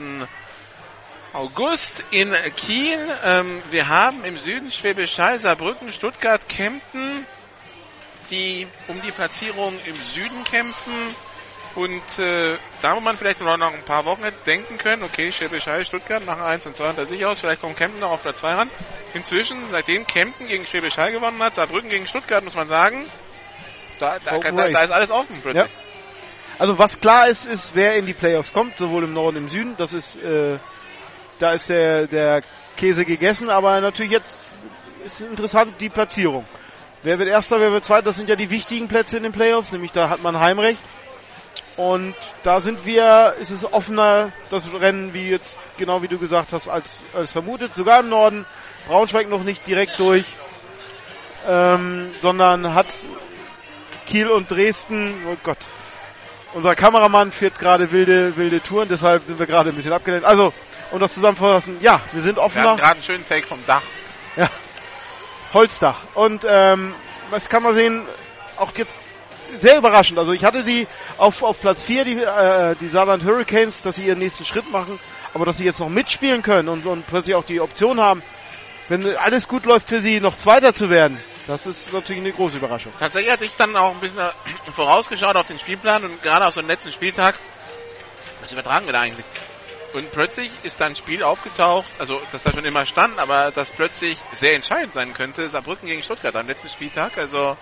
August in Kiel. Ähm, wir haben im Süden Schwäbisch Hall, Saarbrücken, Stuttgart, Kempten, die um die Platzierung im Süden kämpfen. Und äh, da wo man vielleicht noch, noch ein paar Wochen hätte denken können, okay, Schwäbisch Hall, Stuttgart machen 1 und 2 unter sich aus, vielleicht kommt Kempten noch auf Platz 2 ran. Inzwischen, seitdem Kempten gegen Schwäbisch Hall gewonnen hat, Saarbrücken gegen Stuttgart, muss man sagen, da, da, da, da ist alles offen plötzlich. Ja. Also was klar ist, ist, wer in die Playoffs kommt, sowohl im Norden im Süden. Das ist, äh, da ist der, der Käse gegessen, aber natürlich jetzt ist interessant die Platzierung. Wer wird Erster, wer wird Zweiter? Das sind ja die wichtigen Plätze in den Playoffs, nämlich da hat man Heimrecht. Und da sind wir, ist es offener, das Rennen, wie jetzt, genau wie du gesagt hast, als, als vermutet. Sogar im Norden, Braunschweig noch nicht direkt durch, ähm, sondern hat Kiel und Dresden, oh Gott, unser Kameramann fährt gerade wilde, wilde Touren, deshalb sind wir gerade ein bisschen abgelenkt. Also, um das zusammenzufassen, ja, wir sind offener. Wir haben gerade einen schönen Take vom Dach. Ja, Holzdach. Und ähm, was kann man sehen, auch jetzt sehr überraschend. Also ich hatte sie auf, auf Platz 4, die, äh, die Saarland Hurricanes, dass sie ihren nächsten Schritt machen, aber dass sie jetzt noch mitspielen können und, und plötzlich auch die Option haben, wenn alles gut läuft für sie, noch Zweiter zu werden. Das ist natürlich eine große Überraschung. Tatsächlich hatte ich dann auch ein bisschen <clears throat> vorausgeschaut auf den Spielplan und gerade auf so einen letzten Spieltag. Was übertragen wir da eigentlich? Und plötzlich ist da ein Spiel aufgetaucht, also das da schon immer stand, aber das plötzlich sehr entscheidend sein könnte. Saarbrücken gegen Stuttgart am letzten Spieltag. Also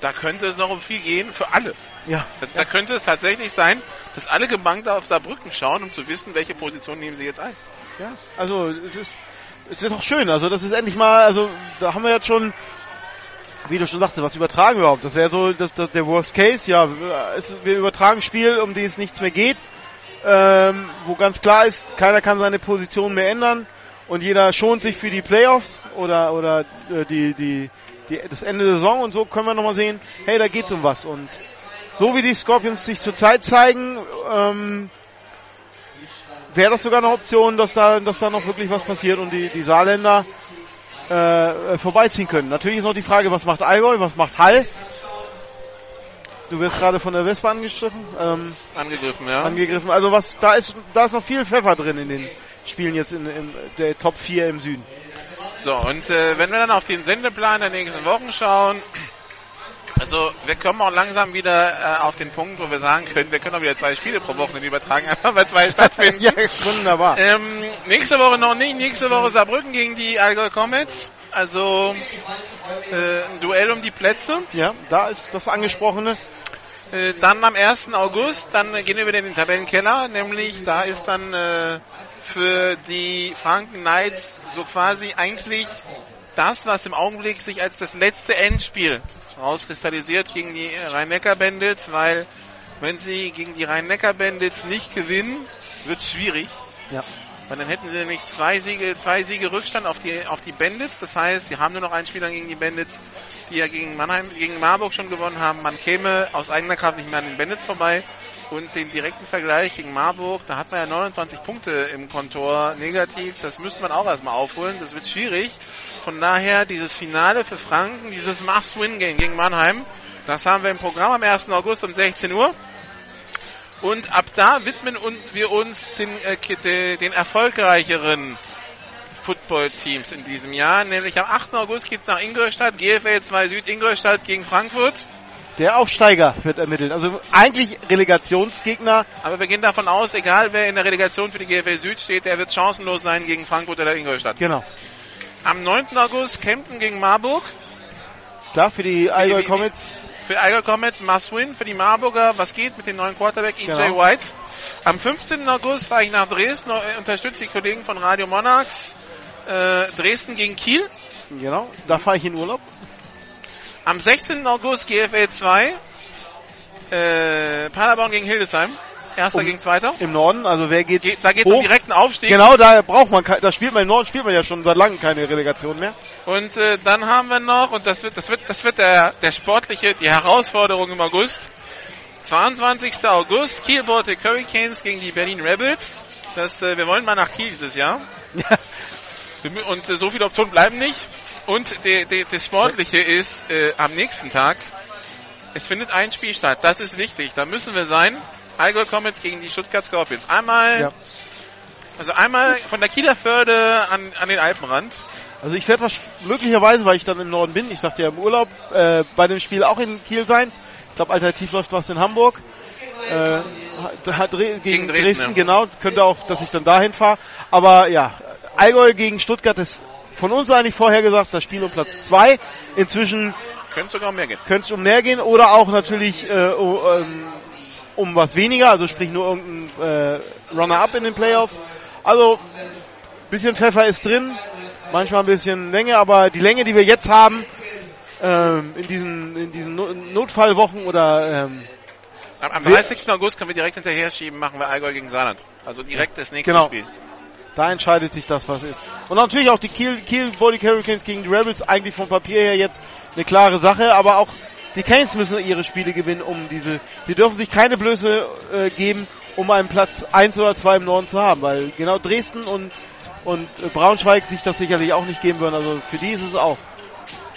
da könnte es noch um viel gehen für alle. Ja. Da, da könnte es tatsächlich sein, dass alle gebankt auf Saarbrücken schauen, um zu wissen, welche Position nehmen sie jetzt ein. Ja, also es ist ist doch schön. Also das ist endlich mal, also da haben wir jetzt schon wie du schon sagst, was übertragen wir überhaupt? Das wäre so das, das, der Worst Case, ja. Es, wir übertragen Spiel, um die es nichts mehr geht ähm, wo ganz klar ist, keiner kann seine Position mehr ändern und jeder schont sich für die Playoffs oder oder äh, die, die, die das Ende der Saison und so können wir nochmal sehen, hey, da geht's um was und so wie die Scorpions sich zurzeit zeigen, ähm, wäre das sogar eine Option, dass da, dass da noch wirklich was passiert und die, die Saarländer äh, vorbeiziehen können. Natürlich ist noch die Frage, was macht Allgäu, was macht Hall? Du wirst gerade von der Wespe angestriffen. Ähm, angegriffen, ja. Angegriffen. Also was, da ist, da ist noch viel Pfeffer drin in den Spielen jetzt in, in der Top 4 im Süden. So, und äh, wenn wir dann auf den Sendeplan der nächsten Wochen schauen, also wir kommen auch langsam wieder äh, auf den Punkt, wo wir sagen können, wir können auch wieder zwei Spiele pro Woche übertragen, <laughs> einfach weil zwei stattfinden. ja, wunderbar. Ähm, nächste Woche noch nicht, nächste Woche Saarbrücken gegen die Allgäu Comets. Also äh, ein Duell um die Plätze. Ja, da ist das angesprochene. Äh, dann am 1. August, dann gehen wir wieder in den Tabellenkeller, nämlich da ist dann äh, für die Franken Knights so quasi eigentlich das, was im Augenblick sich als das letzte Endspiel rauskristallisiert gegen die Rhein-Neckar-Bandits, weil wenn sie gegen die Rhein-Neckar-Bandits nicht gewinnen, wird es schwierig. Ja. Weil dann hätten sie nämlich zwei Siege, zwei Siege Rückstand auf die, auf die Bandits. Das heißt, sie haben nur noch einen Spieler gegen die Bandits, die ja gegen Mannheim, gegen Marburg schon gewonnen haben. Man käme aus eigener Kraft nicht mehr an den Bandits vorbei. und den direkten Vergleich gegen Marburg, da hat man ja 29 Punkte im Kontor negativ. Das müsste man auch erstmal aufholen. Das wird schwierig. Von daher dieses Finale für Franken, dieses Must-Win-Game gegen Mannheim, das haben wir im Programm am 1. August um 16 Uhr. Und ab da widmen wir uns den, äh, den erfolgreicheren Football-Teams in diesem Jahr. Nämlich am 8. August geht es nach Ingolstadt, GFL 2 Süd Ingolstadt gegen Frankfurt. Der Aufsteiger wird ermittelt. Also eigentlich Relegationsgegner. Aber wir gehen davon aus, egal wer in der Relegation für die GFL Süd steht, der wird chancenlos sein gegen Frankfurt oder Ingolstadt. Genau. Am 9. August Kempten gegen Marburg. Klar, für die Allgäu Comets. Für Allgäu Comets must win. Für die Marburger, was geht mit dem neuen Quarterback EJ genau. White. Am 15. August fahre ich nach Dresden, unterstütze die Kollegen von Radio Monarchs. Äh, Dresden gegen Kiel. Genau, da fahre ich in Urlaub. Am 16. August GFL 2. Äh, Paderborn gegen Hildesheim. Erster um, gegen Zweiter. Im Norden, also wer geht. Ge da geht es um direkten Aufstieg. Genau, da braucht man, da spielt man im Norden spielt man ja schon seit langem keine Relegation mehr. Und äh, dann haben wir noch, und das wird, das wird, das wird der, der sportliche, die Herausforderung im August. 22. August, Kiel Baltic Hurricanes gegen die Berlin Rebels. Das, äh, wir wollen mal nach Kiel dieses Jahr. und äh, so viele Optionen bleiben nicht. Und de, de, das Sportliche ist äh, am nächsten Tag, es findet ein Spiel statt. Das ist wichtig. Da müssen wir sein. Allgäu Comets gegen die Stuttgart Scorpions. Einmal, ja. also einmal von der Kieler Förde an, an den Alpenrand. Also ich werde möglicherweise, weil ich dann im Norden bin, ich sagte ja im Urlaub, äh, bei dem Spiel auch in Kiel sein. Ich glaube, alternativ läuft was in Hamburg. Äh, gegen, gegen, Dresden, Dresden ja. genau. Könnte auch, dass ich dann dahin fahre. Aber ja, Allgäu gegen Stuttgart ist von uns eigentlich vorher gesagt, das Spiel um Platz 2. Inzwischen könnte es sogar um mehr gehen. Könnte es um mehr gehen oder auch natürlich äh, um, um was weniger, also sprich nur irgendein äh, Runner-up in den Playoffs. Also bisschen Pfeffer ist drin, manchmal ein bisschen Länge, aber die Länge, die wir jetzt haben, ähm, in diesen, in diesen Notfallwochen oder ähm, am, am 30. August können wir direkt hinterher schieben, machen wir Allgäu gegen Saarland. Also direkt das nächste genau. Spiel. Da entscheidet sich das, was ist. Und natürlich auch die Kiel, Kiel Body Hurricanes gegen die Rebels, eigentlich vom Papier her jetzt eine klare Sache, aber auch die Canes müssen ihre Spiele gewinnen, um diese, sie dürfen sich keine Blöße äh, geben, um einen Platz 1 oder 2 im Norden zu haben, weil genau Dresden und, und Braunschweig sich das sicherlich auch nicht geben würden, also für die ist es auch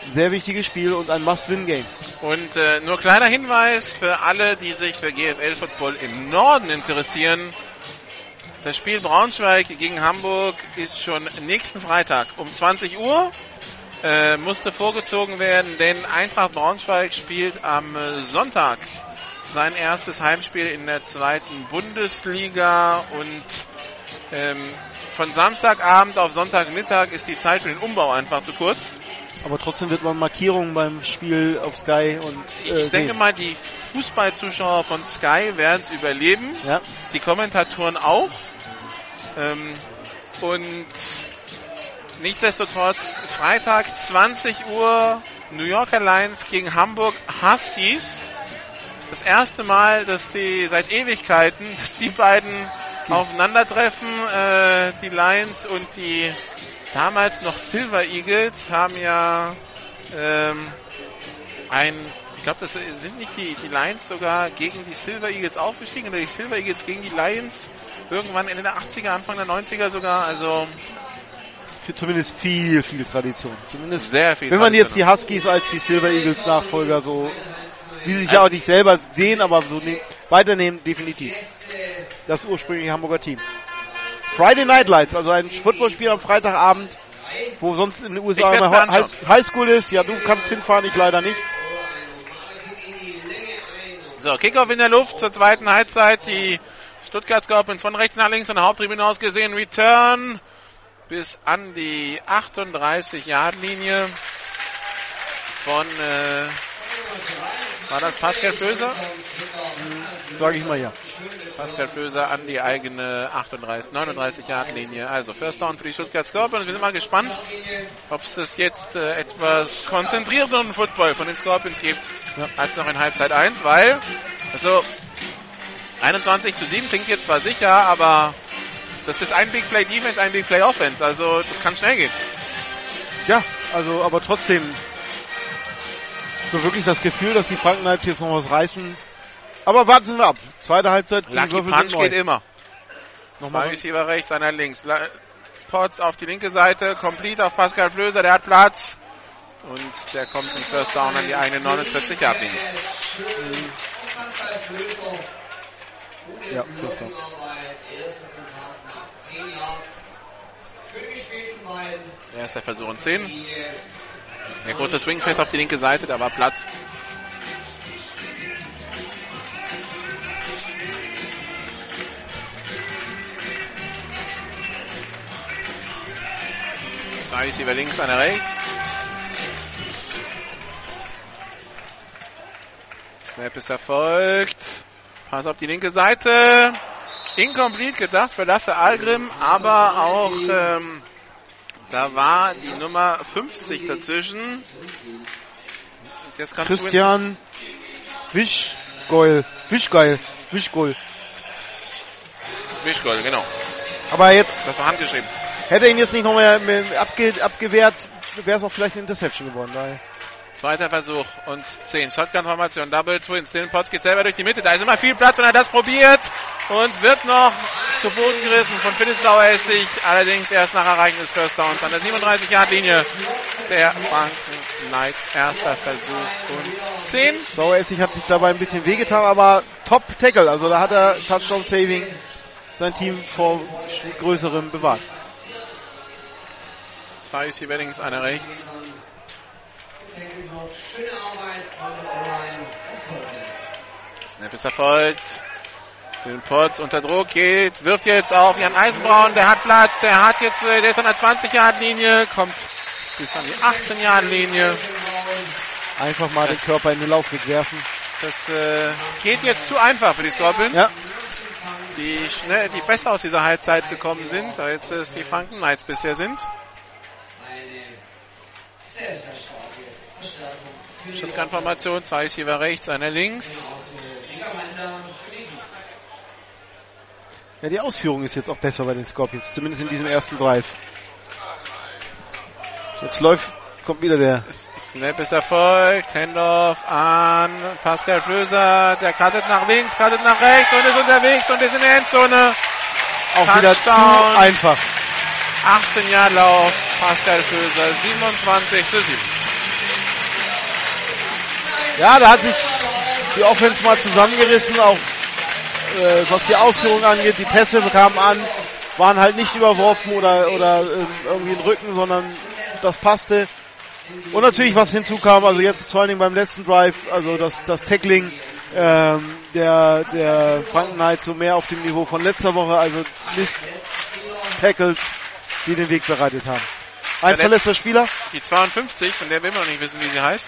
ein sehr wichtiges Spiel und ein Must-Win-Game. Und äh, nur kleiner Hinweis für alle, die sich für GFL-Football im Norden interessieren. Das Spiel Braunschweig gegen Hamburg ist schon nächsten Freitag um 20 Uhr. Äh, musste vorgezogen werden, denn Eintracht Braunschweig spielt am Sonntag sein erstes Heimspiel in der zweiten Bundesliga und ähm, von Samstagabend auf Sonntagmittag ist die Zeit für den Umbau einfach zu kurz. Aber trotzdem wird man Markierungen beim Spiel auf Sky und. Äh, ich denke sehen. mal, die Fußballzuschauer von Sky werden es überleben. Ja. Die Kommentatoren auch. Ähm, und nichtsdestotrotz, Freitag 20 Uhr, New Yorker Lions gegen Hamburg Huskies. Das erste Mal, dass die seit Ewigkeiten, <laughs> dass die beiden die. aufeinandertreffen, äh, die Lions und die damals noch Silver Eagles haben ja ähm, ein, ich glaube, das sind nicht die, die Lions sogar gegen die Silver Eagles aufgestiegen oder die Silver Eagles gegen die Lions irgendwann Ende der 80er, Anfang der 90er sogar. Also zumindest viel, viel Tradition. Zumindest sehr viel. Wenn man jetzt die Huskies als die Silver Eagles Nachfolger so, wie sie sich ja auch nicht selber sehen, aber so ne weiternehmen, definitiv. Das ursprüngliche Hamburger Team. Friday Night Lights, also ein Footballspiel am Freitagabend, wo sonst in den USA immer High, Highschool ist. Ja, du kannst hinfahren, ich leider nicht. So, Kickoff in der Luft zur zweiten Halbzeit. Die Stuttgart Scorpions von rechts nach links von der Haupttribüne aus gesehen. Return bis an die 38-Yard-Linie von, äh, war das Pascal Föser? Hm, Sage ich mal ja. Pascal Föser an die eigene 38, 39 Yard Linie. Also First Down für die Stuttgart Scorpions. Wir sind mal gespannt, ob es jetzt äh, etwas konzentrierteren Football von den Scorpions gibt, ja. als noch in Halbzeit 1, weil, also 21 zu 7 klingt jetzt zwar sicher, aber das ist ein Big Play Defense, ein Big Play Offense. Also das kann schnell gehen. Ja, also aber trotzdem so wirklich das Gefühl, dass die Franken jetzt noch was reißen. Aber warten wir ab. Zweite Halbzeit. Lucky Würfel Punch geht immer. Nochmal. Zwei Receiver rechts, einer links. La Potts auf die linke Seite, complete auf Pascal Flöser, der hat Platz. Und der kommt zum First Down an die eigene 49 Yard Linie. Ja, First Down. Erster Versuch und 10. Der kurze Swing Pass auf die linke Seite, da war Platz. Zwei Receiver links, einer rechts. Snap ist erfolgt. Pass auf die linke Seite. Incomplete gedacht für Lasse Algrim, aber auch ähm, da war die Nummer 50 dazwischen. Christian Wischgeul. Wischgeil. Wischgeul. Du Wischgold, genau. Aber jetzt Das war handgeschrieben. hätte er ihn jetzt nicht nochmal abge abgewehrt, wäre es auch vielleicht eine Interception geworden. Weil Zweiter Versuch und 10. Shotgun-Formation, Double Twins. Potts geht selber durch die Mitte. Da ist immer viel Platz, wenn er das probiert. Und wird noch zu Boden gerissen von Philipp Saueressig. Allerdings erst nach Erreichen des First Downs an der 37-Yard-Linie. Der Franken Knights erster Versuch und 10. Saueressig hat sich dabei ein bisschen wehgetan, aber Top Tackle. Also da hat er Touchdown Saving sein Team vor größerem bewahrt. Zwei ist hier links, einer rechts. Snap ist erfolgt. Den Potts unter Druck geht, wirft jetzt auf Jan Eisenbraun, der hat Platz, der hat jetzt, der ist an der 20-Yard-Linie, kommt bis an die 18-Yard-Linie. Einfach mal den Körper in den Laufweg werfen. Das äh, geht jetzt zu einfach für die Scorpions. Ja. Die schnell, die besser aus dieser Halbzeit gekommen sind, als es die Franken Knights bisher sind. Shotgun-Formation, zwei Receiver rechts, einer links. Ja, die Ausführung ist jetzt auch besser bei den Scorpions, zumindest in diesem ersten Drive. Jetzt läuft, kommt wieder der. Snap ist erfolgt, Handoff an Pascal Flöser, der cuttet nach links, cuttet nach rechts und ist unterwegs und ist in der Endzone. Auch wieder zu Touchdown. einfach. 18 Jahre Lauf, Pascal Flöser, 27 zu 7. Ja, da hat sich die Offense mal zusammengerissen, auch äh, was die Ausführung angeht. Die Pässe kamen an, waren halt nicht überworfen oder, oder äh, irgendwie in den Rücken, sondern das passte. Und natürlich, was hinzukam, also jetzt vor allen Dingen beim letzten Drive, also das, das Tackling ähm, der, der Franken Knights so mehr auf dem Niveau von letzter Woche, also Mist Tackles, die den Weg bereitet haben. Ein verletzter Spieler. Die 52, von der will man noch nicht wissen, wie sie heißt.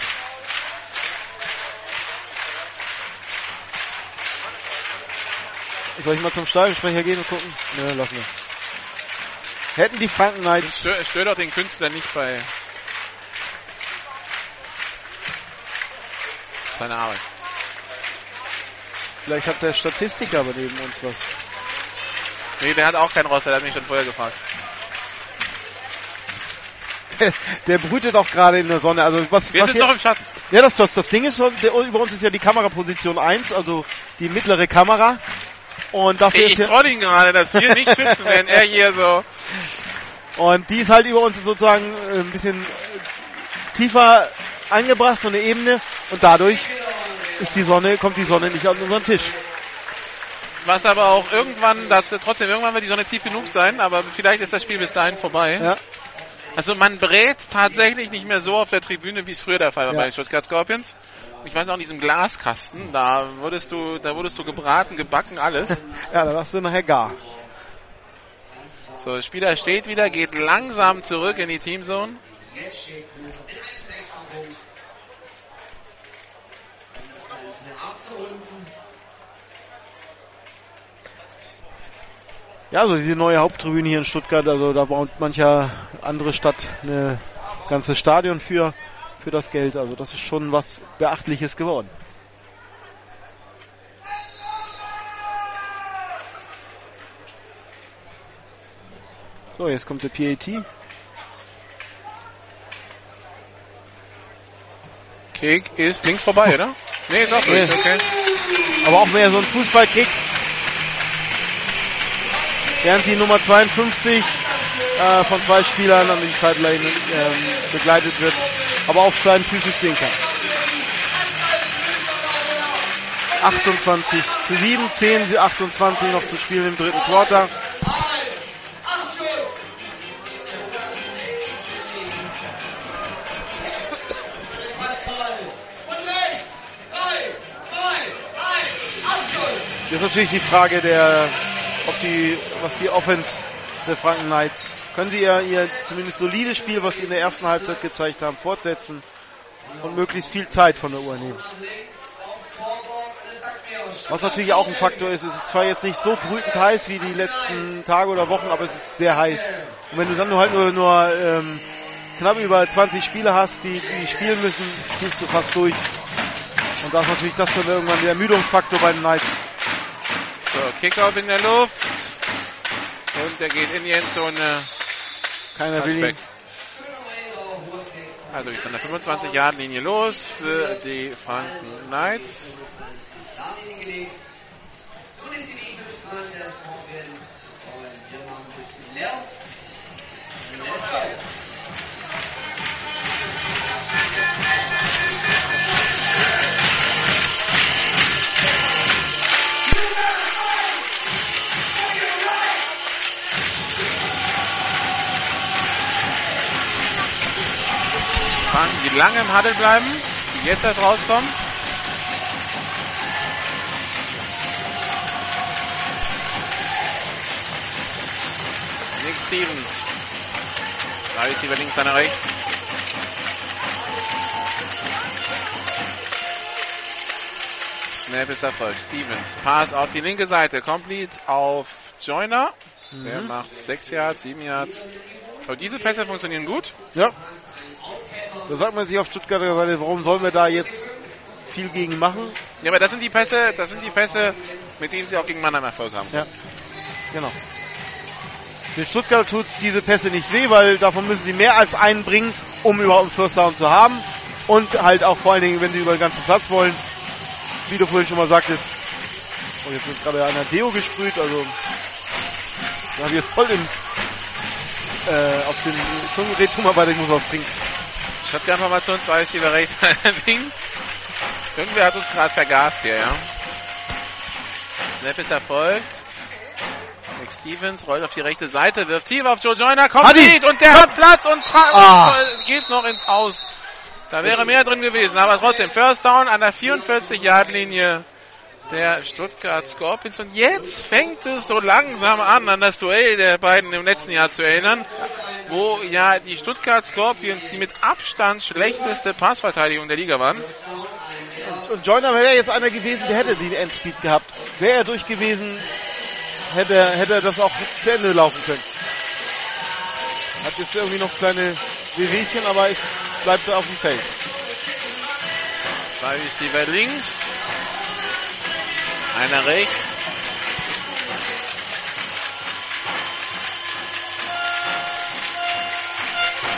Soll ich mal zum Stadionsprecher gehen und gucken? Ne, lassen wir. Hätten die Franken Knights Stör, stör doch den Künstler nicht bei seiner Arbeit. Vielleicht hat der Statistiker aber neben uns was. Nee, der hat auch keinen Roster, der hat mich schon vorher gefragt. <laughs> der brütet auch gerade in der Sonne. Also was, Wir was sind hier, noch im Schatten. Ja, das, das, das Ding ist, der, über uns ist ja die Kameraposition 1, also die mittlere Kamera. Und dafür Ich, ist ich ja, ihn gerade, dass wir nicht <laughs> schwitzen, wenn er hier so. und die ist halt über uns sozusagen äh, ein bisschen äh, tiefer angebracht, so eine Ebene. Und dadurch ist die Sonne, kommt die Sonne nicht an unseren Tisch. Was aber auch irgendwann, dazu, trotzdem irgendwann wird die Sonne tief genug sein, aber vielleicht ist das Spiel bis dahin vorbei. Ja. Also man brät tatsächlich nicht mehr so auf der Tribüne, wie es früher der Fall war Ja. bei den Stuttgart Scorpions. Ich weiß auch in diesem Glaskasten, da wurdest du, da wurdest du gebraten, gebacken, alles. <laughs> Ja, da warst du nachher gar. So, der Spieler steht wieder, geht langsam zurück in die Teamzone. Ja, also diese neue Haupttribüne hier in Stuttgart, also da baut mancher andere Stadt eine ganze Stadion für, für das Geld. Also das ist schon was Beachtliches geworden. So, jetzt kommt der PAT. Kick ist links vorbei, oder? Nee, doch Nee. nicht, okay. Aber auch mehr so ein Fußballkick. Während die Nummer 52 äh, von zwei Spielern an die Sideline ähm, begleitet wird, aber auf seinen Füßen stehen kann. 28 zu 7, 10 zu 28 noch zu spielen im dritten Quarter. Das ist natürlich die Frage der, ob die, was die Offense der Franken Knights, können sie ihr, ihr zumindest solides Spiel, was sie in der ersten Halbzeit gezeigt haben, fortsetzen und möglichst viel Zeit von der Uhr nehmen. Was natürlich auch ein Faktor ist, es ist zwar jetzt nicht so brütend heiß wie die letzten Tage oder Wochen, aber es ist sehr heiß. Und wenn du dann nur halt nur, nur ähm, knapp über 20 Spieler hast, die, die spielen müssen, gehst du fast durch. Und da ist natürlich das dann irgendwann der Ermüdungsfaktor bei den Knights. So, Kickoff in der Luft. Und der geht in die Endzone. Keiner will ihn. Also ist an der 25-Yard-Linie los für die Franken Knights. Franken, die lange im Huddle bleiben, die jetzt erst rauskommen. Nick Stevens. Zwei Receiver links, einer rechts. Snap ist erfolgt. Stevens. Pass auf die linke Seite. Complete auf Joiner. Der Mhm. macht 6 Yards, 7 Yards. Aber diese Pässe funktionieren gut. Ja. Da sagt man sich auf Stuttgarter Seite, warum sollen wir da jetzt viel gegen machen? Ja, aber das sind die Pässe, das sind die Pässe, mit denen sie auch gegen Mannheim Erfolg haben. Ja. Genau. Den Stuttgart tut diese Pässe nicht weh, weil davon müssen sie mehr als einen bringen, um überhaupt einen First Down zu haben. Und halt auch vor allen Dingen, wenn sie über den ganzen Platz wollen, wie du vorhin schon mal sagtest. Und jetzt wird gerade einer Deo gesprüht, also da habe ich jetzt voll im, äh, auf den Zungenred, tu mal weiter, ich muss was trinken. Shotgun-Formation, zwei Receiver rechts, <laughs> links. Irgendwer hat uns gerade vergast hier, ja. Snap ist erfolgt. Nick Stevens rollt auf die rechte Seite, wirft tief auf Joe Joyner, kommt nicht und der hat Platz und Ah. und geht noch ins Aus. Da wäre mehr drin gewesen, aber trotzdem First Down an der 44-Yard-Linie der Stuttgart Scorpions. Und jetzt fängt es so langsam an, an das Duell der beiden im letzten Jahr zu erinnern, wo ja die Stuttgart Scorpions die mit Abstand schlechteste Passverteidigung der Liga waren. Und, und Joyner wäre jetzt einer gewesen, der hätte den Endspeed gehabt. Wäre er durch gewesen, hätte, er- hätte er das auch zu Ende laufen können. Hat jetzt irgendwie noch kleine Wehwehchen, aber es bleibt auf dem Feld. Zwei Receiver links, einer rechts.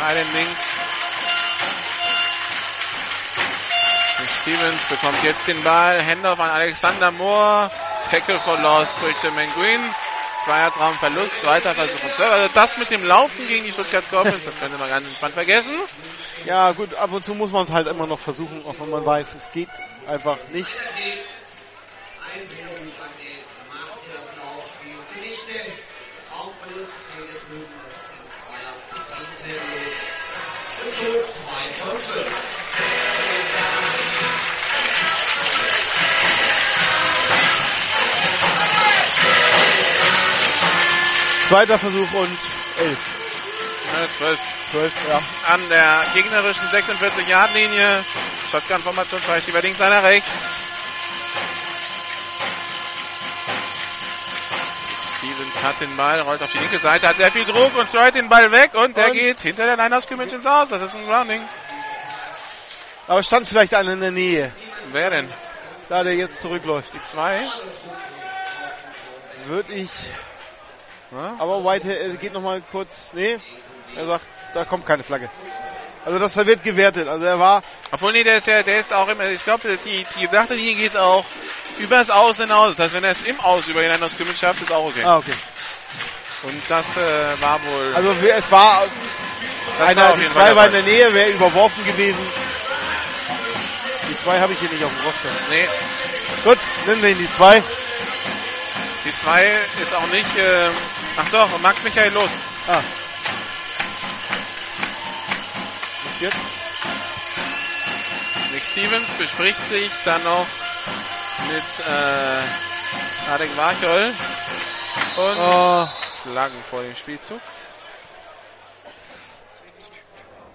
Einen links. Stevens bekommt jetzt den Ball. Handoff an Alexander Moore. Tackle for Loss durch Jermaine Green. Zweierraumverlust, zweiter Versuch und zwölf. Also das mit dem Laufen gegen die Stuttgart Scorpions, das könnte man ganz entspannt vergessen. Ja gut, ab und zu muss man es halt immer noch versuchen, auch wenn man weiß, es geht einfach nicht. Zweiter Versuch und elf. Ja, 12. 12, ja. An der gegnerischen 46-Yard-Linie. Shotgun-Formation, zwei Receiver links, einer rechts. Stevens hat den Ball, rollt auf die linke Seite, hat sehr viel Druck und streut den Ball weg und der Und- geht hinter der Line of Scrimmage ins Aus. Das ist ein Grounding. Aber stand vielleicht einer in der Nähe, Wer denn? da der jetzt zurückläuft. Die zwei? Würde ich. Ja? Aber Whitehead äh, geht nochmal kurz. Nee, er sagt, da kommt keine Flagge. Also das wird gewertet. Also er war. Obwohl, nee, der ist ja, der ist auch immer, ich glaube, die, die gedachte Linie geht auch übers Aus hinaus. Das heißt, wenn er es im Aus über ihn aus Scrimmage schafft, ist auch okay. Ah, okay. Und das äh, war wohl. Also es war Das einer, war die zwei war in der der Nähe, wäre überworfen gewesen. Die zwei habe ich hier nicht auf dem Roster. Nee, Gut, nennen wir ihn die zwei. die zwei ist auch nicht, äh, ach doch, Max Michael los. Ah. Jetzt? Nick Stevens bespricht sich dann noch mit äh, Adek Warchol und Oh. Flaggen vor dem Spielzug.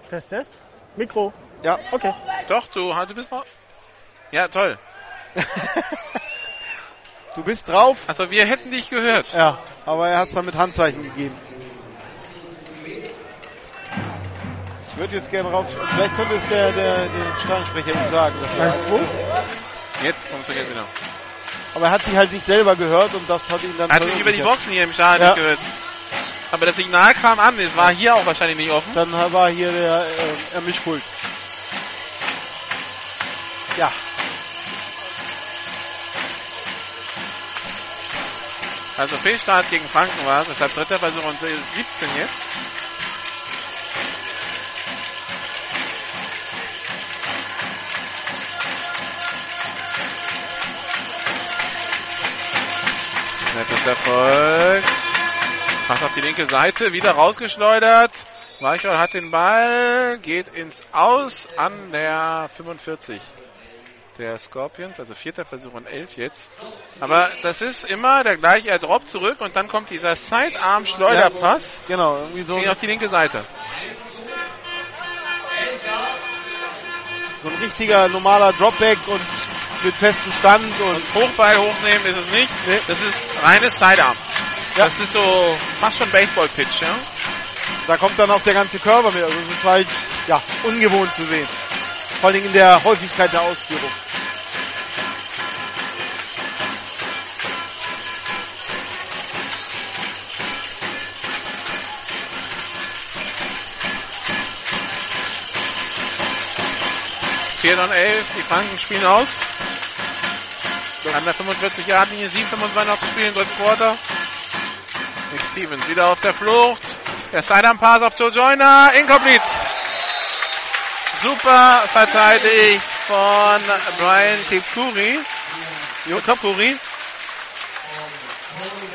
Test, Test. Mikro. Ja. Okay. Doch, du, du bist noch. Ja, toll. <laughs> Du bist drauf. Also wir hätten dich gehört. Ja, aber er hat es dann mit Handzeichen gegeben. Würde jetzt gerne rauf. Vielleicht könnte es der, der, der Stadionsprecher ihm sagen. Dass er. Jetzt funktioniert wieder. aber er hat sich halt nicht selber gehört und das hat ihn dann. Er hat ihn über die. Boxen hier im Stadion Ja. nicht gehört. Aber das Signal kam an, es war hier auch wahrscheinlich nicht offen. Dann war hier der äh, der Mischpult. Ja. Also Fehlstart gegen Franken war es, deshalb dritter Versuch und 17 jetzt. Nettes Erfolg. Pass auf die linke Seite, wieder rausgeschleudert. Weichel hat den Ball, geht ins Aus an der 45 der Scorpions, also vierter Versuch und elf jetzt. Aber das ist immer der gleiche, er droppt zurück und dann kommt dieser Sidearm-Schleuderpass Genau, irgendwie so, ging auf die linke Seite. so ein richtiger normaler Dropback und mit festem Stand und Hochball hochnehmen ist es nicht. Nee. Das ist reines Sidearm. Ja. Das ist so fast schon Baseball-Pitch, ja? da kommt dann auch der ganze Körper mit. Also es ist halt ja ungewohnt zu sehen. Vor allem in der Häufigkeit der Ausführung. Vier und elf, die Franken spielen aus. An der 45 Yard linie 7,25 noch zu spielen, dritten Quarter. Nick Stevens wieder auf der Flucht. Der Sidearm-Pass auf Joe Joyner, incomplete. Super verteidigt von Brian Kipkuri. Kipkuri.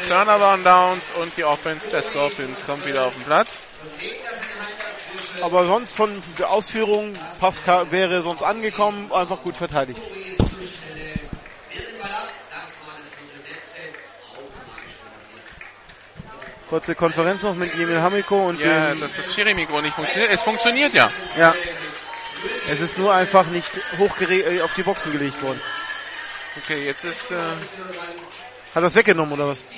Turnover on Downs und die Offense der Scorpions kommt wieder auf den Platz. Aber sonst von der Ausführung Pascal wäre sonst angekommen, einfach gut verteidigt. Kurze Konferenz noch mit Emil Hamiko und Ja, dem, dass das Schiri-Mikro nicht funktioniert. Es funktioniert ja. ja. Es ist nur einfach nicht hochgere äh, auf die Boxen gelegt worden. Okay, jetzt ist äh, Hat es weggenommen oder was?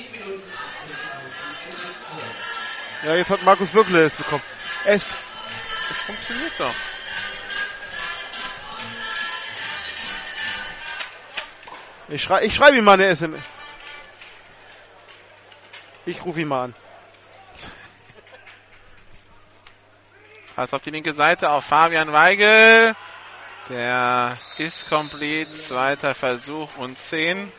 Ja, jetzt hat Markus Wirkle es bekommen. Es, es funktioniert doch. ich schrei, ich schreibe ihm mal eine SMS. Ich rufe ihn mal an. Pass auf die linke Seite auf Fabian Weigel. Der ist komplett. Zweiter Versuch und 10.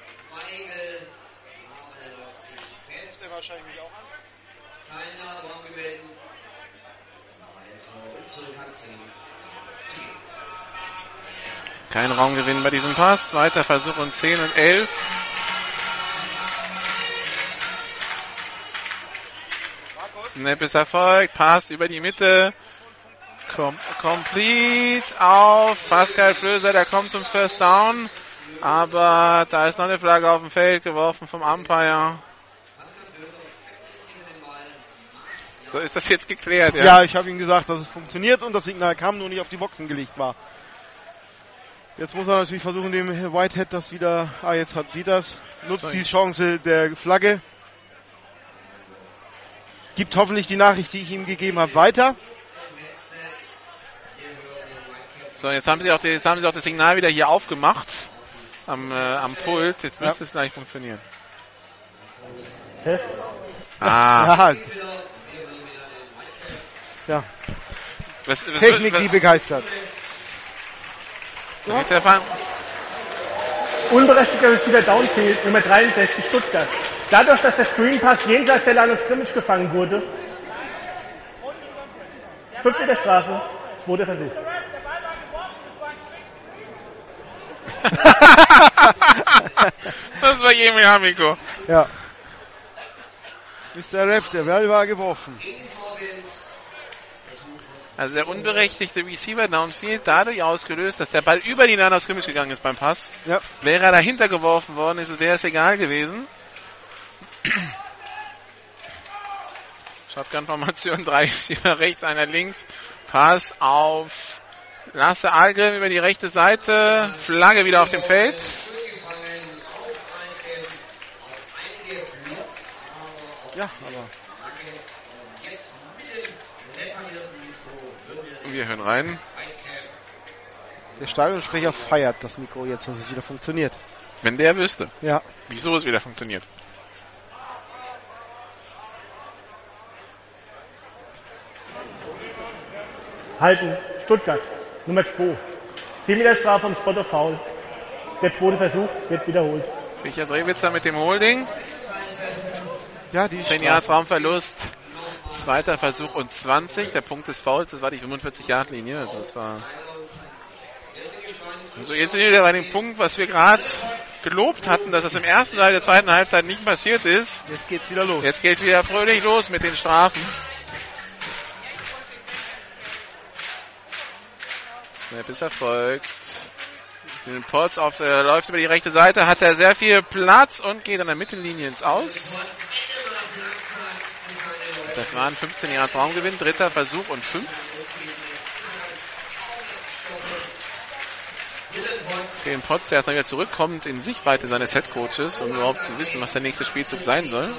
Kein Raumgewinn bei diesem Pass. Zweiter Versuch und 10 und 11. Snap ist erfolgt. Pass über die Mitte. Com complete auf Pascal Flöser. Der kommt zum First Down. Aber da ist noch eine Flagge auf dem Feld geworfen vom Umpire. So ist das jetzt geklärt, ja? Ja, ich habe ihm gesagt, dass es funktioniert und das Signal kam, nur nicht auf die Boxen gelegt war. Jetzt muss er natürlich versuchen, dem Whitehead das wieder, ah, jetzt hat sie das, nutzt die Chance der Flagge. Gibt hoffentlich die Nachricht, die ich ihm gegeben habe, weiter. So, jetzt haben sie auch, die, jetzt haben sie auch das Signal wieder hier aufgemacht. Am, äh, am Pult. Jetzt müsste es gleich funktionieren. Test. Ah, <laughs> Ja, ja. Was, was, Technik, was, die begeistert. So ist der Fall. Unberechtigter Receiver Downfield, Nummer 63, Stuttgart. Dadurch, dass der Screen Pass jenseits der Line of Scrimmage gefangen wurde, 5 Meter Strafe, zweiter Versuch. <laughs> das war Jemi Hamiko. Ja. Mr. Ref, der Ball war geworfen. Also der unberechtigte Receiver Downfield dadurch ausgelöst, dass der Ball über die Line of Scrimmage gegangen ist beim Pass. Ja. Wäre er dahinter geworfen worden, ist, wäre es egal gewesen. Shotgun-Formation, drei Receiver rechts, einer links. Pass auf Lasse Algrim über die rechte Seite. Flagge wieder auf dem Feld. Ja, aber Wir hören rein. der Stadionsprecher feiert das Mikro jetzt, dass es wieder funktioniert. Wenn der wüsste, Ja. wieso es wieder funktioniert. Halten, Stuttgart, Nummer 2. 10 Meter Strafe vom Spot of Foul. Der zweite Versuch wird wiederholt. Richard Rewitzer mit dem Holding. Ja, die 10 Yards Raumverlust. Zweiter Versuch und 20. Der Punkt des Fouls, das war die 45-Yard-Linie. Also das war. Also jetzt sind wir wieder bei dem Punkt, was wir gerade gelobt hatten, dass das im ersten Teil der zweiten Halbzeit nicht passiert ist. Jetzt geht's wieder los. Jetzt geht's wieder fröhlich los mit den Strafen. Snap ist erfolgt. Den Potts auf, äh, läuft über die rechte Seite, hat er sehr viel Platz und geht an der Mittellinie ins Aus. Das waren 15 Yards Raumgewinn, dritter Versuch und 5. Den Potts, der erst mal wieder zurückkommt in Sichtweite seines Headcoaches, um überhaupt zu wissen, was der nächste Spielzug sein soll.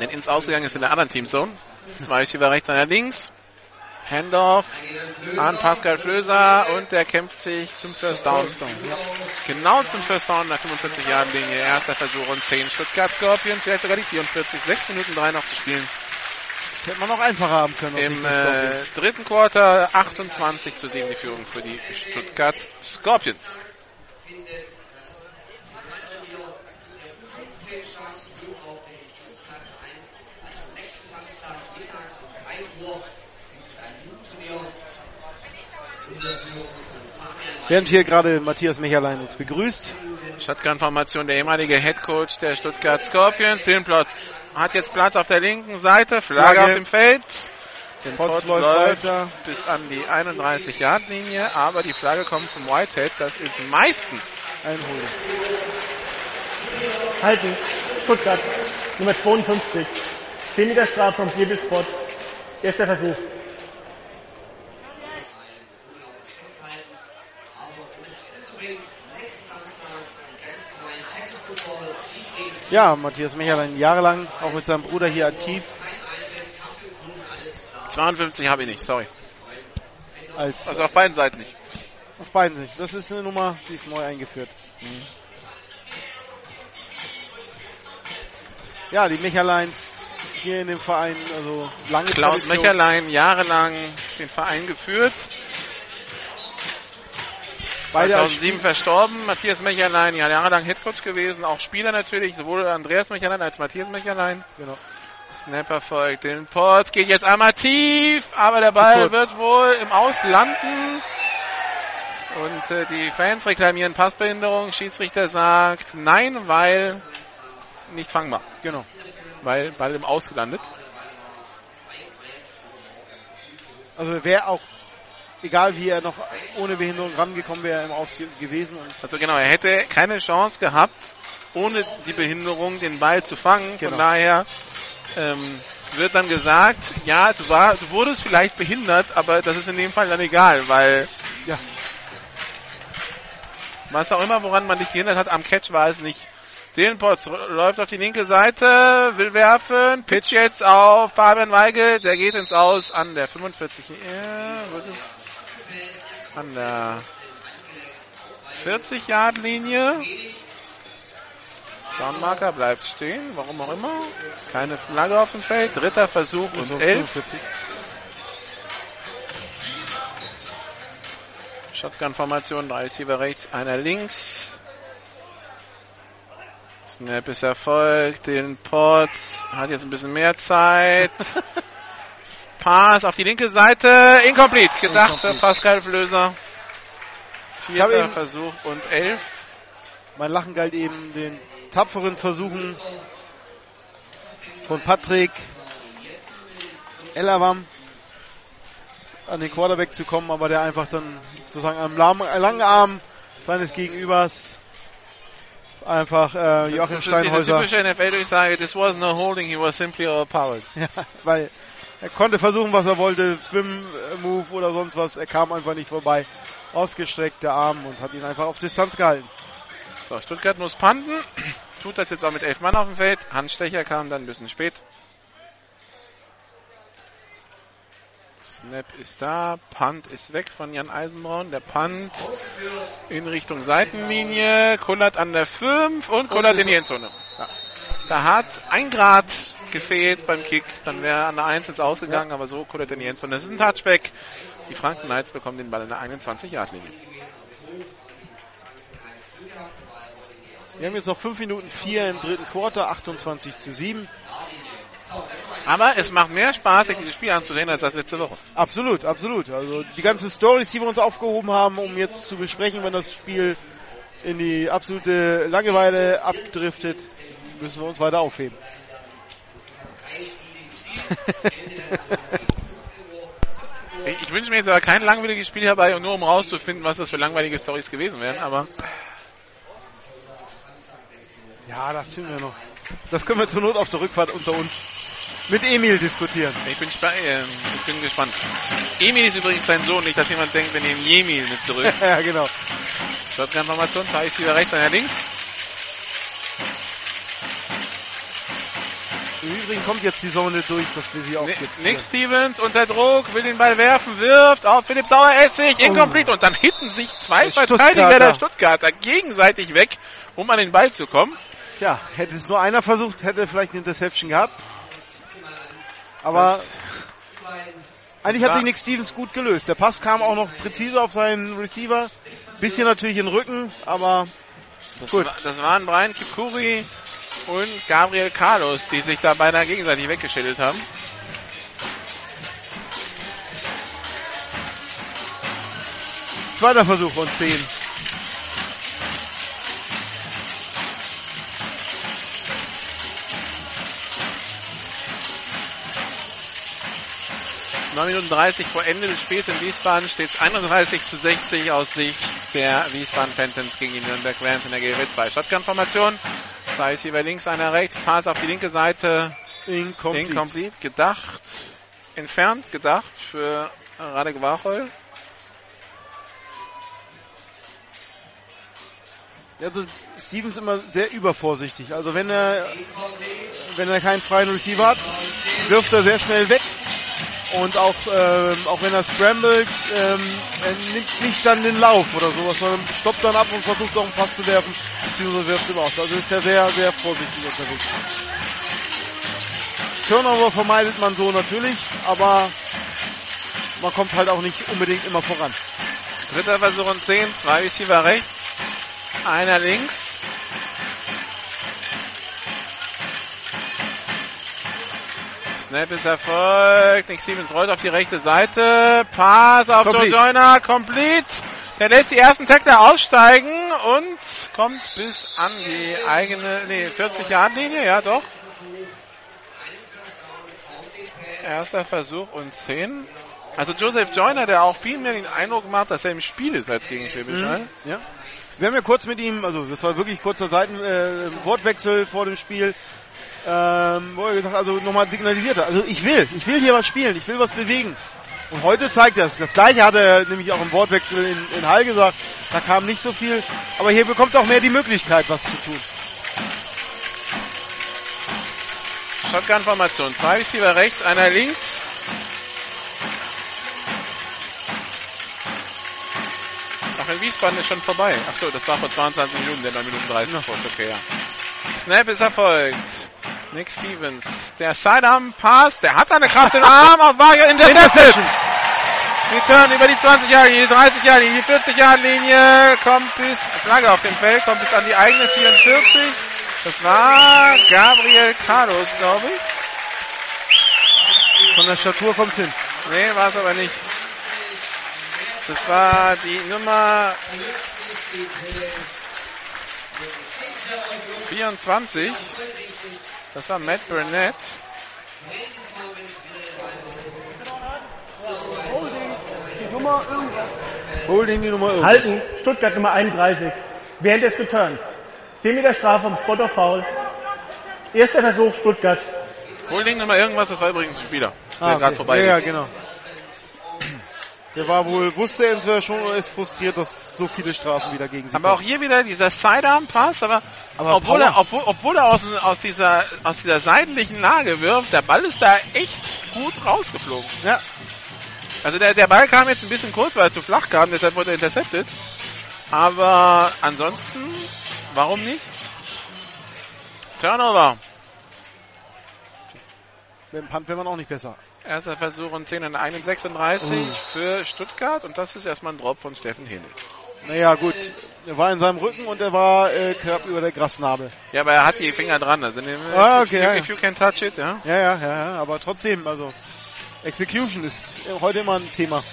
Denn ins Ausgegangen ist in der anderen Teamzone. Zwei Schieber rechts, einer links. Handoff an Pascal Flöser und der kämpft sich zum First Down. Genau zum First Down nach 45 Jahren Linie. Erster Versuch und 10 Stuttgart Scorpions, vielleicht sogar die 44. 6 Minuten 3 noch zu spielen. Das hätte man noch einfacher haben können. Im äh, dritten Quarter 28 zu 7 die Führung für die Stuttgart Scorpions. Während hier gerade Matthias Mecherlein uns begrüßt. Shotgun-Formation der ehemalige Head Coach der Stuttgart Scorpions. Den Platz hat jetzt Platz auf der linken Seite. Flagge, Flagge. auf dem Feld. Den Potts läuft läuft weiter. bis an die 31-Yard-Linie, aber die Flagge kommt vom Whitehead. Das ist meistens Einholen. Halten, Stuttgart, Nummer 52. 10 Meter Strafe vom Spot. Erster Versuch. Ja, Matthias Mecherlein jahrelang auch mit seinem Bruder hier aktiv 52 habe ich nicht, sorry. als Also auf beiden Seiten nicht. auf beiden Sicht. Das ist eine Nummer, die ist neu eingeführt. Ja, die Mecherleins hier in dem Verein, also lange Klaus Tradition. Mecherlein, jahrelang den Verein geführt. Beide als 2007 verstorben. Matthias Mecherlein, ja, jahrelang Headcoach gewesen, auch Spieler natürlich, sowohl Andreas Mecherlein als Matthias Mecherlein. Genau. Snapper folgt den Potts, geht jetzt einmal tief, aber der Ball wird wohl im Aus landen. Und äh, die Fans reklamieren Passbehinderung. Schiedsrichter sagt nein, weil nicht fangbar. Genau. Weil Ball im Aus gelandet. Also wäre auch, egal wie er noch ohne Behinderung rangekommen wäre, im Aus ge gewesen. Und Also genau, er hätte keine Chance gehabt, ohne die Behinderung den Ball zu fangen. Von Genau. daher ähm, wird dann gesagt, ja, du, war, du wurdest vielleicht behindert, aber das ist in dem Fall dann egal, weil Ja. was auch immer, woran man dich gehindert hat, am Catch war es nicht. Den Potts läuft auf die linke Seite, will werfen, pitch jetzt auf Fabian Weigel, der geht ins Aus an der 45, ja, wo ist es? An der 40 Yard Linie. Downmarker bleibt stehen, warum auch immer. Keine Flagge auf dem Feld. Dritter Versuch und elf. Shotgun-Formation, drei Receiver rechts, einer links. Snap ist erfolgt, den Potts hat jetzt ein bisschen mehr Zeit. <laughs> Pass auf die linke Seite, incomplete, gedacht incomplete. für Pascal Flöser. Vierter Versuch und elf. Mein Lachen galt eben den tapferen Versuchen von Patrick Ellerwam an den Quarterback zu kommen, aber der einfach dann sozusagen am langen Arm seines Gegenübers einfach äh, Joachim das Steinhäuser. Das ist typische NFL-Durchsage, this wasn't a holding, he was simply overpowered. <laughs> ja, weil er konnte versuchen, was er wollte, Swim-Move oder sonst was, er kam einfach nicht vorbei. Ausgestreckt der Arm und hat ihn einfach auf Distanz gehalten. So, Stuttgart muss panten, <clears throat> tut das jetzt auch mit elf Mann auf dem Feld. Hans Stecher kam dann ein bisschen spät. Snap ist da, Punt ist weg von Jan Eisenbraun. Der Punt in Richtung Seitenlinie, kullert an der 5 und kullert in die Endzone. Ja. Da hat ein Grad gefehlt beim Kick, dann wäre an der 1 jetzt ausgegangen, ja. aber so kullert in die Endzone. Das ist ein Touchback. Die Franken Knights bekommen den Ball in der 21-Yard-Linie. Wir haben jetzt noch 5 Minuten 4 im dritten Quarter, 28 zu 7. Aber es macht mehr Spaß, sich dieses Spiel anzusehen, als das letzte Woche. Absolut, absolut. Also die ganzen Stories, die wir uns aufgehoben haben, um jetzt zu besprechen, wenn das Spiel in die absolute Langeweile abdriftet, müssen wir uns weiter aufheben. Ich wünsche mir jetzt aber kein langweiliges Spiel herbei, nur um rauszufinden, was das für langweilige Stories gewesen wären, aber. Ja, das finden wir noch. Das können wir zur Not auf der Rückfahrt unter uns mit Emil diskutieren. Ich bin, äh, ich bin gespannt. Emil ist übrigens dein Sohn, nicht, dass jemand denkt, wir nehmen Jemil mit zurück. <laughs> ja, genau. Shotgun-Formation, da ist wieder rechts, einer links. Im Übrigen kommt jetzt die Zone durch, dass wir sie auch Nick, jetzt Nick Stevens unter Druck, will den Ball werfen, wirft auf Philipp Saueressig, oh. incomplete und dann hitten sich zwei Verteidiger der Stuttgarter gegenseitig weg, um an den Ball zu kommen. Tja, hätte es nur einer versucht, hätte vielleicht eine Interception gehabt. Aber das eigentlich hat sich Nick Stevens gut gelöst. Der Pass kam auch noch präzise auf seinen Receiver. Bisschen natürlich in den Rücken, aber das, gut. War, das waren Brian Kipkuri und Gabriel Carlos, die sich da beinahe gegenseitig weggeschädelt haben. Zweiter Versuch und 10. 9 Minuten 30 vor Ende des Spiels in Wiesbaden steht es 31 zu 60 aus Sicht der Wiesbaden Phantoms gegen die Nürnberg Rams in der GW 2 Shotgun-Formation. Zwei ist hier links, einer rechts, Pass auf die linke Seite. Incomplete. Incomplete. Gedacht, entfernt, gedacht für Radek Wachol. Also Stevens immer sehr übervorsichtig. Also wenn er wenn er keinen freien Receiver hat, wirft er sehr schnell weg und auch, ähm, auch wenn er scrambled, ähm, er nimmt nicht dann den Lauf oder sowas, sondern stoppt dann ab und versucht auch einen Pass zu werfen, beziehungsweise wirft ihm aus. Also ist er sehr, sehr vorsichtig unterwegs. Turnover vermeidet man so natürlich, aber man kommt halt auch nicht unbedingt immer voran. Dritter Versuch und 10, zwei Receiver rechts, einer links. Snap ist erfolgt. Nick Stevens rollt auf die rechte Seite. Pass auf Joe Joyner. Complete. Der lässt die ersten Tackler aussteigen und kommt bis an die eigene, nee, 40 Yard Linie, ja doch. Erster Versuch und 10. Also Joseph Joyner, der auch viel mehr den Eindruck macht, dass er im Spiel ist als gegen Schwäbisch mhm. Ja. Wir haben ja kurz mit ihm, also das war wirklich kurzer Seiten, äh, Wortwechsel vor dem Spiel ähm, wo er gesagt also nochmal signalisiert hat. Also ich will, ich will hier was spielen, ich will was bewegen. Und heute zeigt es. Das gleiche hat er nämlich auch im Wortwechsel in, in Hall gesagt. Da kam nicht so viel. Aber hier bekommt auch mehr die Möglichkeit, was zu tun. Shotgun-Formation. Zwei Receiver rechts, einer links. In Wiesbaden ist schon vorbei. Achso, das war vor 22 Minuten, der 9 Minuten 30 ja. Okay, ja. Snap ist erfolgt. Nick Stevens. Der Sidearm Pass, der hat eine Kraft im Arm auf Wagner intercepted. Return über die 20 Jahre Linie, die 30 Jahre Linie, die 40 Jahre Linie, kommt bis, Flagge auf dem Feld, kommt bis an die eigene 44. Das war Gabriel Carlos, glaube ich. Von der Statur kommt's hin. Nee, war es aber nicht. Das war die Nummer 24. Das war Matt Burnett. Holding die Nummer irgendwas. Halten, Stuttgart Nummer 31. Während des Returns. 10 Meter Strafe vom Spot of Foul. Erster Versuch, Stuttgart. Holding Nummer irgendwas, das war übrigens ein Spieler, der Ah, gerade okay. vorbei ja, ja, genau. Der war wohl, wusste er schon oder ist frustriert, dass so viele Strafen wieder gegen sie Aber auch kommen. hier wieder dieser Sidearm-Pass, aber, Aber obwohl, Power. er, obwohl, obwohl er aus, aus, dieser, aus dieser seitlichen Lage wirft, der Ball ist da echt gut rausgeflogen. Ja. Also der, der Ball kam jetzt ein bisschen kurz, weil er zu flach kam, deshalb wurde er intercepted. Aber ansonsten, warum nicht? Turnover. Mit dem Punt wäre man auch nicht besser. Erster Versuch und 10 und 31 Oh. für Stuttgart und das ist erstmal ein Drop von Steffen Himmel. Naja, gut. Er war in seinem Rücken und er war äh, knapp über der Grasnarbe. Ja, aber er hat die Finger dran. Also ne, Ah, okay, if, ja, if you can touch it, ja. Ja, ja, ja, ja, aber trotzdem, also Execution ist heute immer ein Thema.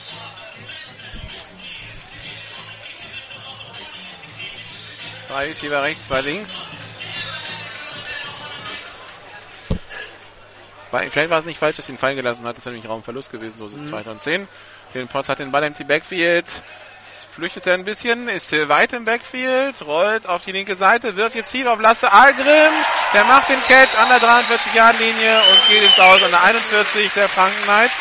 Drei Receiver rechts, zwei links. Bei- Vielleicht war es nicht falsch, dass ihn fallen gelassen hat. Das wäre nämlich Raumverlust gewesen. So ist es Mhm. 2 und 10. Den Potts hat den Ball im Backfield. Flüchtet er ein bisschen, ist weit im Backfield, rollt auf die linke Seite, wirft jetzt hier auf Lasse Algrim. Der macht den Catch an der 43-Yard-Linie und geht ins Aus an der 41 der Franken Knights.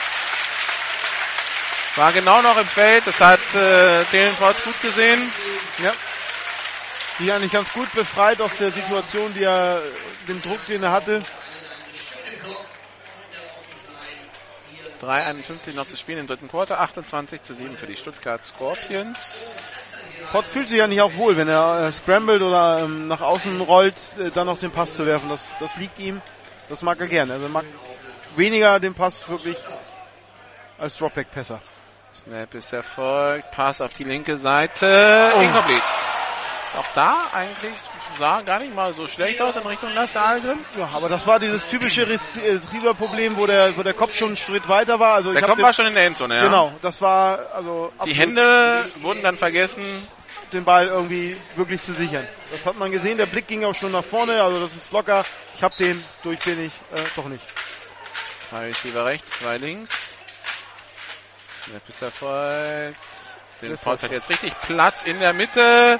War genau noch im Feld, das hat äh, Dylan Potts gut gesehen. Ja. Die eigentlich ganz gut befreit aus der Situation, die er, den Druck, den er hatte. 3,51 noch zu spielen im dritten Quarter, 28 zu 7 für die Stuttgart Scorpions. Potts fühlt sich ja nicht auch wohl, wenn er äh, scrambled oder ähm, nach außen rollt, äh, dann auf den Pass zu werfen. Das, das liegt ihm. Das mag er gerne. Also er mag weniger den Pass wirklich als Dropback-Passer. Snap ist erfolgt, Pass auf die linke Seite, Oh. incomplete. Auch da eigentlich sah gar nicht mal so schlecht aus in Richtung Lasse Algrim. Ja, aber das war dieses typische Rec- äh, Receiver-Problem, wo der, wo der Kopf schon einen Schritt weiter war. Also Der Kopf den- war schon in der Endzone, ja. Genau, das war also Die Hände wurden dann vergessen. den Ball irgendwie wirklich zu sichern. Das hat man gesehen, der Blick ging auch schon nach vorne, also das ist locker. Ich hab den, durch bin ich, äh, doch nicht. Zwei Receiver rechts, zwei links. Snap ist erfolgt. Den war- hat jetzt richtig Platz in der Mitte.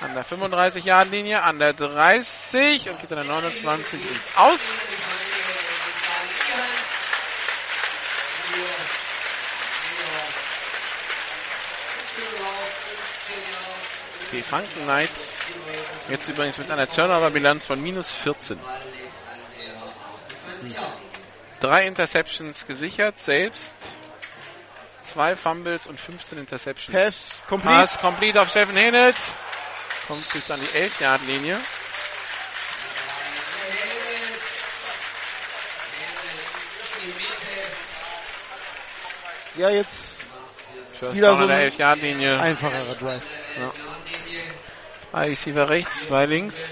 An der 35-Yard-Linie, an der 30 und geht an der 29 ins Aus. Die Franken Knights jetzt übrigens mit einer Turnover-Bilanz von minus 14. Drei Interceptions gesichert, selbst. Zwei Fumbles und 15 Interceptions. Pass complete. Pass complete auf Steffen Hennet. Kommt bis an die 11-Yard-Linie. Ja, jetzt First wieder so an der ein 11-Yard-Linie. einfacherer Drive. Ja. Drei Receiver rechts, zwei links.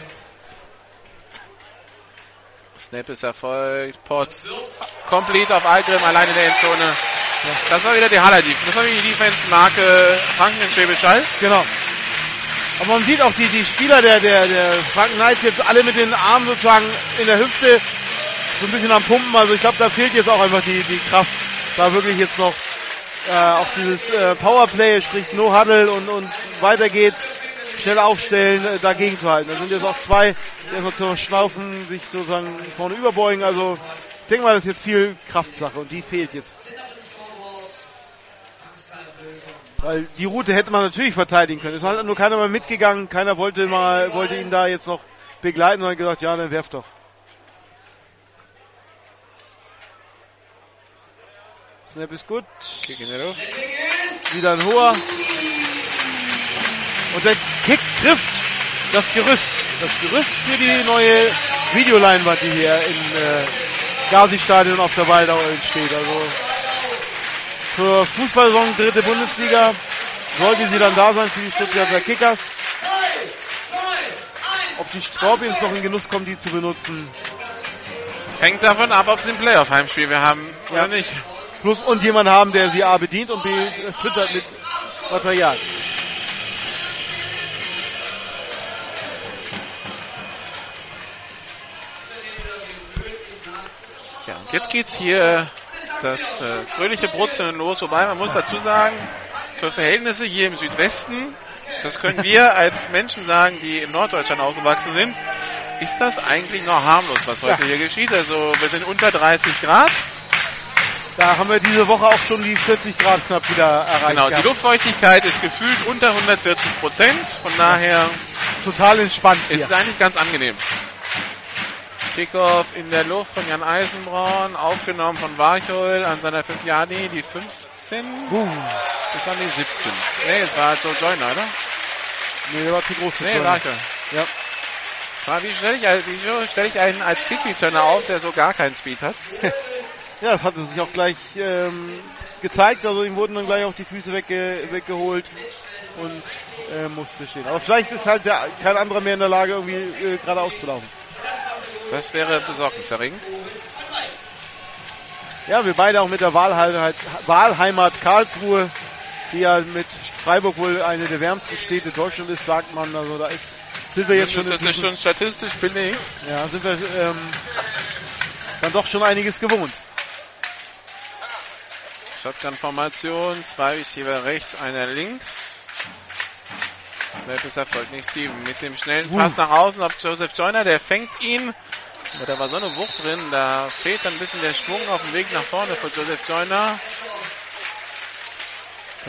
Snap ist erfolgt. Potts complete auf Algrim, allein in der Endzone. Das war wieder die Haller Defense. Das war wieder die Defense-Marke Franken in Schwäbisch Hall. Genau. Aber man sieht auch die, die Spieler der, der, der Franken Knights jetzt alle mit den Armen sozusagen in der Hüfte so ein bisschen am Pumpen. Also ich glaube, da fehlt jetzt auch einfach die, die Kraft, da wirklich jetzt noch äh, auf dieses äh, Powerplay, sprich No Huddle und, und weiter geht's, schnell aufstellen, äh, dagegen zu halten. Da sind jetzt auch zwei, die erstmal zu schnaufen, sich sozusagen vorne überbeugen. Also ich denke mal, das ist jetzt viel Kraftsache und die fehlt jetzt. Weil die Route hätte man natürlich verteidigen können. Es ist halt nur keiner mal mitgegangen, keiner wollte mal, wollte ihn da jetzt noch begleiten und hat gesagt, ja, dann werf doch. Snap ist gut. Wieder ein hoher. Und der Kick trifft. das Gerüst. Das Gerüst für die neue Videoleinwand, die hier im äh, Gazi-Stadion auf der Waldau entsteht. Also für Fußballsaison dritte Bundesliga sollte sie dann da sein für die Stuttgarter Kickers. Ob die Scorpions noch in Genuss kommen, die zu benutzen. Hängt davon ab, ob sie ein Playoff-Heimspiel wir haben Ja. oder nicht. Plus und jemand haben, der sie A bedient und B füttert mit Material. Ja, jetzt geht's hier das äh, fröhliche Brutzeln los, wobei man muss dazu sagen, für Verhältnisse hier im Südwesten, das können wir als Menschen sagen, die in Norddeutschland aufgewachsen sind, ist das eigentlich noch harmlos, was heute Ja. hier geschieht. Also wir sind unter 30 Grad. Da haben wir diese Woche auch schon die 40 Grad knapp wieder erreicht. Genau, die gehabt. Luftfeuchtigkeit ist gefühlt unter 140 Prozent. Von daher Total entspannt ist hier. es eigentlich ganz angenehm. Kickoff in der Luft von Jan Eisenbraun, aufgenommen von Warchol an seiner 5 Jahre, die 15. Uh, Das waren die 17. Nee, es war Joe Joyner, oder? nee, der war zu groß. Nee. Warchol. Ja. Wie stelle ich, wie stelle ich einen als Kick Returner auf, der so gar keinen Speed hat? <laughs> Ja, das hatte sich auch gleich ähm, gezeigt. Also ihm wurden dann gleich auch die Füße wegge weggeholt und äh, musste stehen. Aber vielleicht ist halt der, kein anderer mehr in der Lage, irgendwie äh, geradeaus zu laufen. Das wäre besorgniserregend. Ja, wir beide auch mit der Wahlheimat, Wahlheimat Karlsruhe, die ja mit Freiburg wohl eine der wärmsten Städte Deutschlands ist, sagt man. Also da ist, sind wir jetzt schon, das ist schon statistisch belegt. ja, sind wir ähm, dann doch schon einiges gewohnt. Shotgun-Formation, zwei Receiver rechts, einer links. Snap ist erfolgt, nicht Steven. Mit dem schnellen Uh. Pass nach außen auf Joseph Joyner, der fängt ihn. Aber da war so eine Wucht drin, da fehlt dann ein bisschen der Schwung auf dem Weg nach vorne für Joseph Joyner.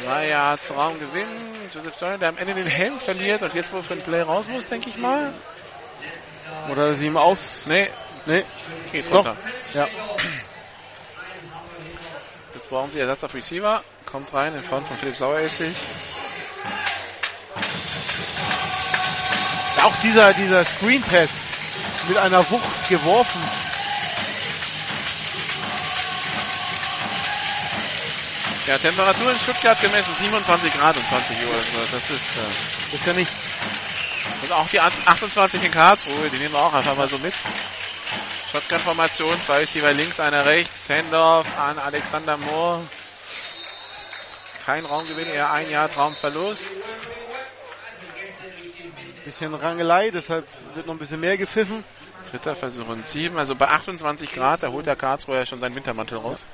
Drei Yards Raumgewinn. Joseph Joyner, der am Ende den Helm verliert und jetzt wohl für ein Play raus muss, denke ich mal. Oder sie ihm aus. Nee, Nee, geht doch. runter. Ja. Jetzt brauchen sie Ersatz auf Receiver. Kommt rein in Front von Philipp Saueressig. Auch dieser, dieser Screen Test mit einer Wucht geworfen. Ja, Temperatur in Stuttgart gemessen 27 Grad um 20 Uhr. Also das ist, äh, Ist ja nicht. und auch die 28 in Karlsruhe, die nehmen wir auch einfach mal so mit. Shotgun-Formation, zwei Receiver links, einer rechts. Hendorf an Alexander Mohr. Kein Raumgewinn, eher ein Jahr Traumverlust. Bisschen Rangelei, deshalb wird noch ein bisschen mehr gepfiffen. Dritter Versuch und sieben. Also bei 28 Grad, da holt der Karlsruher ja schon seinen Wintermantel raus.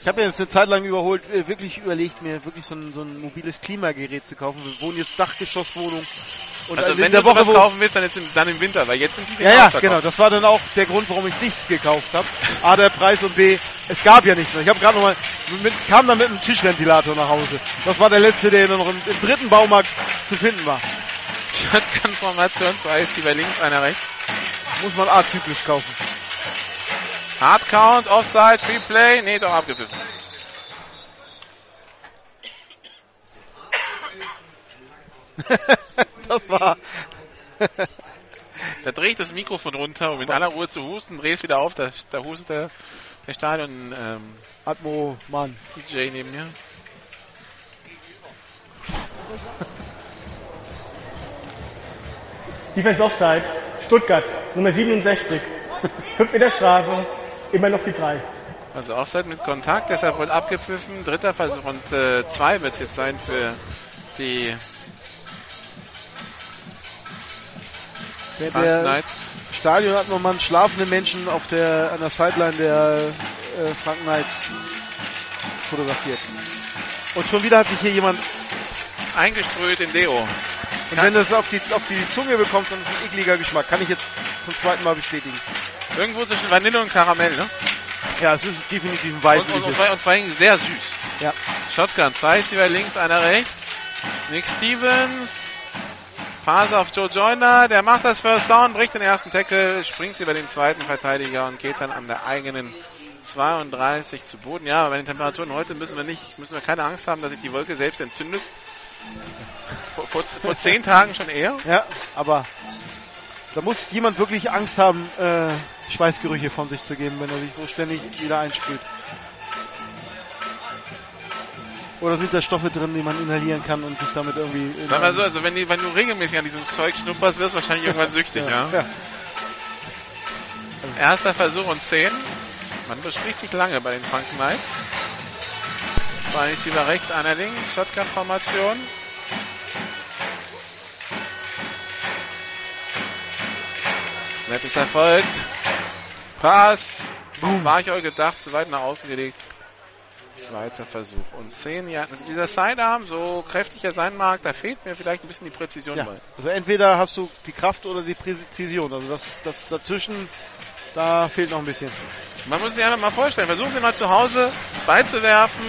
Ich habe jetzt eine Zeit lang überholt, äh, wirklich überlegt, mir wirklich so ein, so ein mobiles Klimagerät zu kaufen. Wir wohnen jetzt Dachgeschosswohnung. Und also wenn der du Woche, wo, kaufen willst, dann, jetzt im, dann im Winter, weil jetzt sind die Ja, ja, genau. Das war dann auch der Grund, warum ich nichts gekauft habe. A, der Preis und B, es gab ja nichts mehr. Ich habe gerade nochmal, kam dann mit einem Tischventilator nach Hause. Das war der letzte, der noch im, im dritten Baumarkt zu finden war. Shotgun-Formation, zwei Receiver links, einer rechts. Muss man atypisch kaufen. Hard Count, Offside, Free Play. Nee, doch abgepfiffen. <laughs> das war. <laughs> Da drehe ich das Mikrofon runter, um in aller Ruhe zu husten, drehe es wieder auf, da, da hustet der, der Stadion ähm, Atmo, Mann. DJ neben mir. <laughs> Defense Offside, Stuttgart, Nummer 67. 5 Meter Strafe, immer noch die 3. Also Offside mit Kontakt, deshalb wohl abgepfiffen. Dritter Versuch und äh, zwei wird es jetzt sein für die Der, Knights. Stadion hat nochmal einen schlafenden Menschen auf der, an der Sideline der äh, Franken Knights fotografiert. Und schon wieder hat sich hier jemand, Eingeströht in Deo. Und wenn das auf die, auf die Zunge bekommt, dann ist ein ekliger Geschmack. Kann ich jetzt zum zweiten Mal bestätigen. Irgendwo zwischen Vanille und Karamell, ne? Ja, es ist definitiv ein Und, und, weibliches. und, vor- und vor allem sehr süß. Ja. Shotgun, zwei Receiver links, einer rechts. Nick Stevens. Phase auf Joe Joyner, der macht das First Down, bricht den ersten Tackle, springt über den zweiten Verteidiger und geht dann an der eigenen 32 zu Boden. Ja, bei den Temperaturen heute müssen wir nicht, müssen wir keine Angst haben, dass sich die Wolke selbst entzündet. Vor, vor, vor zehn Tagen schon eher? Ja, aber da muss jemand wirklich Angst haben, äh, Schweißgerüche von sich zu geben, wenn er sich so ständig wieder einspült. Oder sind da Stoffe drin, die man inhalieren kann und sich damit irgendwie... Sag mal so, also wenn, die, wenn du regelmäßig an diesem Zeug schnupperst, wirst du wahrscheinlich irgendwann süchtig, ja? ja. Erster Versuch und 10. Man bespricht sich lange bei den Franken Knights. Zwei Receiver rechts, einer links. Shotgun-Formation. Snap ist erfolgt. Pass. Boom. War ich euch gedacht, zu weit nach außen gelegt. Zweiter Versuch. Und 10 Jahre. Also dieser Sidearm, so kräftig er sein mag, da fehlt mir vielleicht ein bisschen die Präzision Ja. bei. Also entweder hast du die Kraft oder die Präzision. Also das, das dazwischen, da fehlt noch ein bisschen. Man muss sich einfach mal vorstellen, versuchen Sie mal zu Hause beizuwerfen,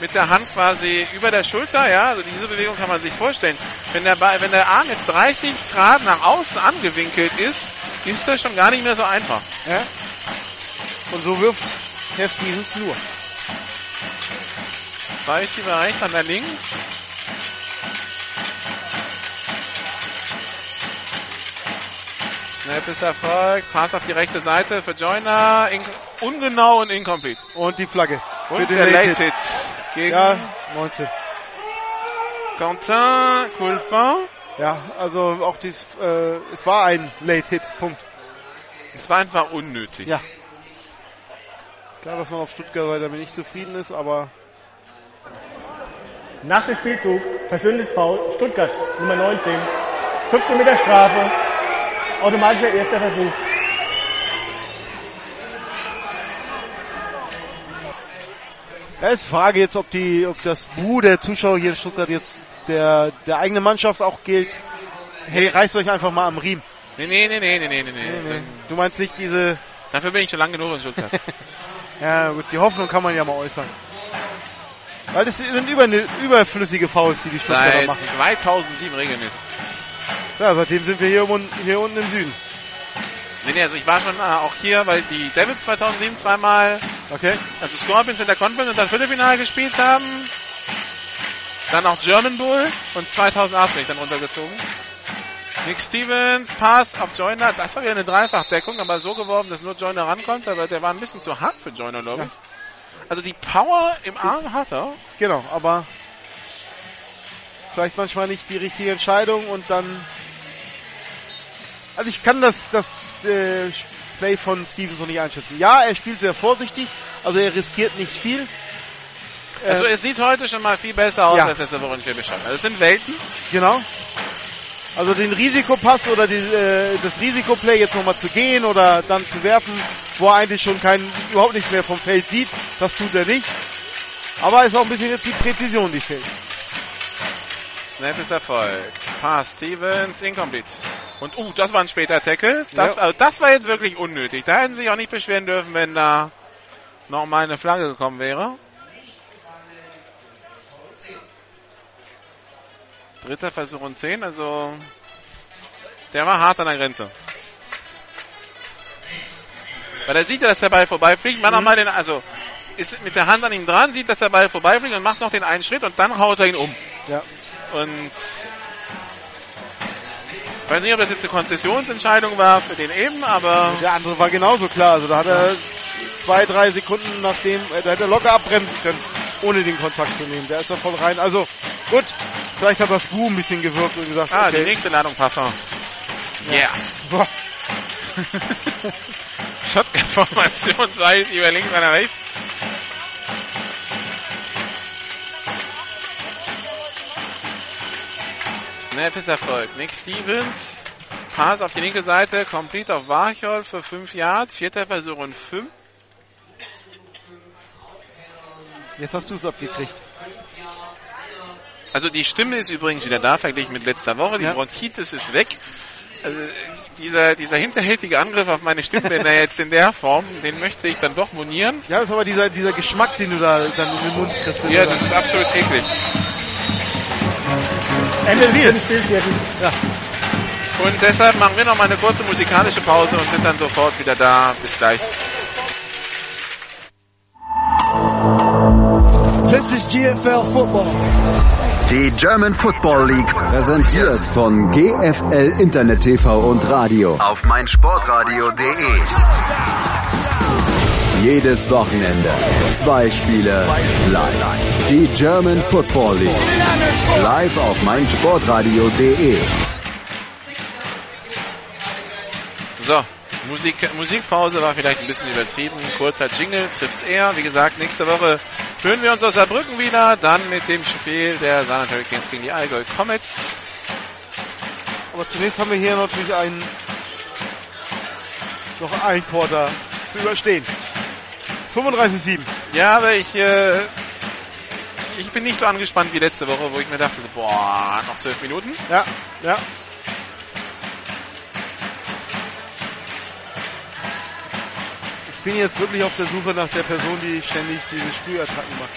mit der Hand quasi über der Schulter, ja, also diese Bewegung kann man sich vorstellen. Wenn der, Ball, wenn der Arm jetzt 30 Grad nach außen angewinkelt ist, ist das schon gar nicht mehr so einfach. Ja? Und so wirft Herr Stevens nur. Zwei Receiver rechts, an der links. Snap ist erfolgt. Pass auf die rechte Seite für Joyner. Ungenau und incomplete. Und die Flagge. Und für den der Late Hit. Hit gegen Ja, 19. Quentin Coulpin. Ja, also auch dies, äh, es war ein Late Hit. Punkt. Es war einfach unnötig. Ja. Klar, dass man auf Stuttgart weiter nicht zufrieden ist, aber Nach dem Spielzug persönliches Foul Stuttgart Nummer 19. 15 Meter Strafe. Automatischer erster Versuch. Ja, ist Frage jetzt, ob die, ob das Bu der Zuschauer hier in Stuttgart jetzt der, der eigenen Mannschaft auch gilt. Hey, reißt euch einfach mal am Riemen. Nee, nee, nee, nee, nee, nee, nee. Nee. Du meinst nicht diese, Dafür bin ich schon lange genug in Stuttgart. <laughs> ja gut, die Hoffnung kann man ja mal äußern. Weil das sind über, überflüssige Fouls, die die Stuttgarter Seit machen. 2007 regelmäßig. Ja, seitdem sind wir hier, hier unten im Süden. Nee, nee, also ich war schon äh, auch hier, weil die Devils 2007 zweimal, Okay? also Scorpions in der Conference und dann Viertelfinale gespielt haben. Dann auch German Bull und 2008 bin ich dann runtergezogen. Nick Stevens, Pass auf Joyner, das war wieder eine Dreifachdeckung, aber so geworfen, dass nur Joyner rankommt, aber der war ein bisschen zu hart für Joyner, glaube ich. Also die Power im Arm hat er. Genau, aber vielleicht manchmal nicht die richtige Entscheidung und dann. Also ich kann das, das äh, Play von Stevens noch nicht einschätzen. Ja, er spielt sehr vorsichtig, also er riskiert nicht viel. Also Äh, es sieht heute schon mal viel besser aus Ja. als letzte Woche in Schwäbisch. Also es sind Welten. Genau. Also den Risikopass oder die, äh, das Risikoplay jetzt nochmal zu gehen oder dann zu werfen, wo er eigentlich schon keinen, überhaupt nichts mehr vom Feld sieht, das tut er nicht. Aber ist auch ein bisschen jetzt die Präzision, die fehlt. Snap ist Erfolg. Pass Stevens, incomplete. Und uh, das war ein später Tackle. Das, Ja. also das war jetzt wirklich unnötig. Da hätten sie sich auch nicht beschweren dürfen, wenn da nochmal eine Flagge gekommen wäre. Dritter Versuch und 10, also der war hart an der Grenze. Weil er sieht ja, dass der Ball vorbeifliegt, macht Mhm. nochmal den, also ist mit der Hand an ihm dran, sieht, dass der Ball vorbeifliegt und macht noch den einen Schritt und dann haut er ihn um. Ja. Und ich weiß nicht, ob das jetzt eine Konzessionsentscheidung war für den eben, aber Der andere war genauso klar. Also da hat er zwei, drei Sekunden nachdem, äh, da hätte er locker abbremsen können, ohne den Kontakt zu nehmen. Der ist da voll rein. Also gut, vielleicht hat das Bu ein bisschen gewirkt und gesagt, ah, okay. die nächste Ladung Parfum. Yeah. Boah. <laughs> Shotgun-Formation, zwei ist über links, einer rechts. Snap ist erfolgt. Nick Stevens. Pass auf die linke Seite. Complete auf Warchol für 5 Yards. Vierter Versuch und 5. Jetzt hast du es abgekriegt. Also die Stimme ist übrigens wieder da, verglichen mit letzter Woche. Die Ja. Bronchitis ist weg. Also dieser, dieser hinterhältige Angriff auf meine Stimmbänder <laughs> jetzt in der Form, den möchte ich dann doch monieren. Ja, das ist aber dieser, dieser Geschmack, den du da dann in den Mund kriegst. Ja, das ist absolut eklig. Ende Spielviertels. Ja. Und deshalb machen wir noch mal eine kurze musikalische Pause und sind dann sofort wieder da. Bis gleich. This is GFL football. Die German Football League präsentiert von GFL Internet TV und Radio auf meinsportradio.de. Jedes Wochenende zwei Spiele live. Die German Football League live auf meinsportradio.de. So, Musik, Musikpause war vielleicht ein bisschen übertrieben. Kurzer Jingle trifft's eher. Wie gesagt, nächste Woche hören wir uns aus Saarbrücken wieder. Dann mit dem Spiel der Saarland Hurricanes gegen die Allgäu Comets. Aber zunächst haben wir hier natürlich einen noch ein Quarter zu überstehen. 35-7. Ja, aber ich, äh, ich bin nicht so angespannt wie letzte Woche, wo ich mir dachte, so, boah, noch zwölf Minuten. Ja, ja. Ich bin jetzt wirklich auf der Suche nach der Person, die ständig diese Sprühattacken macht.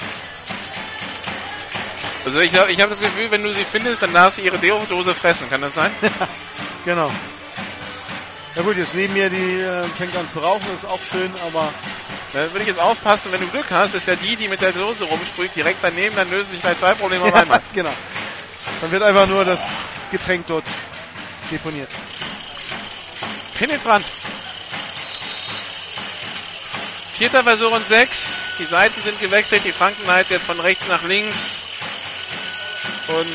Also ich glaube, ich habe das Gefühl, wenn du sie findest, dann darfst du ihre Deo-Dose fressen. Kann das sein? <laughs> genau. Ja gut, jetzt neben mir, die äh, fängt an zu rauchen, ist auch schön, aber Da würde ich jetzt aufpassen, wenn du Glück hast, ist ja die, die mit der Dose rumsprüht, direkt daneben, dann lösen sich gleich zwei Probleme auf einmal. <laughs> genau. Dann wird einfach nur das Getränk dort deponiert. Penetrant. Vierter Versuch und sechs. Die Seiten sind gewechselt. Die Franken Knights jetzt von rechts nach links. Und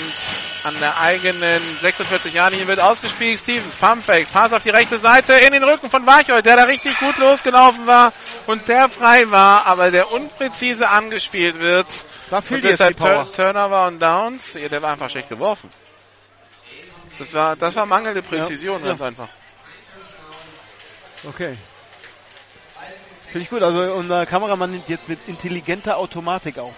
an der eigenen 46 Jahre linie wird ausgespielt. Stevens, Pumpfake, Pass auf die rechte Seite in den Rücken von Weichhold, der da richtig gut losgelaufen war und der frei war, aber der unpräzise angespielt wird. Da fehlt und jetzt die deshalb Power. Tur Turnover und Downs. Ja, der war einfach schlecht geworfen. Das war, das war mangelnde Präzision, Ja, ganz ja. einfach. Okay. Finde ich gut. Also unser Kameramann nimmt jetzt mit intelligenter Automatik auf.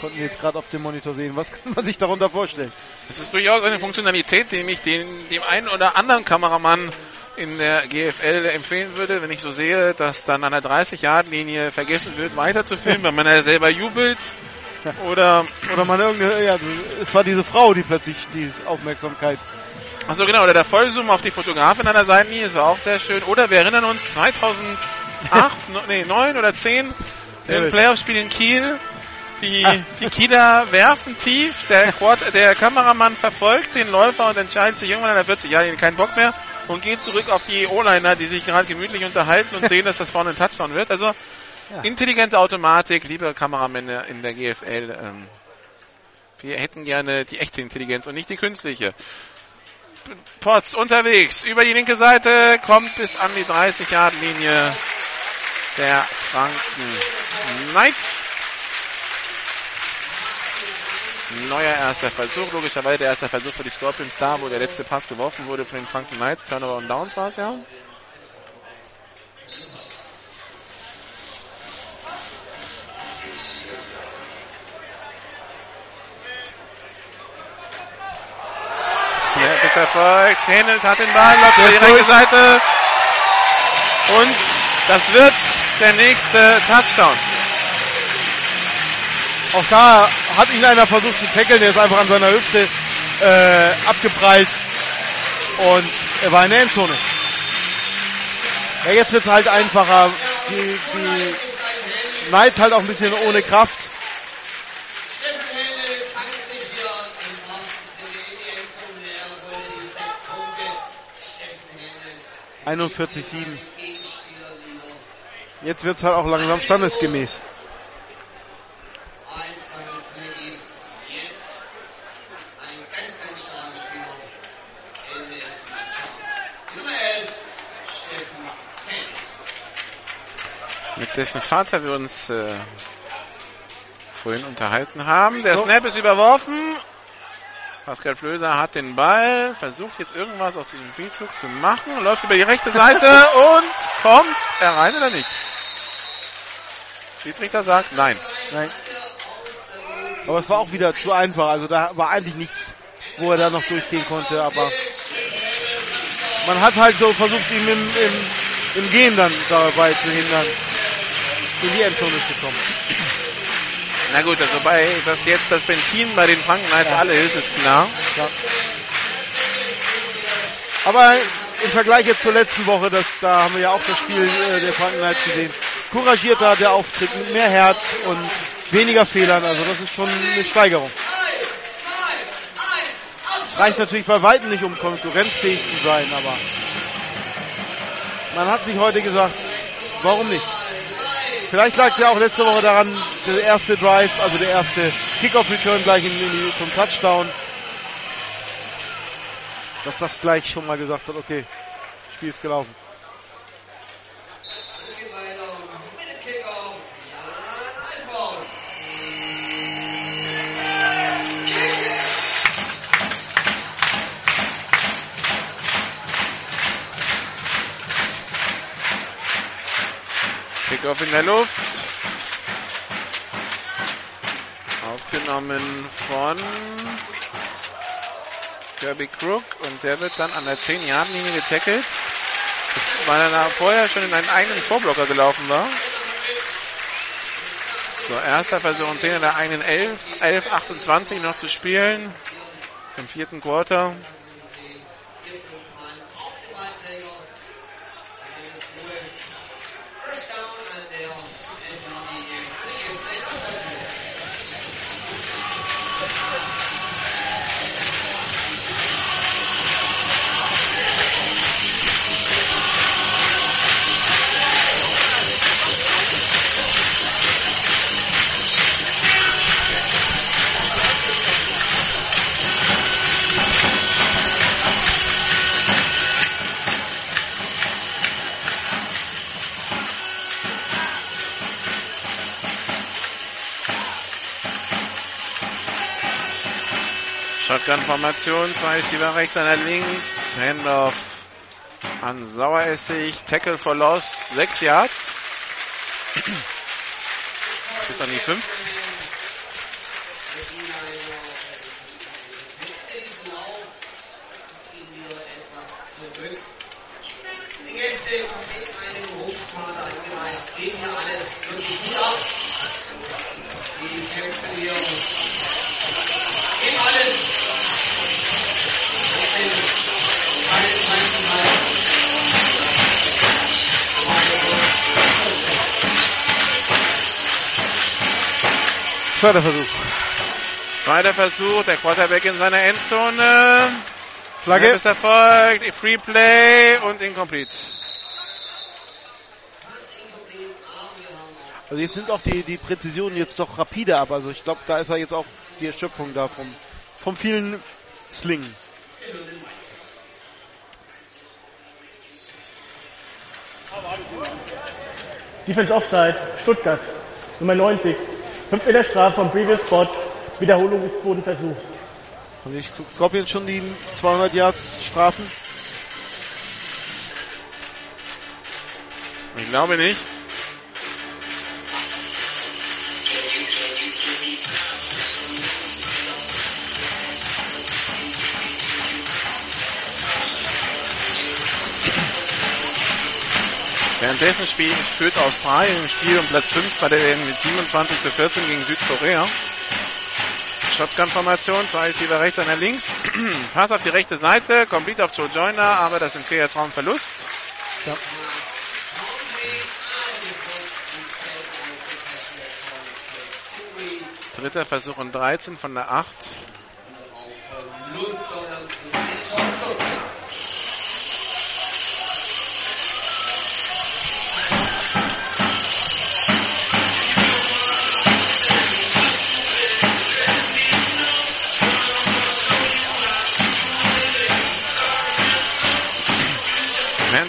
Konnten wir jetzt gerade auf dem Monitor sehen. Was <laughs> kann man sich darunter vorstellen? Das ist durchaus eine Funktionalität, die ich den, dem einen oder anderen Kameramann in der GFL empfehlen würde, wenn ich so sehe, dass dann an der 30-Yard-Linie vergessen wird, weiter zu filmen, weil man ja selber jubelt. <laughs> Oder, Oder man irgendeine, ja, es war diese Frau, die plötzlich die Aufmerksamkeit. achso genau, oder der Vollzoom auf die Fotografin an der Seitenlinie, das war auch sehr schön. Oder wir erinnern uns 2008, no, nee, 9 oder 10 im. Playoff-Spiel in Kiel. Die, die Kieler werfen tief, der, Quad, der Kameramann verfolgt den Läufer und entscheidet sich irgendwann an der 40 Jahre keinen Bock mehr und geht zurück auf die O-Liner, die sich gerade gemütlich unterhalten und <laughs> sehen, dass das vorne ein Touchdown wird. Also intelligente Automatik, liebe Kameramänner in der GFL, ähm, wir hätten gerne die echte Intelligenz und nicht die künstliche. Potts unterwegs über die linke Seite, kommt bis an die 30-Yard-Linie der Franken Knights. Neuer erster Versuch, logischerweise der erste Versuch für die Scorpions da, wo der letzte Pass geworfen wurde von den Franken Knights. Turnover und Downs war es ja. Snap ist erfolgt. Händelt hat den Ball, läuft über die rechte Seite. Und das wird der nächste Touchdown. Auch da hat ihn einer versucht zu tackeln, der ist einfach an seiner Hüfte äh, abgeprallt und er war in der Endzone. Ja, jetzt wird es halt einfacher. Die, die Knights halt auch ein bisschen ohne Kraft. Steffenhelle kann Jetzt wird es halt auch langsam standesgemäß. Einfache ist jetzt ein ganz, ganz starker Spieler. LWS Mannschaft. Nummer 11, Steffen Hennig. Mit dessen Vater wir uns äh, vorhin unterhalten haben. Der Snap ist überworfen. Pascal Flöser hat den Ball, versucht jetzt irgendwas aus diesem Spielzug zu machen, läuft über die rechte Seite <laughs> und kommt er rein oder nicht? Schiedsrichter sagt nein. Nein. Aber es war auch wieder zu einfach. Also da war eigentlich nichts, wo er da noch durchgehen konnte. Aber man hat halt so versucht, ihm im, im, im Gehen dann dabei zu hindern, in die Endzone zu kommen. Na gut, also bei, dass jetzt das Benzin bei den Franken als alle ist, ist klar. Ja. Aber im Vergleich jetzt zur letzten Woche, das, da haben wir ja auch das Spiel äh, der Franken Knights gesehen. Couragierter der Auftritt mit mehr Herz und weniger Fehlern. Also das ist schon eine Steigerung. Reicht natürlich bei weitem nicht, um konkurrenzfähig zu sein, aber man hat sich heute gesagt, warum nicht? Vielleicht lag es ja auch letzte Woche daran, der erste Drive, also der erste Kickoff-Return gleich in, in die, zum Touchdown, dass das gleich schon mal gesagt hat, okay, Spiel ist gelaufen. Kickoff in der Luft. Aufgenommen von Kirby Crook und der wird dann an der 10-Yard-Linie getackelt, weil er vorher schon in einen eigenen Vorblocker gelaufen war. So, erster Versuch und 10 in der eigenen 11, 11, 28 noch zu spielen im vierten Quarter. Shotgun-Formation, zwei Receiver rechts, einer links, Handoff an Saueressig, Tackle for Loss, sechs Yards. Bis an die fünf. geht hier alles Zweiter Versuch. Zweiter Versuch, der Quarterback in seiner Endzone. Flagge. Snap ist erfolgt, Free Play und incomplete. Also jetzt sind auch die, die Präzisionen jetzt doch rapide ab. Also ich glaube, da ist ja jetzt auch die Erschöpfung da vom, vom vielen Slingen. Defense Offside, Stuttgart, Nummer 90. 5 Meter Strafe vom Previous Spot, Wiederholung des zweiten Versuchs. Haben die Scorpions schon die 200 Yards Strafen? Ich glaube nicht. Währenddessen Spiel führt Australien im Spiel um Platz 5 bei der WM mit 27 zu 14 gegen Südkorea. Shotgun-Formation, zwei ist Receiver rechts, einer links. <clears throat> Pass auf die rechte Seite, complete auf Joe Joyner, aber das ist ein Raumverlust. Ja. Dritter Versuch und 13 von der 8.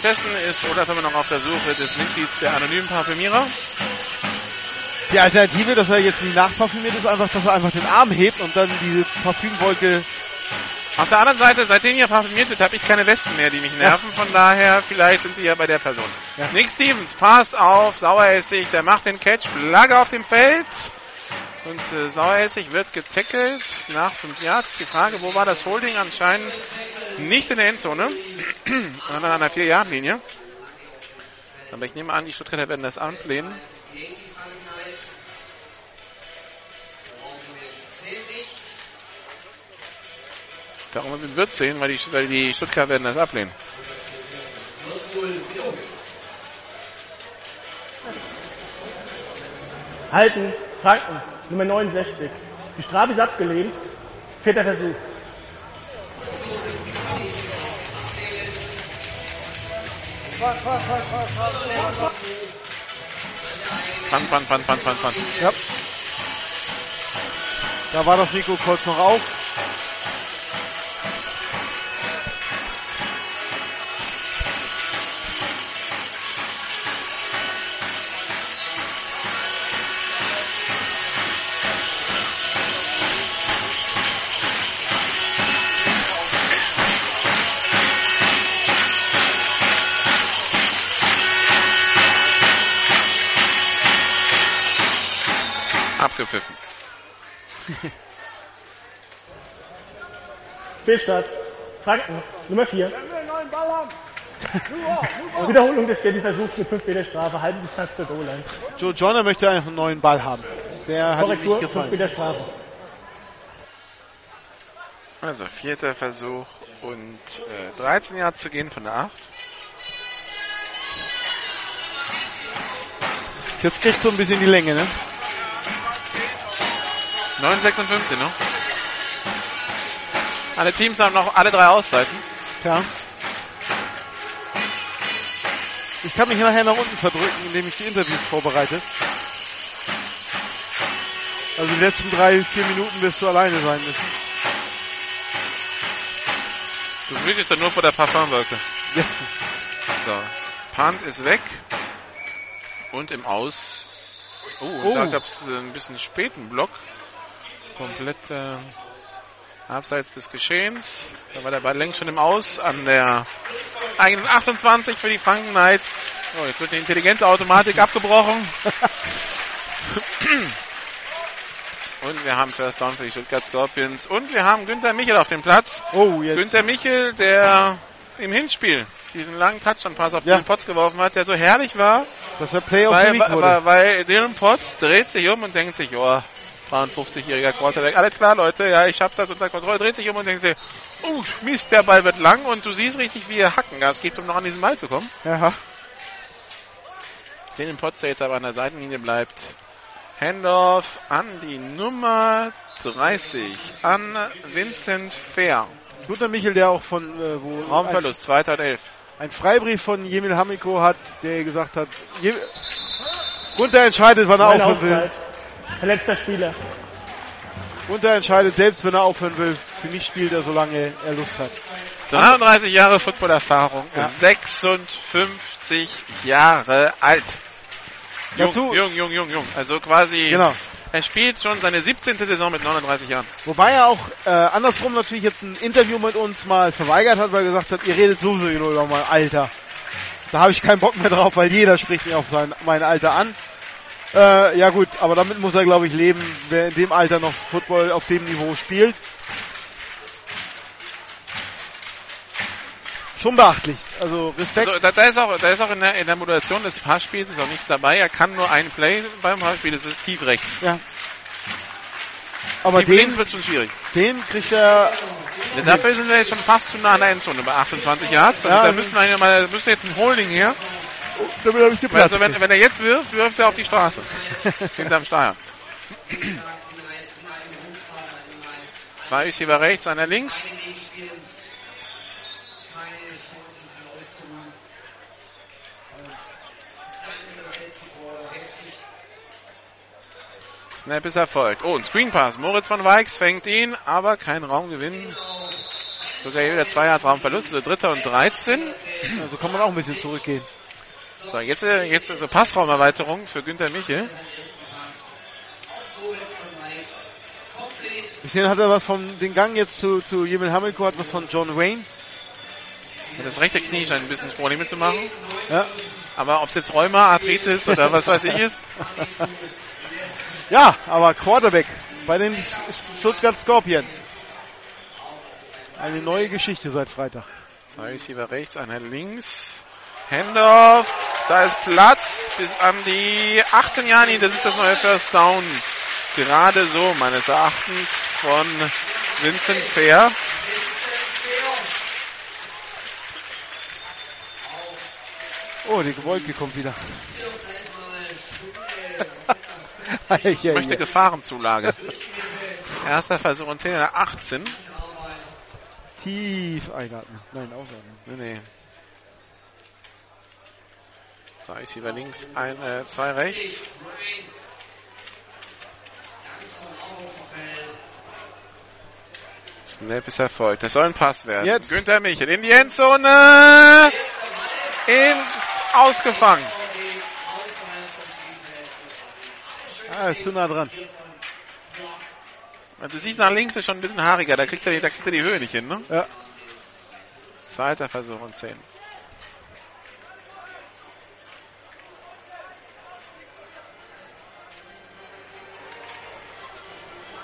Währenddessen ist Olaf immer noch auf der Suche des Mitglieds der anonymen Parfümierer. Die Alternative, dass er jetzt nicht nachparfümiert, ist einfach, dass er einfach den Arm hebt und dann diese Parfümwolke. Auf der anderen Seite, seitdem ihr parfümiert wird, habe ich keine Wespen mehr, die mich nerven. Von daher, vielleicht sind die ja bei der Person. Ja. Nick Stevens, Pass auf, Saueressig, der macht den Catch, Flagge auf dem Feld. Und äh, Saueressig wird getackelt nach 5 Yards. Die Frage, wo war das Holding? Anscheinend nicht in der Endzone, <clears throat> sondern an der 4-Yard-Linie. Aber ich nehme an, die Stuttgarter werden das ablehnen. Darum wird es sehen, weil die, weil die Stuttgarter werden das ablehnen. Halten, Franken, Nummer 69. Die Strafe ist abgelehnt. Vierter Versuch. Pan, pan, pan, pan, pan, pan. Ja. Da war das Rico kurz noch auf. Abgepfiffen. <laughs> Fehlstart. Franken, Nummer 4. Wiederholung des vierten Versuchs mit 5 Meter Strafe, halbe Distanz zur Goal-Line. Joe Joyner möchte einfach einen neuen Ball haben. Der hat ihm nicht Korrektur, 5 gefallen. Meter Strafe. Also vierter Versuch und äh, 13 Yards zu gehen von der 8. Jetzt kriegt so ein bisschen die Länge, ne? 9,56 noch. Alle Teams haben noch alle drei Auszeiten. Ja. Ich kann mich nachher nach unten verdrücken, indem ich die Interviews vorbereite. Also die letzten drei, vier Minuten wirst du alleine sein müssen. Du fliegst doch nur vor der Parfumwolke. Ja. So. Punt ist weg. Und im Aus. Oh, und Oh. da gab es ein bisschen späten Block. Komplett äh, abseits des Geschehens. Da war der Ball längst schon im Aus an der eigenen 28 für die Franken Knights. Oh, jetzt wird die intelligente Automatik <laughs> abgebrochen. <laughs> Und wir haben First Down für die Stuttgart Scorpions. Und wir haben Günther Michel auf dem Platz. Oh, jetzt. Günther Michel, der im Hinspiel diesen langen Touchdown-Pass auf Ja. den Potts geworfen hat, der so herrlich war, Dass er Play of the weil, weil, weil Dylan Potts dreht sich um und denkt sich, oh, 53-jähriger Quarterback, alles klar, Leute, ja, ich hab das unter Kontrolle, dreht sich um und denkt sich, oh, Mist, der Ball wird lang und du siehst richtig, wie er hacken. Es geht, um noch an diesen Ball zu kommen. Ja. Den Potts, der jetzt aber an der Seitenlinie bleibt. Handoff an die Nummer 30, an Vincent Fair. Guter Michel, der auch von, äh, wo Raumverlust, zweiter und elf. Ein, ein Freibrief von Jemil Hamiko hat, der gesagt hat, Je Gunther entscheidet, wann er aufhören will. Verletzter Spieler. Gunther entscheidet selbst, wenn er aufhören will. Für mich spielt er, solange er Lust hat. 33 Jahre Footballerfahrung, Ja. 56 Jahre alt. Jung, Dazu- jung, jung, jung, jung. Also quasi, Genau. er spielt schon seine 17. Saison mit 39 Jahren. Wobei er auch äh, andersrum natürlich jetzt ein Interview mit uns mal verweigert hat, weil er gesagt hat, ihr redet sowieso nur über mein Alter. Da habe ich keinen Bock mehr drauf, weil jeder spricht mich auf sein, mein Alter an. Äh, ja gut, aber damit muss er glaube ich leben, wer in dem Alter noch Football auf dem Niveau spielt. Schon beachtlich. Also Respekt. Also, da, da ist auch, da ist auch in der, in der Moderation des Passspiels ist auch nichts dabei. Er kann nur ein Play beim Passspiel, das ist tief rechts. ja. Aber tief den, wird schon schwierig. den kriegt er Denn dafür sind wir jetzt schon fast zu nah an der Endzone, bei 28 Yards. Also Ja, da müssen wir mal, da müsste jetzt ein Holding her. Damit habe ich den Platz. Also wenn, wenn er jetzt wirft, wirft er auf die Straße. Hinterm Steuer. Zwei Receiver rechts, einer links. Snap ist erfolgt. Oh, ein Screen Pass. Moritz von Weix fängt ihn, aber kein Raumgewinn. Sogar hier wieder zwei Yards Raumverlust, also dritter und 13. also kann man auch ein bisschen zurückgehen. So, jetzt, äh, jetzt also Passraumerweiterung für Günther Michel. Bisschen hat er was von den Gang jetzt zu, zu Jemil Hamilko, hat was von John Wayne. Das rechte Knie scheint ein bisschen Probleme zu machen. Ja. Aber ob es jetzt Rheuma, Arthritis <laughs> oder was weiß ich ist. Ja, aber Quarterback bei den Stuttgart Scorpions. Eine neue Geschichte seit Freitag. Zwei Receiver rechts, einer links. Handoff. Da ist Platz bis an die 18 Jahre. Das ist das neue First Down. Gerade so, meines Erachtens, von Vincent Fair. Oh, die Wolke kommt wieder. <laughs> Ich möchte Gefahrenzulage. Erster Versuch und 10 in der 18. Tief einatmen. Nein, ausatmen. Nee, nee. Zwei Receiver links, ein, äh, zwei rechts. Snap ist erfolgt. Das soll ein Pass werden. Jetzt. Günther Michel in die Endzone. In, ausgefangen. Ah, zu nah dran. Du siehst nach links ist schon ein bisschen haariger. Da kriegt er, die- da kriegt er die Höhe nicht hin, ne? Ja. Zweiter Versuch und zehn.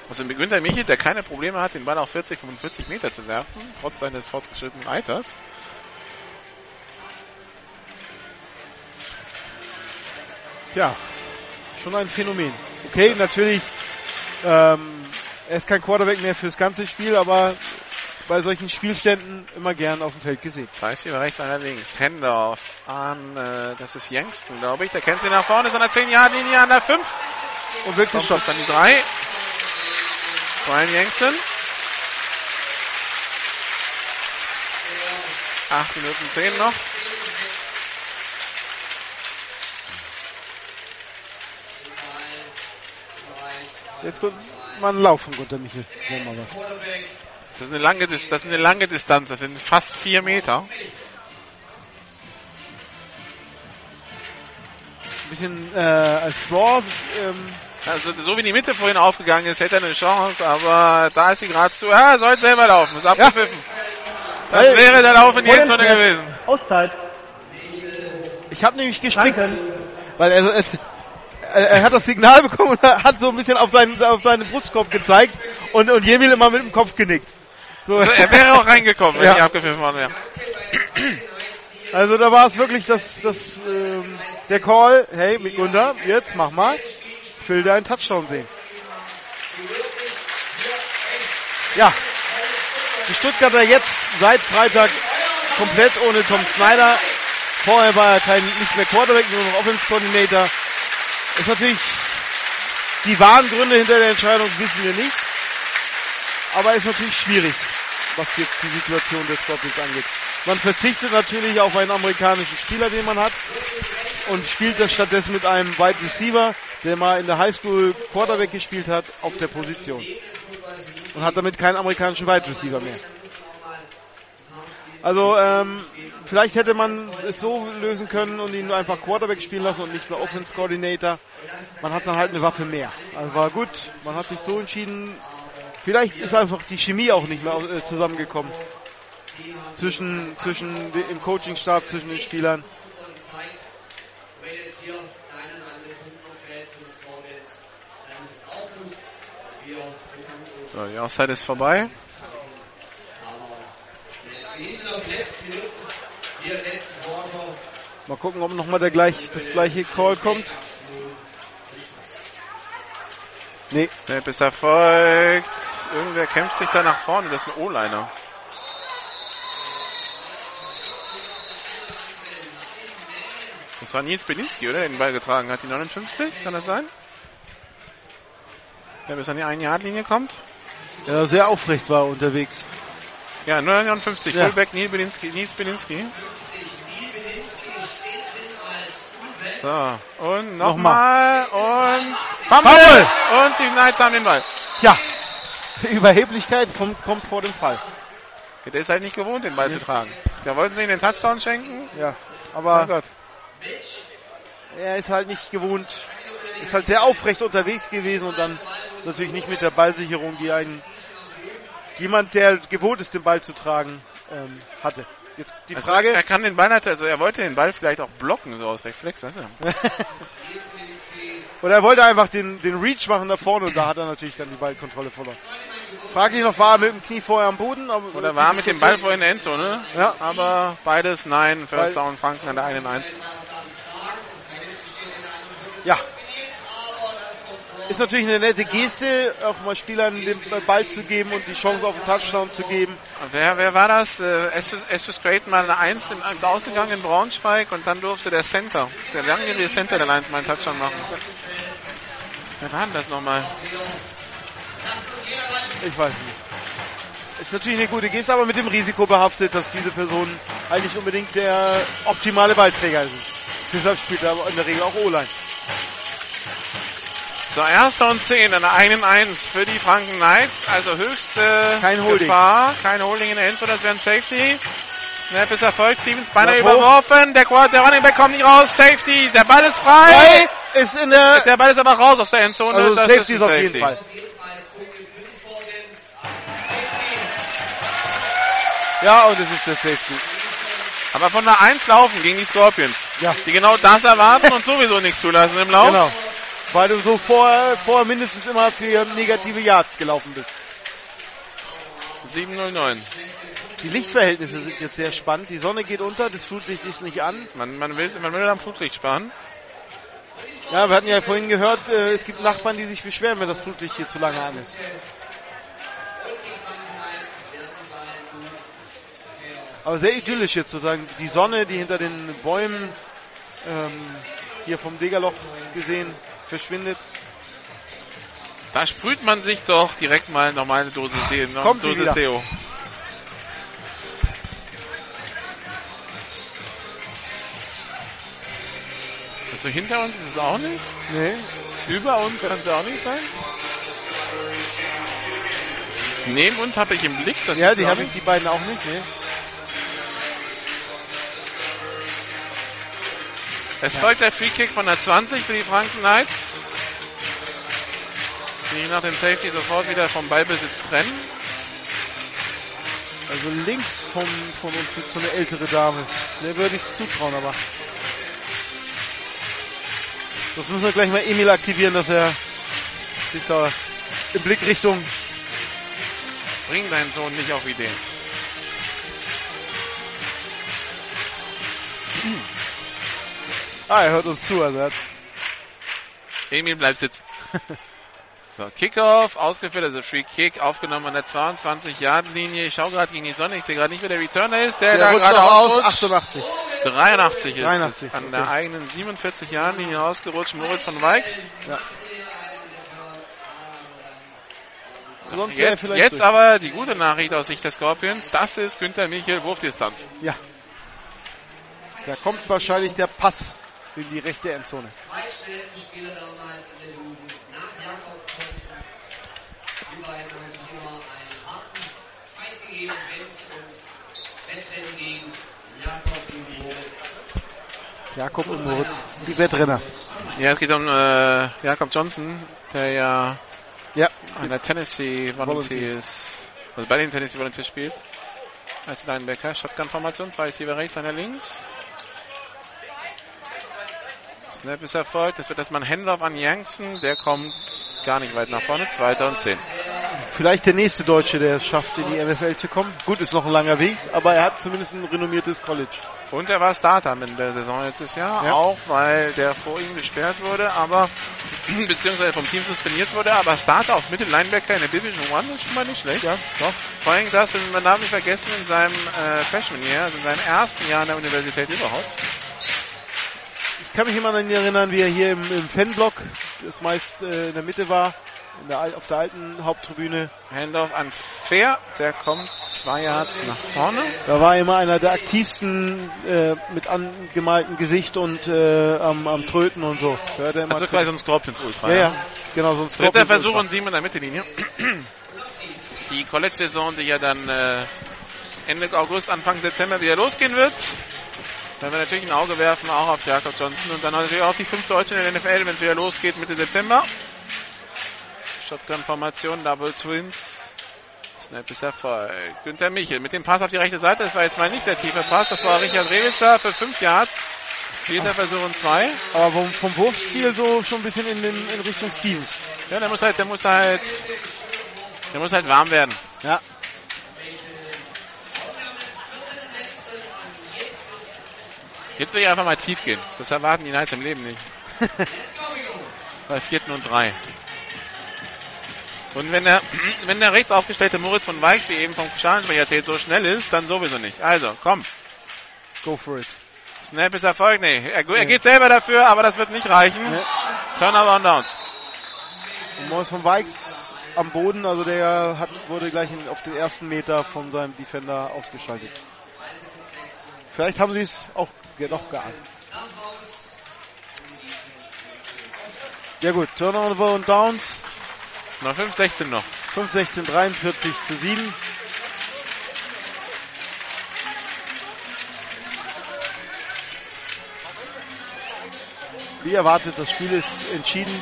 Also mit Günther Michel, der keine Probleme hat, den Ball auf 40, 45 Meter zu werfen, trotz seines fortgeschrittenen Alters. Ja, schon ein Phänomen. Okay, natürlich, ähm, er ist kein Quarterback mehr fürs ganze Spiel, aber bei solchen Spielständen immer gern auf dem Feld gesehen. Zwei Receiver rechts, einer links. Handoff an, äh, das ist Youngsten, glaube ich. Der kennt sie nach vorne, ist an der 10-Yard-Linie, an der 5. Und wird gestoppt. dann die 3. Brian Youngsten. 8 Minuten 10 noch. Jetzt kommt mal ein Lauf von Gunter Michel. Das ist eine lange, das ist eine lange Distanz, das sind fast 4 Meter. Ein bisschen äh, als Draw. Ähm, Also so wie die Mitte vorhin aufgegangen ist, hätte er eine Chance, aber da ist sie gerade zu. Ja, er soll selber laufen, ist abgepfiffen. Das Weil- wäre der Lauf in die Endzone gewesen. Auszeit. ich habe nämlich gestrickt, Danke. weil er, es, er, er hat das Signal bekommen und er hat so ein bisschen auf seinen, auf seinen Brustkorb gezeigt und, und Jemil immer mit dem Kopf genickt. So. Also er wäre auch reingekommen, wenn Ja. ich abgepfiffen worden wäre. Also da war es wirklich das, das, ähm, der Call, hey, mit Gunter, jetzt mach mal. Will da einen Touchdown sehen. Ja, die Stuttgarter jetzt seit Freitag komplett ohne Tom Snyder. Vorher war er kein, nicht mehr Quarterback, nur noch Offense Coordinator. Ist natürlich, die wahren Gründe hinter der Entscheidung wissen wir nicht. Aber ist natürlich schwierig, was jetzt die Situation des Doppels angeht. Man verzichtet natürlich auf einen amerikanischen Spieler, den man hat, und spielt das stattdessen mit einem Wide Receiver, der mal in der Highschool Quarterback gespielt hat, auf der Position. Und hat damit keinen amerikanischen Wide Receiver mehr. Also ähm, vielleicht hätte man es so lösen können und ihn einfach Quarterback spielen lassen und nicht mehr Offense Coordinator. Man hat dann halt eine Waffe mehr. Also war gut, man hat sich so entschieden. Vielleicht ist einfach die Chemie auch nicht mehr äh, zusammengekommen zwischen zwischen de- im Coachingstab zwischen den Spielern. So, die Auszeit ist vorbei. Mal gucken, ob nochmal der gleich das gleiche Call kommt. Nee, Snap ist erfolgt. Irgendwer kämpft sich da nach vorne. Das ist ein O-Liner. Das war Nils Belinski, oder? Der den Ball getragen hat. Die 59, kann das sein? Der bis an die 1 Yard linie kommt. der sehr aufrecht war unterwegs. Ja, 59. Ja. Fullback Nils Belinski. Nils Belinski. So, und nochmal. Und Fumble. Und die Knights haben den Ball. Ja, <laughs> Überheblichkeit kommt, kommt vor dem Fall. Der ist halt nicht gewohnt, den Ball zu tragen. Da wollten sie ihm den Touchdown schenken. Ja, Oh aber Gott. er ist halt nicht gewohnt, ist halt sehr aufrecht unterwegs gewesen und dann natürlich nicht mit der Ballsicherung, die ein jemand, der gewohnt ist, den Ball zu tragen, ähm, hatte. Jetzt die Also Frage, er kann den Ball halt, also er wollte den Ball vielleicht auch blocken, so aus Reflex, weißt du? <laughs> oder er wollte einfach den, den Reach machen da vorne und da hat er natürlich dann die Ballkontrolle verloren. Fraglich noch, war er mit dem Knie vorher am Boden? Aber Oder war mit dem Ball vorhin in der Endzone. Ja. Aber beides nein, First Down Franken an der einen 1. Ja. Ist natürlich eine nette Geste, auch mal Spielern den Ball zu geben und die Chance auf einen Touchdown zu geben. Wer, wer war das? Äh, Estes Creighton mal eine 1 im, ins Ausgegangen in Braunschweig und dann durfte der Center, der langjährige Center der Lions mal einen Touchdown machen. Wer war denn das nochmal? Ich weiß nicht. Ist natürlich eine gute Geste, aber mit dem Risiko behaftet, dass diese Personen eigentlich unbedingt der optimale Ballträger sind. Deshalb spielt er in der Regel auch O-Line. So, erster und zehn, eine 1 1 für die Franken Knights. Also höchste Kein. Gefahr. Kein Holding in der Endzone, das wäre ein Safety. Snap ist erfolgt, Stevens beinahe überworfen. Der, der Running Back kommt nicht raus. Safety, der Ball ist frei. Frei ist in der, Der Ball ist aber raus aus der Endzone. also Das Safety ist auf jeden Safety. Fall. Ja, und es ist der Safety. Aber von der 1 laufen gegen die Scorpions. Ja. Die genau das erwarten und sowieso nichts zulassen im Lauf. Genau. Weil du so vorher, vorher mindestens immer für negative Yards gelaufen bist. 709. Die Lichtverhältnisse sind jetzt sehr spannend. Die Sonne geht unter, das Flutlicht ist nicht an. Man, man, will, man will am Flutlicht sparen. Ja, wir hatten ja vorhin gehört, äh, es gibt Nachbarn, die sich beschweren, wenn das Flutlicht hier zu lange an ist. Aber sehr idyllisch jetzt sozusagen. Die Sonne, die hinter den Bäumen ähm, hier vom Degerloch gesehen verschwindet. Da sprüht man sich doch direkt mal nochmal eine Dosis, De noch Kommt wieder. Deo. Also hinter uns ist es auch nicht. Nee. Über uns kann es auch nicht sein. Neben uns habe ich im Blick, das Ja, die auch haben nicht. die beiden auch nicht. Nee. Es folgt der Free Kick von der 20 für die Franken Knights. Die nach dem Safety sofort wieder vom Ballbesitz trennen. Also links vom, von uns sitzt so eine ältere Dame. Der würde ich es zutrauen, aber. Das müssen wir gleich mal Emil aktivieren, dass er sich da in Blickrichtung. Bring deinen Sohn nicht auf Ideen. <clears throat> Ah, er hört uns zu, also er hat Emil bleibt sitzen. <laughs> So, Kickoff, ausgeführt, also Free Kick, aufgenommen an der 22-Yard-Linie. Ich schaue gerade gegen die Sonne, ich sehe gerade nicht, wer der Returner ist. Der, Der da gerade aus, ausrutscht. 88. 83 ist 83, es. An okay. der eigenen 47-Yard-Linie ausgerutscht, Moritz von Weix. Ja. Er Jetzt, jetzt aber die gute Nachricht aus Sicht der Scorpions, das ist Günther Michel, Wurfdistanz. Ja. Da kommt wahrscheinlich der Pass in die rechte Endzone. Zwei schnellste Spieler damals in der Jugend nach Jakob Thompson. Die beiden haben sich immer einen harten Fight gegeben, wenn es ums Wettrennen ging. Jakob gegen Moritz. Jakob und Moritz, die Wettrenner. Ja, es geht um äh, Jakob Johnson, der ja Ja. an der Tennessee Volunteers, also bei den Tennessee Volunteers spielt. Als Linebacker, Shotgun-Formation, zwei Receiver rechts, einer links. Snap ist erfolgt, es wird erstmal ein Handoff an Yankson, der kommt gar nicht weit nach vorne, zweiter und zehn. Vielleicht der nächste Deutsche, der es schafft, in die NFL zu kommen. Gut, ist noch ein langer Weg, aber er hat zumindest ein renommiertes College. Und er war Starter in der Saison letztes Jahr, Ja. auch weil der vor ihm gesperrt wurde, aber <clears throat> beziehungsweise vom Team suspendiert wurde, aber Starter auf Mitte Linebacker in der Division One ist schon mal nicht schlecht. Ja, doch. Vor allem das, man darf nicht vergessen, in seinem äh, Freshman Year, also in seinem ersten Jahr an der Universität überhaupt. Ich kann mich immer an ihn erinnern, wie er hier im, im Fanblock, das meist äh, in der Mitte war, in der, Al- auf der alten Haupttribüne. Handoff an Fair, der kommt zwei Yards nach vorne. Da war er immer einer der aktivsten äh, mit angemaltem Gesicht und äh, am, am Tröten und so. Hat er immer Also quasi so ein Scorpions Ultra. ja, ja, genau, so ein Dritter Scorpions Versuch Ultra. und sieben in der Mittellinie. <clears throat> Die College-Saison, die ja dann äh, Ende August, Anfang September wieder losgehen wird. Wenn wir natürlich ein Auge werfen, auch auf Jakob Johnson und dann natürlich auch die fünf Deutschen in der NFL, wenn es wieder losgeht, Mitte September. Shotgun-Formation, Double Twins. Snap ist Erfolg. Günther Michel mit dem Pass auf die rechte Seite. Das war jetzt mal nicht der tiefe Pass. Das war Richard Rewitzer für fünf Yards. Vierter Versuch und zwei. Aber vom, vom Wurfstil so schon ein bisschen in, den, in Richtung Stevens. Ja, der muss halt, der muss halt, der muss halt warm werden. Ja. Jetzt will ich einfach mal tief gehen. Das erwarten die Knights im Leben nicht. <laughs> Bei vierten und drei. Und wenn der, <clears throat> wenn der rechts aufgestellte Moritz von Weix, wie eben vom Schalensprecher erzählt, so schnell ist, dann sowieso nicht. Also, komm. Go for it. Snap ist Erfolg. Nee, er, er geht selber dafür, aber das wird nicht reichen. Nee. Turnover und Downs. Und Morris von Weix am Boden, also der hat, wurde gleich in, auf den ersten Meter von seinem Defender ausgeschaltet. Vielleicht haben sie es auch noch geahnt. Ja gut, Turnover und Downs. Na, 5-16 noch. 5-16, 43 zu 7. Wie erwartet, das Spiel ist entschieden.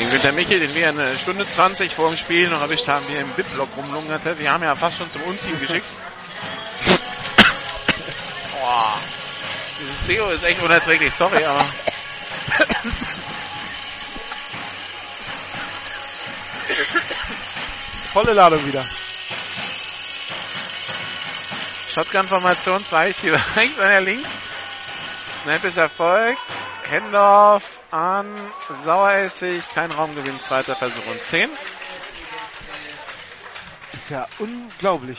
Den Günter Michel, den wir eine Stunde 20 vor dem Spiel noch erwischt haben, wie er im Bitblock rumlungerte. Wir haben ja fast schon zum Umziehen geschickt. Boah. Dieses Trio ist echt unerträglich, sorry, aber. Volle Ladung wieder. Shotgun-Formation, zwei ist hier rechts, einer links. Snap ist erfolgt. Handoff an Saueressig, kein Raumgewinn, zweiter Versuch und 10. Ist ja unglaublich.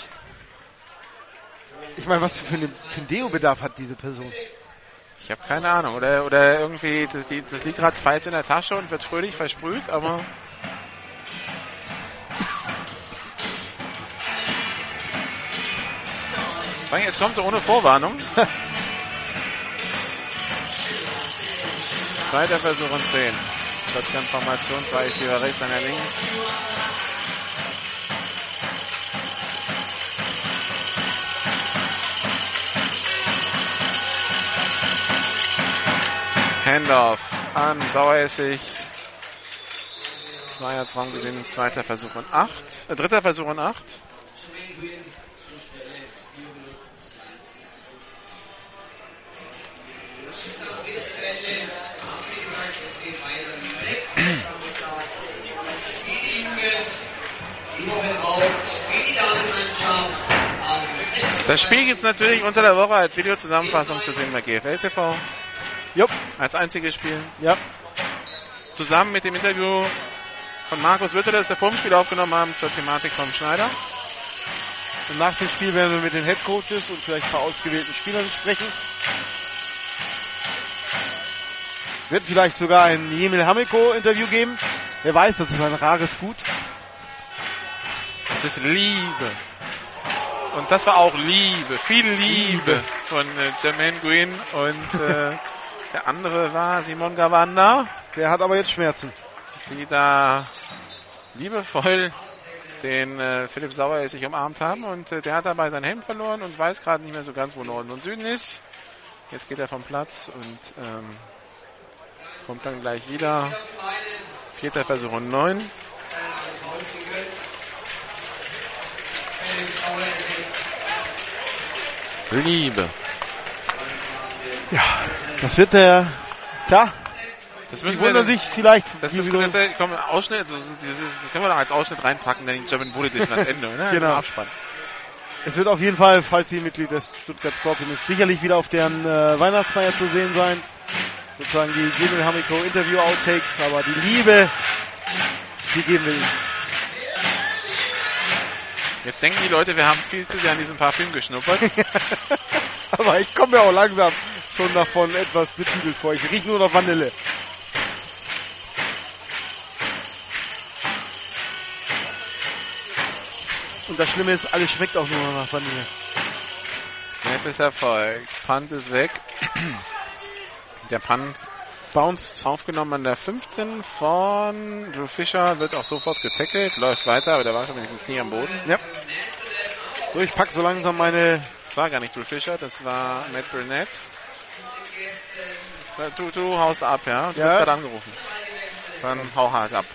Ich meine, was für einen, für einen Deo-Bedarf hat diese Person? Ich habe keine Ahnung. Oder, oder irgendwie, das, das liegt gerade falsch in der Tasche und wird fröhlich versprüht, aber. Es kommt so ohne Vorwarnung. <laughs> Zweiter Versuch und 10. Shotgun-Formation, zwei ist hier rechts, einer links. Handoff an Saueressig. Zweier Raumgewinn, zweiter Versuch und acht. Äh, dritter Versuch und acht. Das Spiel gibt es natürlich unter der Woche als Videozusammenfassung zu sehen bei GFL TV. Jupp. Als einziges Spiel. Ja. Zusammen mit dem Interview von Markus Witte, das wir vor dem Spiel aufgenommen haben zur Thematik vom Schneider. Und nach dem Spiel werden wir mit den Headcoaches und vielleicht ein paar ausgewählten Spielern sprechen. Wird vielleicht sogar ein Jemil Hamiko Interview geben. Wer weiß, das ist ein rares Gut. Das ist Liebe. Und das war auch Liebe, viel Liebe, Liebe. von äh, Jermaine Green und äh, <laughs> der andere war Simon Gavanda. Der hat aber jetzt Schmerzen. Die da liebevoll den äh, Philipp Sauer sich umarmt haben und äh, der hat dabei sein Hemd verloren und weiß gerade nicht mehr so ganz, wo Norden und Süden ist. Jetzt geht er vom Platz und ähm, kommt dann gleich wieder. Vierter Versuch und neun. Liebe. Ja, das wird der, tja, das müssen die wundern sich vielleicht. Das, ist, das, das, komm, Ausschnitt, das, das, können wir noch als Ausschnitt reinpacken, dann den German Bullet Edition ans Ende, ne? <laughs> genau. Abspann. Es wird auf jeden Fall, falls sie Mitglied des Stuttgart Scorpions sicherlich wieder auf deren äh, Weihnachtsfeier zu sehen sein. Sozusagen die Jimmy Hamiko Interview Outtakes, aber die Liebe, die geben wir ihnen. Jetzt denken die Leute, wir haben viel zu sehr an diesem Parfüm geschnuppert. <laughs> aber ich komme mir auch langsam schon davon etwas betüdelt vor. Ich rieche nur noch Vanille. Und das Schlimme ist, alles schmeckt auch nur noch nach Vanille. Snap ist erfolgt. Punt ist weg. Der Punt bounced aufgenommen an der 15 von Drew Fischer, wird auch sofort getackelt, läuft weiter, aber der war schon mit dem Knie am Boden. Ja. So, ich pack so langsam meine. Das war gar nicht Drew Fischer, das war Matt Burnett. Du, du haust ab, ja? Du ja. bist gerade angerufen. Dann hau hart ab.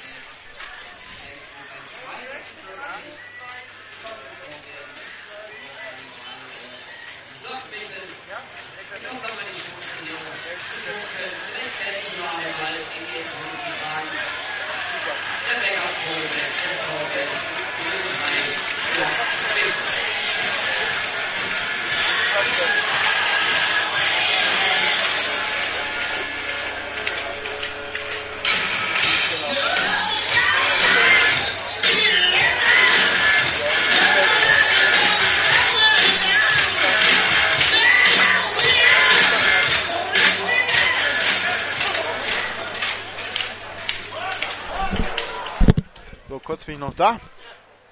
Kurz bin ich noch da.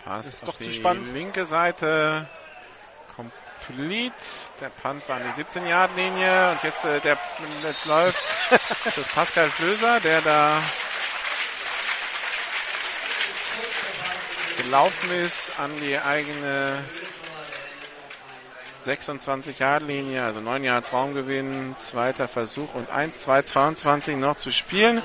Passt ist doch zu spannend. Linke Seite. incomplete. Der Punt war an die 17-Yard-Linie und jetzt, äh, der, jetzt läuft <laughs> das Pascal Flöser, der da gelaufen ist an die eigene 26 Yard Linie, also 9 Yards Raumgewinn, zweiter Versuch und 1, 2, 22 noch zu spielen.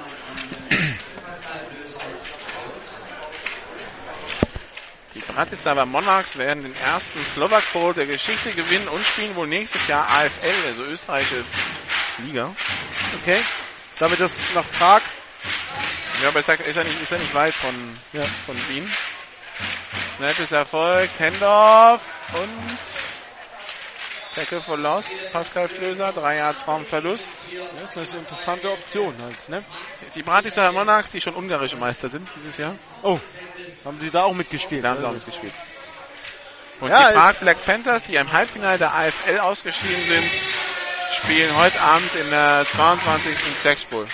Bratislava Monarchs werden den ersten Slovak Bowl der Geschichte gewinnen und spielen wohl nächstes Jahr AFL, also österreichische Liga. Okay. Damit das nach Prag. Ja, aber ist ja, ist ja, nicht, ist ja nicht weit von, ja. von Wien. Snap ist erfolgt, Handoff und Tackle for Loss, Pascal Flöser, drei Yards Raumverlust. Das ist eine interessante Option halt, ne? Die Bratislava Monarchs, die schon ungarische Meister sind dieses Jahr. Oh, haben sie da auch mitgespielt? Da haben sie auch mitgespielt. Und ja, die Park Black Panthers, die im Halbfinale der AFL ausgeschieden sind, spielen heute Abend in der 22. Sex Bowl.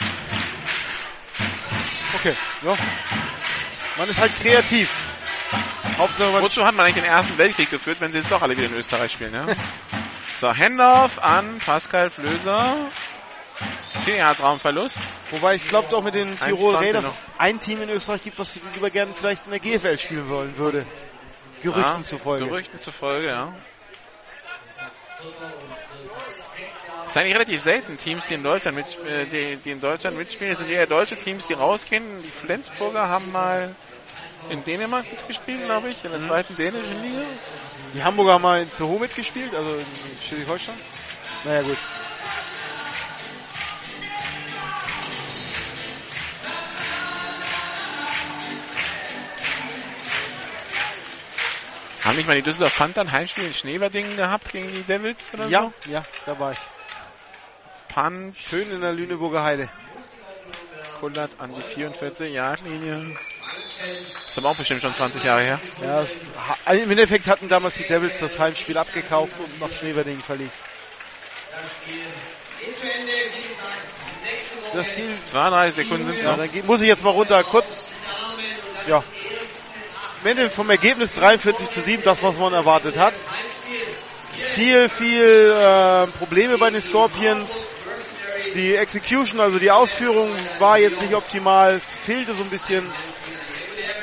Okay, ja. Man ist halt kreativ. Hauptsache, Wozu hat man eigentlich den Ersten Weltkrieg geführt, wenn sie jetzt doch alle wieder in Österreich spielen, ja? <laughs> so, Handoff an Pascal Flöser. 4 Yards Raumverlust. Wobei ich glaube doch mit den Tirol Raiders ein Team in Österreich gibt, was lieber gerne vielleicht in der GFL spielen wollen würde. Gerüchten ja, zufolge. Gerüchten zufolge, ja. Es sind eigentlich relativ selten Teams, die in Deutschland, mit, äh, die, die in Deutschland mitspielen. Es sind eher deutsche Teams, die rausgehen. Die Flensburger haben mal in Dänemark mitgespielt, glaube ich, in der mhm. zweiten dänischen Liga. Die Hamburger haben mal in Zoho mitgespielt, also in Schleswig-Holstein. Naja, gut. Haben nicht mal die Düsseldorf Panther ein Heimspiel in Schneeberdingen gehabt gegen die Devils oder ja, so? Ja, ja, da war ich. Punt. Schön in der Lüneburger Heide. Kullert an die 44 Yard Linie. ist aber auch bestimmt schon 20 Jahre her. Ja, es, also im Endeffekt hatten damals die Devils das Heimspiel abgekauft und nach Schneeberdingen verlegt. Das gilt. 32 Sekunden sind es ja, noch. Dann muss ich jetzt mal runter. Kurz. Ja. Am Ende vom Ergebnis 43 zu 7, das was man erwartet hat. Viel, viel äh, Probleme bei den Scorpions. Die Execution, also die Ausführung war jetzt nicht optimal. Es fehlte so ein bisschen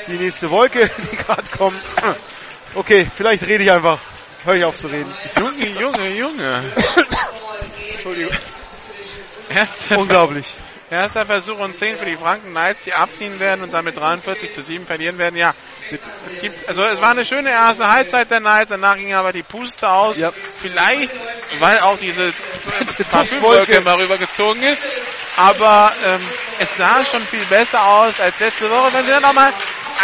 die nächste Wolke, <laughs> die gerade kommt. Okay, vielleicht rede ich einfach. Hör ich auf zu reden. Junge, Junge, Junge. <coughs> Entschuldigung. Unglaublich. Erster Versuch und 10 für die Franken Knights, die abziehen werden und damit 43 zu 7 verlieren werden. Ja, es gibt, also es war eine schöne erste Halbzeit der Knights, danach ging aber die Puste aus. Ja. Vielleicht, weil auch diese <laughs> Parfümwolke mal rübergezogen ist. Aber ähm, es sah schon viel besser aus als letzte Woche. Wenn sie dann nochmal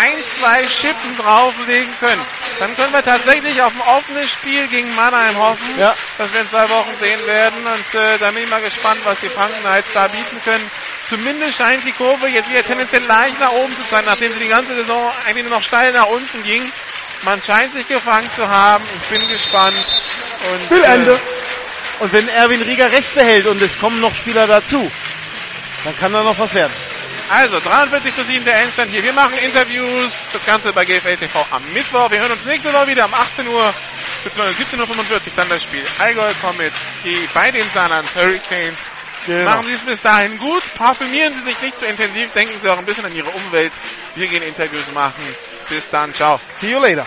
ein, zwei Schippen drauflegen können, dann können wir tatsächlich auf ein offenes Spiel gegen Mannheim hoffen, ja. das wir in zwei Wochen sehen werden. Und äh, da bin ich mal gespannt, was die Franken Knights da bieten können. Zumindest scheint die Kurve jetzt wieder tendenziell leicht nach oben zu sein, nachdem sie die ganze Saison eigentlich nur noch steil nach unten ging. Man scheint sich gefangen zu haben. Ich bin gespannt. Und, Spielende. Äh, und wenn Erwin Rieger recht behält und es kommen noch Spieler dazu, dann kann da noch was werden. Also 43 zu 7 der Endstand hier. Wir machen Interviews, das Ganze bei GFL TV am Mittwoch. Wir hören uns nächste Woche wieder um 18 Uhr bzw. 17.45 Uhr dann das Spiel Allgäu Comets, die bei den Saarland Hurricanes. Genau. Machen Sie es bis dahin gut, parfümieren Sie sich nicht zu intensiv, denken Sie auch ein bisschen an Ihre Umwelt. Wir gehen Interviews machen. Bis dann, ciao. See you later.